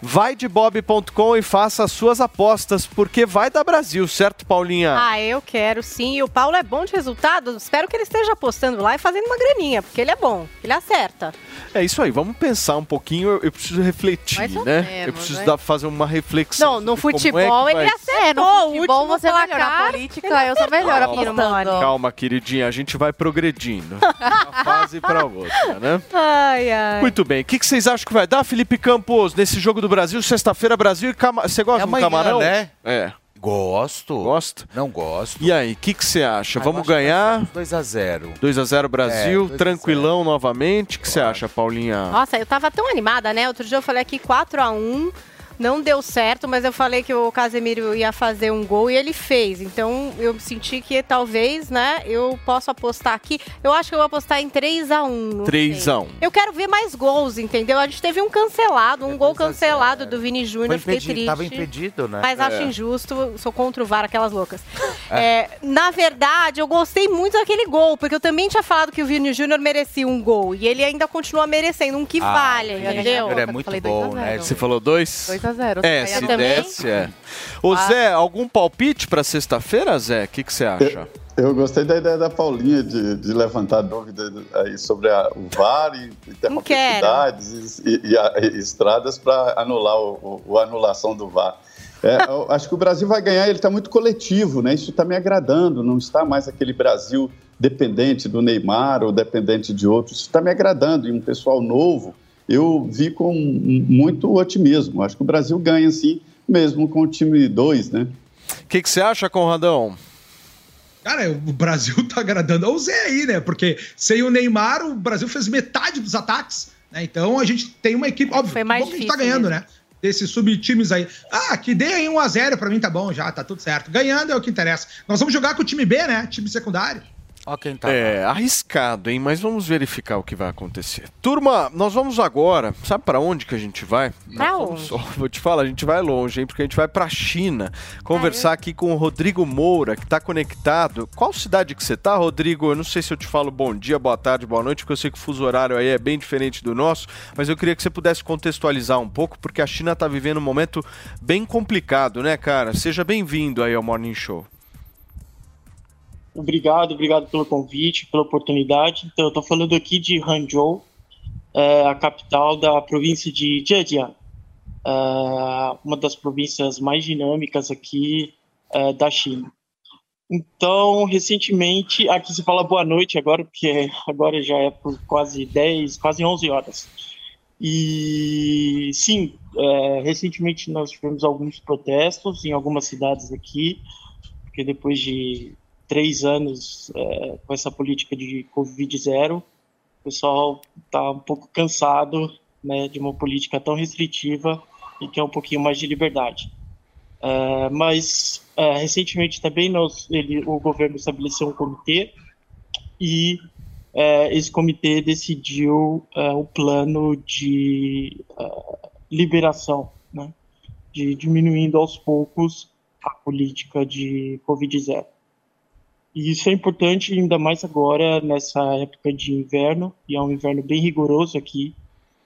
Vai de bob.com e faça as suas apostas, porque vai dar Brasil, certo, Paulinha? Ah, eu quero sim. E o Paulo é bom de resultado. Espero que ele esteja apostando lá e fazendo uma graninha, porque ele é bom. Ele acerta. É isso aí, vamos pensar um pouquinho. Eu, eu preciso refletir, Mais ou né? menos, eu preciso né? dar, fazer uma reflexão. Não, no como futebol é que ele vai acertou. É, no o futebol você é na placar, política ele eu sou melhor apostando. Calma, queridinha, a gente vai progredindo. de uma fase para outra, né? Ai, ai. Muito bem. O que, que vocês acham que vai dar, Felipe Campos, nesse jogo do Brasil, sexta-feira, Brasil e Camarão? Você gosta É do amanhã, Camarão? né? É. Gosto. Gosta? Não gosto. E aí, o que, que você acha? Ah, Vamos ganhar? 2x0. 2x0 Brasil, É, 2 a 0. tranquilão novamente. O que você acha, Paulinha? Nossa, eu tava tão animada, né? Outro dia eu falei aqui 4x1. Não deu certo, mas eu falei que o Casemiro ia fazer um gol e ele fez. Então eu senti que talvez, né, eu posso apostar aqui. Eu acho que eu vou apostar em 3 a 1 3 a 1 Eu quero ver mais gols, entendeu? A gente teve um cancelado, um gol cancelado do Vini Júnior, Foi fiquei impedido, triste. tava impedido, né? Mas acho É. injusto, sou contra o VAR, aquelas loucas. É, na verdade, eu gostei muito daquele gol, porque eu também tinha falado que o Vini Júnior merecia um gol. E ele ainda continua merecendo, um que Ah, vale, o Vini entendeu? Júnior é muito bom, 2 a né? 0. Você falou dois? 2 a 0. É, se desse, é. Ô Zé, algum palpite pra sexta-feira, Zé? O que você acha? Eu gostei da ideia da Paulinha de, de levantar dúvida aí sobre a- o VAR e interrompibilidades e, e- a- e estradas para anular o, o- a anulação do VAR. É, eu acho que o Brasil vai ganhar, ele está muito coletivo, né? Isso está me agradando, não está mais aquele Brasil dependente do Neymar ou dependente de outros. Isso está me agradando. E um pessoal novo, eu vi com muito otimismo. Acho que o Brasil ganha, sim, mesmo com o time 2, né? O que, que você acha, Conradão? Cara, o Brasil tá agradando ao Zé aí, né? Porque sem o Neymar, o Brasil fez metade dos ataques. Né? Então a gente tem uma equipe. Óbvio, Foi mais bom que a gente tá difícil ganhando, mesmo. né? Desses subtimes aí. Ah, que dê aí 1x0 pra mim, tá bom já, tá tudo certo. Ganhando é o que interessa. Nós vamos jogar com o time B, né? Time secundário. Ó quem tá É, arriscado, hein? Mas vamos verificar o que vai acontecer. Turma, nós vamos agora. Sabe pra onde que a gente vai? Pra onde? só- vou te falar, a gente vai longe, hein? Porque a gente vai pra China conversar aqui com o Rodrigo Moura, que tá conectado. Qual cidade que você tá, Rodrigo? Eu não sei se eu te falo bom dia, boa tarde, boa noite, porque eu sei que o fuso horário aí é bem diferente do nosso, mas eu queria que você pudesse contextualizar um pouco, porque a China tá vivendo um momento bem complicado, né, cara? Seja bem-vindo aí ao Morning Show. Obrigado, obrigado pelo convite, pela oportunidade. Então, eu estou falando aqui de Hangzhou, é, a capital da província de Zhejiang, é, uma das províncias mais dinâmicas aqui é, da China. Então, recentemente, aqui se fala boa noite agora, porque agora já é por quase 10, quase 11 horas. E sim, é, recentemente nós tivemos alguns protestos em algumas cidades aqui, porque depois de três anos é, com essa política de Covid zero, o pessoal está um pouco cansado né, de uma política tão restritiva e quer um pouquinho mais de liberdade. É, mas é, recentemente também nós, ele, o governo estabeleceu um comitê e é, esse comitê decidiu é, o plano de é, liberação, né, de diminuindo aos poucos a política de Covid zero. E isso é importante ainda mais agora nessa época de inverno, e é um inverno bem rigoroso aqui,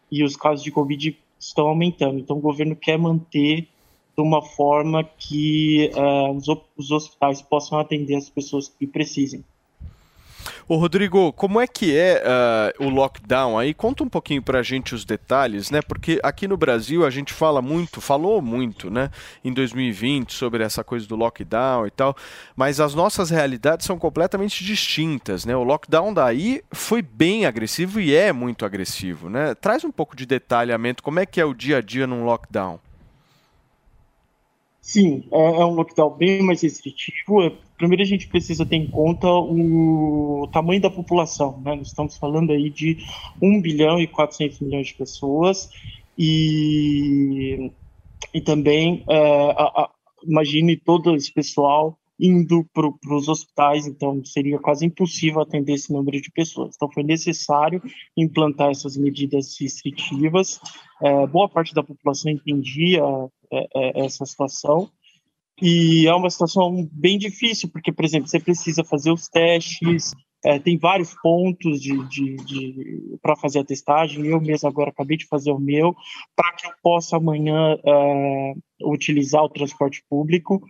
e os casos de Covid estão aumentando. Então o governo quer manter de uma forma que eh, os, os hospitais possam atender as pessoas que precisem. Ô Rodrigo, como é que é ah, o lockdown aí? Conta um pouquinho pra gente os detalhes, né? Porque aqui no Brasil a gente fala muito, falou muito, né? Em 2020 sobre essa coisa do lockdown e tal, mas as nossas realidades são completamente distintas, né? O lockdown daí foi bem agressivo e é muito agressivo, né? Traz um pouco de detalhamento, como é que é o dia a dia num lockdown? Sim, é, é um lockdown bem mais restritivo. É, Primeiro a gente precisa ter em conta o tamanho da população, né? Nós estamos falando aí de 1 bilhão e 400 milhões de pessoas e, e também é, a- a- imagine todo esse pessoal indo para os hospitais, então seria quase impossível atender esse número de pessoas. Então foi necessário implantar essas medidas restritivas. É, boa parte da população entendia é, é, essa situação e é uma situação bem difícil, porque, por exemplo, você precisa fazer os testes, é, tem vários pontos de, de, de para fazer a testagem. Eu mesmo agora acabei de fazer o meu, para que eu possa amanhã é, utilizar o transporte público.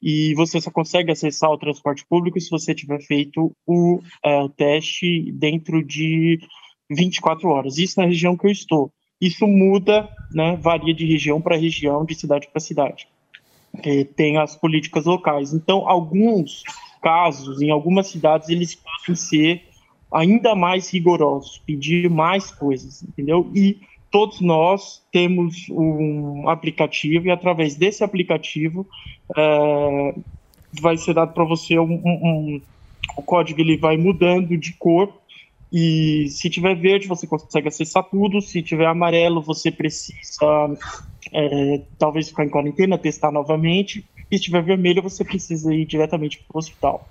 E você só consegue acessar o transporte público se você tiver feito o, é, o teste dentro de 24 horas. Isso na região que eu estou. Isso muda, né, varia de região para região, de cidade para cidade eh, tem as políticas locais. Então, alguns casos, em algumas cidades, eles podem ser ainda mais rigorosos, pedir mais coisas, entendeu? E todos nós temos um aplicativo e através desse aplicativo eh, vai ser dado para você um, um- um- o código ele vai mudando de cor e se tiver verde você consegue acessar tudo, se tiver amarelo você precisa é, talvez ficar em quarentena, testar novamente. E se estiver vermelho, você precisa ir diretamente para o hospital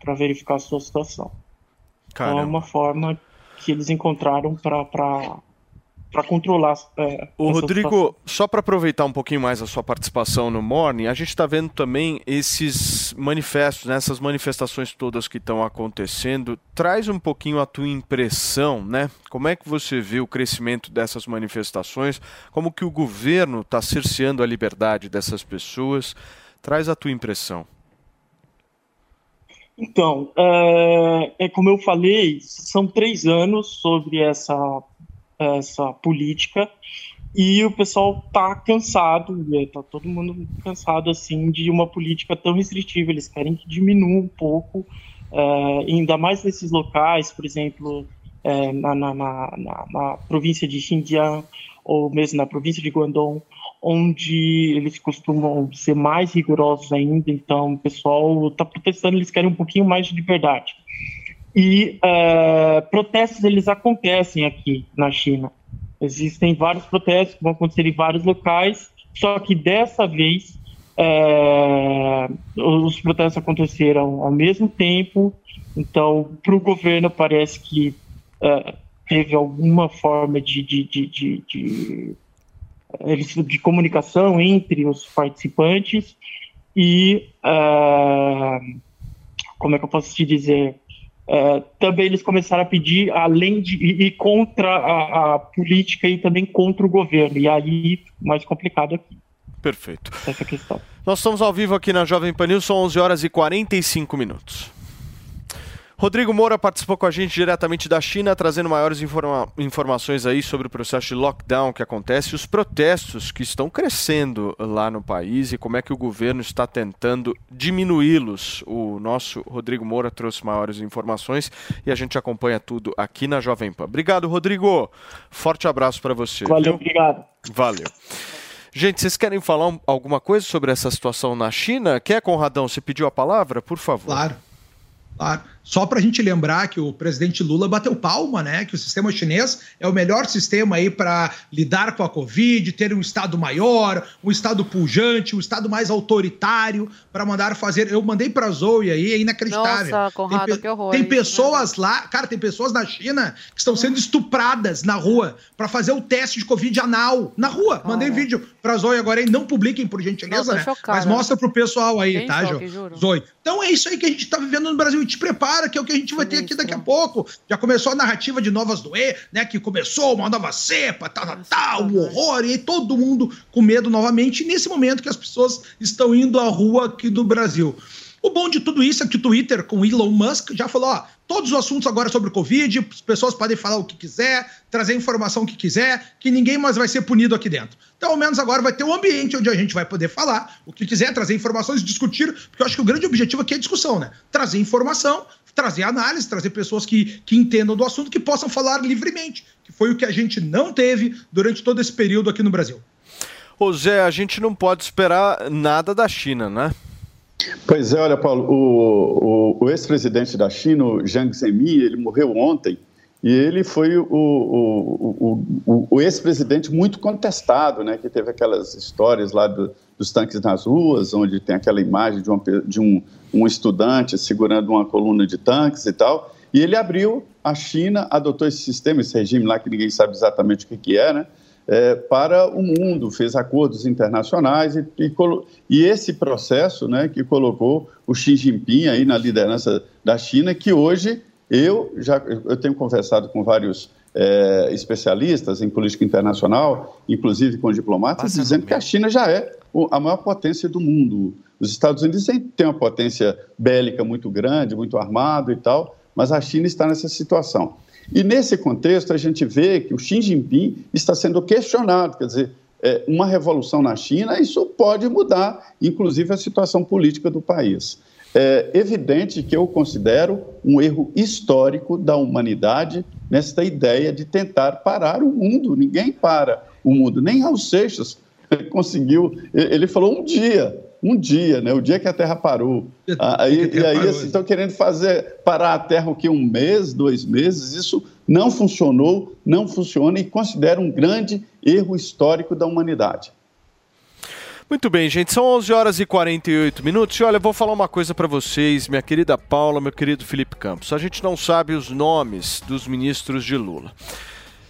para verificar a sua situação. Então, é Caramba. uma forma que eles encontraram para controlar. É, O Rodrigo, situação. só para aproveitar um pouquinho mais a sua participação no Morning, a gente está vendo também esses manifestos, né, essas manifestações todas que estão acontecendo. Traz um pouquinho a tua impressão, né? Como é que você vê o crescimento dessas manifestações? Como que o governo está cerceando a liberdade dessas pessoas? Traz a tua impressão. Então, é, é como eu falei, são três anos sobre essa, essa política e o pessoal está cansado, está todo mundo cansado assim de uma política tão restritiva. Eles querem que diminua um pouco, é, ainda mais nesses locais, por exemplo, é, na, na, na, na- província de Xinjiang ou mesmo na província de Guangdong, onde eles costumam ser mais rigorosos ainda. Então, o pessoal está protestando, eles querem um pouquinho mais de liberdade. E eh, protestos eles acontecem aqui na China. Existem vários protestos que vão acontecer em vários locais, só que dessa vez eh, os protestos aconteceram ao mesmo tempo. Então, para o governo parece que eh, teve alguma forma de, de, de, de, de, de comunicação entre os participantes e eh, como é que eu posso te dizer? É, também eles começaram a pedir, além de ir ir contra a, a política e também contra o governo. E aí, mais complicado aqui, Perfeito. essa questão. Nós estamos ao vivo aqui na Jovem Pan News, são 11 horas e 45 minutos. Rodrigo Moura participou com a gente diretamente da China, trazendo maiores informa- informações aí sobre o processo de lockdown que acontece, os protestos que estão crescendo lá no país e como é que o governo está tentando diminuí-los. O nosso Rodrigo Moura trouxe maiores informações e a gente acompanha tudo aqui na Jovem Pan. Obrigado, Rodrigo. Forte abraço para você. Valeu, viu? obrigado. Valeu. Gente, vocês querem falar um- alguma coisa sobre essa situação na China? Quer, Conradão, você pediu a palavra? Por favor. Claro. Claro. Só para a gente lembrar que o presidente Lula bateu palma, né? Que o sistema chinês é o melhor sistema aí para lidar com a Covid, ter um Estado maior, um Estado pujante, um Estado mais autoritário para mandar fazer. Eu mandei para Zoe aí, é inacreditável. Nossa, Conrado, tem, que horror, Tem pessoas lá, cara, tem pessoas na China que estão sendo estupradas na rua para fazer o teste de Covid anal na rua. Mandei vídeo para Zoe agora aí, não publiquem por gentileza, Não, né? Mas mostra pro pessoal aí, Fiquei em tá, choque. Zoe? Então é isso aí que a gente tá vivendo no Brasil. E te prepara, que é o que a gente vai ter aqui daqui a pouco. Já começou a narrativa de novas doer, né? Que começou uma nova cepa, tal, tal, tal, um horror, e todo mundo com medo novamente. Nesse momento que as pessoas estão indo à rua aqui do Brasil. O bom de tudo isso é que o Twitter, com Elon Musk, já falou: ó, todos os assuntos agora sobre o Covid, as pessoas podem falar o que quiser, trazer a informação que quiser, que ninguém mais vai ser punido aqui dentro. Então, ao menos agora vai ter um ambiente onde a gente vai poder falar o que quiser, trazer informações, discutir, porque eu acho que o grande objetivo aqui é a discussão, né? Trazer informação, trazer análise, trazer pessoas que, que entendam do assunto, que possam falar livremente, que foi o que a gente não teve durante todo esse período aqui no Brasil. Ô Zé, a gente não pode esperar nada da China, né? Pois é, olha, Paulo, o, o, o ex-presidente da China, o Jiang Zemin, ele morreu ontem e ele foi o, o, o, o ex-presidente muito contestado, né? Que teve aquelas histórias lá do, dos tanques nas ruas, onde tem aquela imagem de, uma, de um, um estudante segurando uma coluna de tanques e tal. E ele abriu a China, adotou esse sistema, esse regime lá que ninguém sabe exatamente o que, que é, né? é, para o mundo, fez acordos internacionais e, e, e esse processo né, que colocou o Xi Jinping aí na liderança da China, que hoje eu já eu tenho conversado com vários é, especialistas em política internacional, inclusive com diplomatas, dizendo que a China já é a maior potência do mundo. Os Estados Unidos têm uma potência bélica muito grande, muito armado e tal, mas a China está nessa situação. E nesse contexto, a gente vê que o Xi Jinping está sendo questionado, quer dizer, é, uma revolução na China, isso pode mudar, inclusive, a situação política do país. É evidente que eu considero um erro histórico da humanidade nesta ideia de tentar parar o mundo. Ninguém para o mundo, nem Raul Seixas conseguiu. Ele falou um dia, um dia, né? O dia que a Terra parou. Ah, Aí, e aí, assim, estão querendo fazer parar a Terra o que um mês, dois meses. Isso não funcionou, não funciona e considero um grande erro histórico da humanidade. Muito bem, gente, são 11 horas e 48 minutos. E olha, eu vou falar uma coisa pra vocês, minha querida Paula, meu querido Felipe Campos. A gente não sabe os nomes dos ministros de Lula.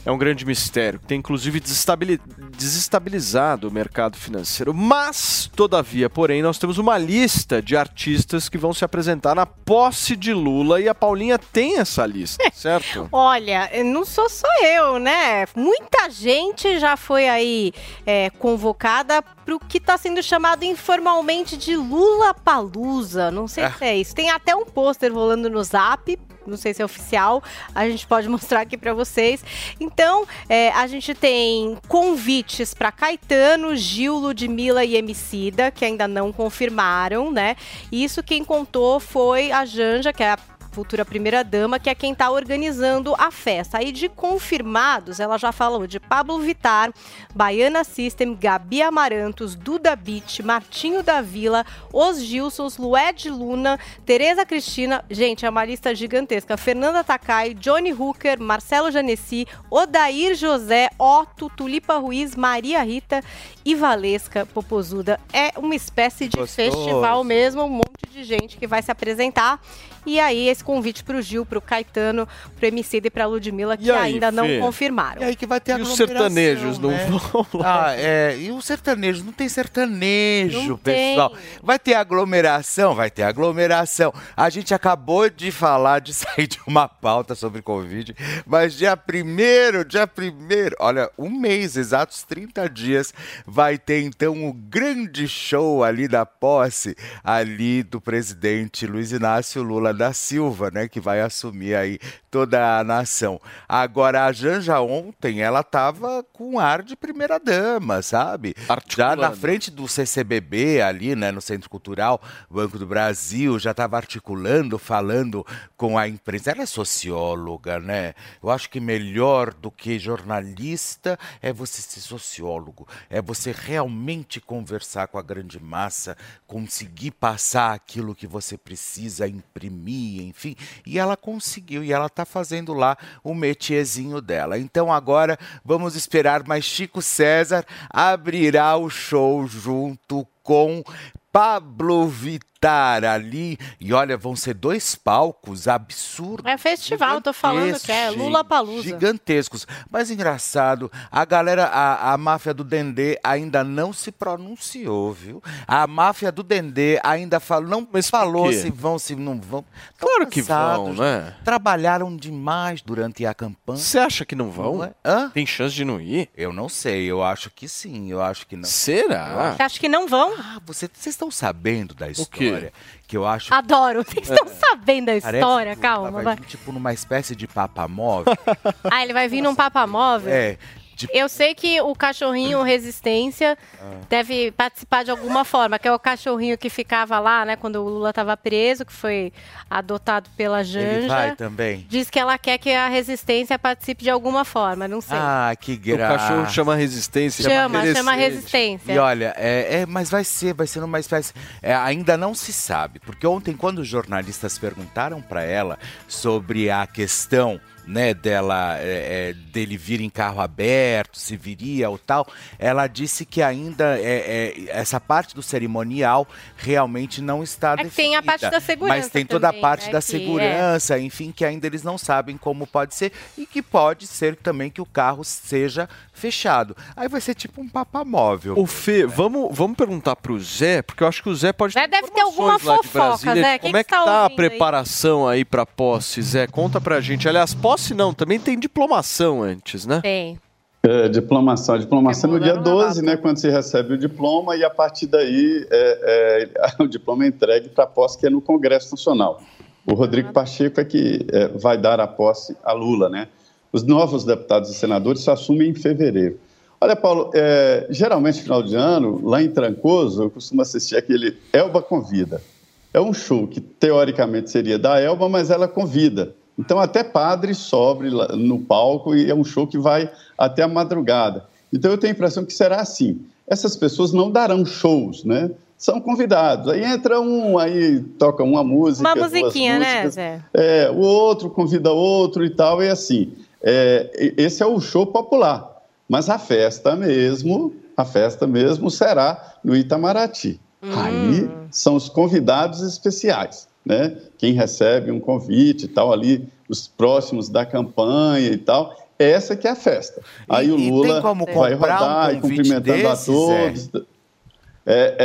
É um grande mistério, que tem inclusive desestabili- desestabilizado o mercado financeiro. Mas, todavia, porém, nós temos uma lista de artistas que vão se apresentar na posse de Lula e a Paulinha tem essa lista, certo? Olha, não sou só eu, né? Muita gente já foi aí é, convocada para o que está sendo chamado informalmente de Lula Palusa. Não sei É. se é isso. Tem até um pôster rolando no Zap. Não sei se é oficial, a gente pode mostrar aqui para vocês. Então, é, a gente tem convites para Caetano, Gil, Ludmilla e Emicida, que ainda não confirmaram, né? Isso quem contou foi a Janja, que é a futura primeira-dama, que é quem está organizando a festa. Aí de confirmados, ela já falou de Pablo Vittar, Baiana System, Gabi Amarantos, Duda Beat, Martinho da Vila, Os Gilsons, Lued Luna, Tereza Cristina, gente, é uma lista gigantesca, Fernanda Takai, Johnny Hooker, Marcelo Janessi, Odair José, Otto, Tulipa Ruiz, Maria Rita e Valesca Popozuda. É uma espécie de Gostoso. festival mesmo, um monte de gente que vai se apresentar. E aí, esse convite pro Gil, pro Caetano, pro Emicida e pra Ludmilla, que aí, ainda não Fê? confirmaram. E aí que vai ter E os sertanejos não né? vão lá? Ah, é. E os sertanejos? Não tem sertanejo, Não tem. pessoal. Vai ter aglomeração? Vai ter aglomeração. A gente acabou de falar, de sair de uma pauta sobre Covid, mas dia primeiro, dia primeiro, olha, um mês, exatos 30 dias, vai ter então o grande show ali da posse ali do presidente Luiz Inácio Lula da Silva, né, que vai assumir aí toda a nação. Agora a Janja ontem, ela tava com ar de primeira dama, sabe? Já na frente do CCBB ali, né, no Centro Cultural, Banco do Brasil, já estava articulando, falando com a imprensa. Ela é socióloga, né? Eu acho que melhor do que jornalista é você ser sociólogo, é você realmente conversar com a grande massa, conseguir passar aquilo que você precisa imprimir, enfim. E ela conseguiu, e ela está fazendo lá o metiezinho dela. Então agora vamos esperar, mas Chico César abrirá o show junto com Pablo Vittar ali. E olha, vão ser dois palcos absurdos. É festival, tô falando que é Lula Palusa. Gigantescos. Mas engraçado, a galera, a, a máfia do Dendê ainda não se pronunciou, viu? A máfia do Dendê ainda falou, não falou quê? se vão, se não vão. Tão Claro que vão, cansados, né? Trabalharam demais durante a campanha. Você acha que não vão? Não é? Hã? Tem chance de não ir? Eu não sei, eu acho que sim, eu acho que não. Será? Você acha que não vão? Ah, você- vocês estão sabendo da quê? História? Que eu acho Adoro. Vocês estão sabendo da Parece história? Calma, vai vai. vir, tipo numa espécie de papa móvel. Ah, ele vai vir num papamóvel? é. De- Eu sei que o cachorrinho Resistência Ah. deve participar de alguma forma, que é o cachorrinho que ficava lá, né, quando o Lula estava preso, que foi adotado pela Janja. Ele vai também. Diz que ela quer que a Resistência participe de alguma forma, não sei. Ah, que O graça. cachorro chama resistência. chama, chama Resistência. Resistência. E olha, é, é, mas vai ser, vai ser numa espécie. é, ainda não se sabe, porque ontem, quando os jornalistas perguntaram para ela sobre a questão. Né, dela é, é, dele vir em carro aberto, se viria ou tal, ela disse que ainda é, é, essa parte do cerimonial realmente não está É que tem a parte da segurança Mas tem toda também, a parte né, da é. segurança, enfim, que ainda eles não sabem como pode ser e que pode ser também que o carro seja fechado. Aí vai ser tipo um papamóvel. O Fê, vamos, vamos perguntar pro Zé, porque eu acho que o Zé pode Zé deve ter alguma de fofoca, Brasília. Zé. Como é que que tá tá a ouvindo aí? preparação aí pra posse, Zé? Conta pra gente. Aliás, posse não, também tem diplomação antes, né? Tem. É, diplomação. A diplomação no dia 12, né, quando se recebe o diploma, e a partir daí é, é, o diploma é entregue para a posse, que é no Congresso Nacional. O Rodrigo Pacheco é que é, vai dar a posse a Lula, né? Os novos deputados e senadores só assumem em fevereiro. Olha, Paulo, é, geralmente, final de ano, lá em Trancoso, eu costumo assistir aquele Elba Convida. É um show que, teoricamente, seria da Elba, mas ela convida. Então, até padre sobre no palco e é um show que vai até a madrugada. Então, eu tenho a impressão que será assim. Essas pessoas não darão shows, né? São convidados. Aí entra um, aí toca uma música. Uma musiquinha, né. Zé? É, o outro convida outro e tal, e assim. É, esse é o show popular. Mas a festa mesmo a festa mesmo será no Itamaraty. Aí são os convidados especiais, né? Quem recebe um convite e tal ali, os próximos da campanha e tal. Essa que é a festa. Aí o e tem Lula como vai comprar um rodar e cumprimentando desse, a todos. É,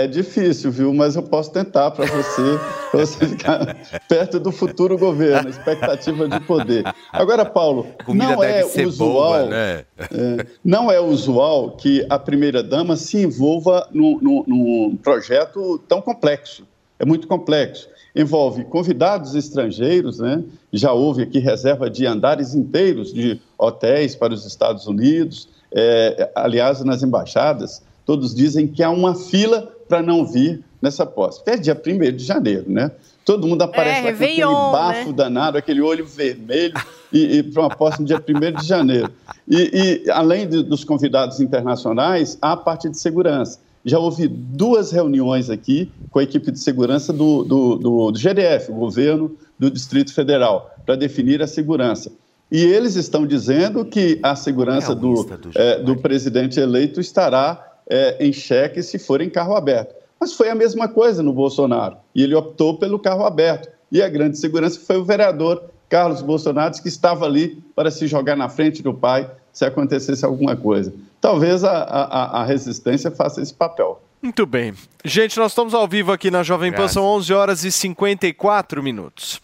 é difícil, viu? Mas eu posso tentar para você, pra você ficar perto do futuro governo, expectativa de poder. Agora, Paulo, Comida não é usual, boa, né? é, não é usual que a primeira-dama se envolva num, num- num projeto tão complexo. É muito complexo. Envolve convidados estrangeiros, né? já houve aqui reserva de andares inteiros de hotéis para os Estados Unidos. É, aliás, nas embaixadas, todos dizem que há uma fila para não vir nessa posse. É dia 1 de janeiro, né? Todo mundo aparece lá com aquele Réveillon, bafo né? danado, aquele olho vermelho, e, e para uma posse no dia 1 de janeiro. E, e, além de- dos convidados internacionais, há a parte de segurança. Já houve duas reuniões aqui com a equipe de segurança do, do, do, do GDF, o governo do Distrito Federal, para definir a segurança. E eles estão dizendo que a segurança do, eh, do presidente eleito estará eh, em xeque se for em carro aberto. Mas foi a mesma coisa no Bolsonaro. E ele optou pelo carro aberto. E a grande segurança foi o vereador Carlos Bolsonaro, que estava ali para se jogar na frente do pai se acontecesse alguma coisa. Talvez a, a, a resistência faça esse papel. Muito bem. Gente, nós estamos ao vivo aqui na Jovem Pan, são 11 horas e 54 minutos.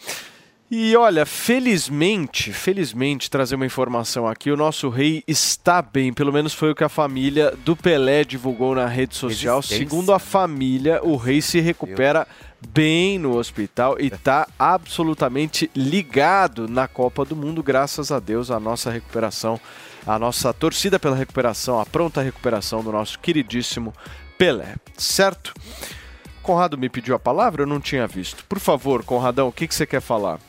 E olha, felizmente, felizmente, trazer uma informação aqui, o nosso rei está bem, pelo menos foi o que a família do Pelé divulgou na rede social. Resistência. Segundo a família, o rei se recupera bem no hospital e está absolutamente ligado na Copa do Mundo, graças a Deus, a nossa recuperação, a nossa torcida pela recuperação, a pronta recuperação do nosso queridíssimo Pelé, certo? Conrado me pediu a palavra, eu não tinha visto. Por favor, Conradão, o que, que você quer falar?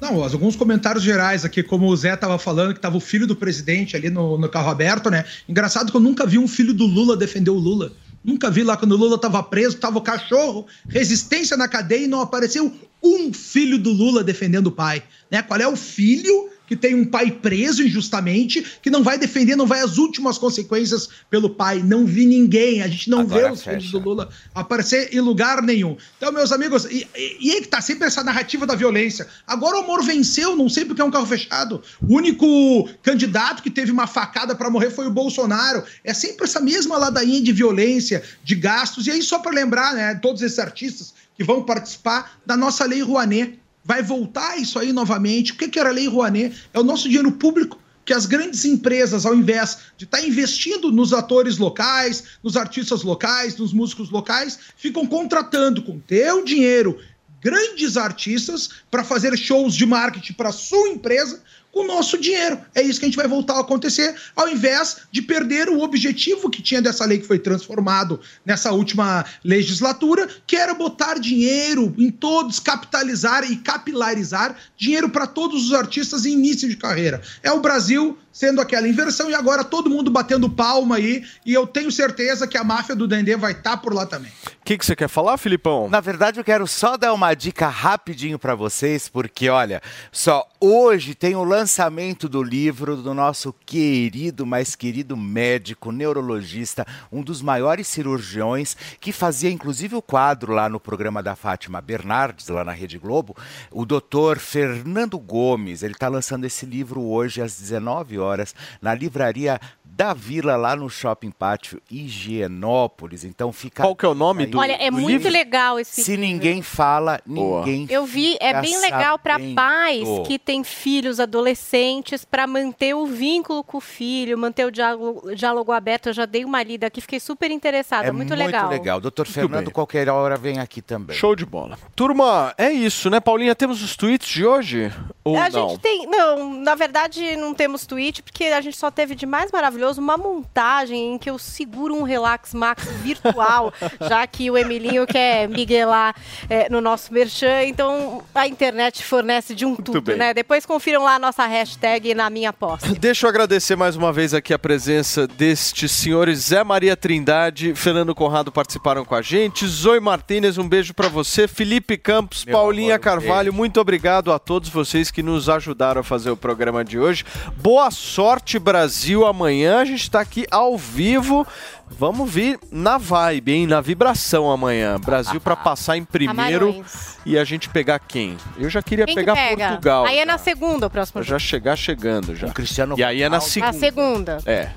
Não, alguns comentários gerais aqui, como o Zé tava falando, que tava o filho do presidente ali no, no carro aberto, né? Engraçado que eu nunca vi um filho do Lula defender o Lula. Nunca vi lá quando o Lula tava preso, tava o cachorro, resistência na cadeia e não apareceu um filho do Lula defendendo o pai. Né? Qual é o filho que tem um pai preso injustamente, que não vai defender, não vai às últimas consequências pelo pai. Não vi ninguém, a gente não Agora vê os filhos do Lula aparecer em lugar nenhum. Então, meus amigos, e, e, e aí que tá sempre essa narrativa da violência. Agora o Moro venceu, não sei porque é um carro fechado. O único candidato que teve uma facada pra morrer foi o Bolsonaro. É sempre essa mesma ladainha de violência, de gastos. E aí, só pra lembrar, né, todos esses artistas que vão participar da nossa Lei Rouanet. Vai voltar isso aí novamente. O que, que era a Lei Rouanet? É o nosso dinheiro público que as grandes empresas, ao invés de estar investindo nos atores locais, nos artistas locais, nos músicos locais, ficam contratando com teu dinheiro grandes artistas para fazer shows de marketing para sua empresa o nosso dinheiro. É isso que a gente vai voltar a acontecer, ao invés de perder o objetivo que tinha dessa lei que foi transformado nessa última legislatura, que era botar dinheiro em todos, capitalizar e capilarizar dinheiro para todos os artistas em início de carreira. É o Brasil sendo aquela inversão e agora todo mundo batendo palma aí, e eu tenho certeza que a máfia do Dendê vai estar por lá também. O que, que você quer falar, Filipão? Na verdade, eu quero só dar uma dica rapidinho para vocês, porque olha, só hoje tem o lançamento do livro do nosso querido, mais querido médico, neurologista, um dos maiores cirurgiões, que fazia inclusive o quadro lá no programa da Fátima Bernardes, lá na Rede Globo, o doutor Fernando Gomes. Ele está lançando esse livro hoje às 19 horas na livraria da Vila, lá no Shopping Pátio Higienópolis. Então fica. Qual que é o nome do Olha, é muito legal esse Se livro. ninguém fala, Boa. ninguém Eu vi, é bem legal para pais que têm filhos adolescentes para manter o vínculo com o filho, manter o diálogo, diálogo aberto. Eu já dei uma lida aqui, fiquei super interessada. É muito, muito legal. legal. Doutor Fernando, bem. qualquer hora vem aqui também. Show de bola. Turma, é isso, né, Paulinha? Temos os tweets de hoje? Ou a não? gente tem. Não, na verdade, não temos tweet, porque a gente só teve de mais maravilhoso uma montagem em que eu seguro um Relax Max virtual, já que o Emilinho quer miguelar é, no nosso merchan, então a internet fornece de um tudo, bem. né? Depois confiram lá a nossa hashtag na minha posse. Deixa eu agradecer mais uma vez aqui a presença destes senhores Zé Maria Trindade, Fernando Conrado participaram com a gente, Zoe Martinez, um beijo pra você, Felipe Campos, Meu Paulinha amor, Carvalho, beijo. muito obrigado a todos vocês que nos ajudaram a fazer o programa de hoje. Boa sorte, Brasil, amanhã amanhã a gente tá aqui ao vivo. Vamos vir na vibe, hein? Na vibração amanhã. Brasil pra passar em primeiro Camarões. e a gente pegar quem? Eu já queria Quem que pegar pega? Portugal. Aí é na segunda o próximo Pra já chegar chegando já. Cristiano E aí é na Na segunda. segunda. É.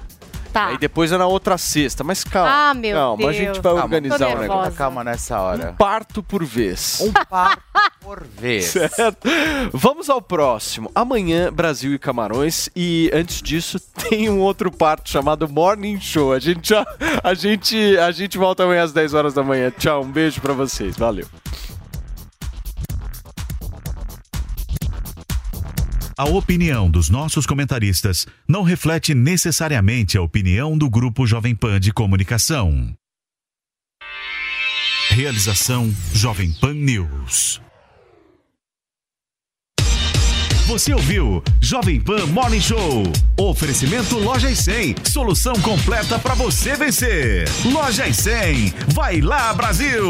Tá. Aí depois é na outra sexta. Mas calma. Ah, meu calma, a Deus. gente vai Calma, organizar o negócio. nervosa. Calma nessa hora. Um parto por vez. Um parto por vez. Certo? Vamos ao próximo. Amanhã, Brasil e Camarões. E antes disso, tem um outro parto chamado Morning Show. A gente, já, a gente, a gente volta amanhã às 10 horas da manhã. Tchau, um beijo pra vocês. Valeu. A opinião dos nossos comentaristas não reflete necessariamente a opinião do Grupo Jovem Pan de Comunicação. Realização Jovem Pan News. Você ouviu Jovem Pan Morning Show. Oferecimento Lojas 100. Solução completa para você vencer. Lojas 100. Vai lá, Brasil!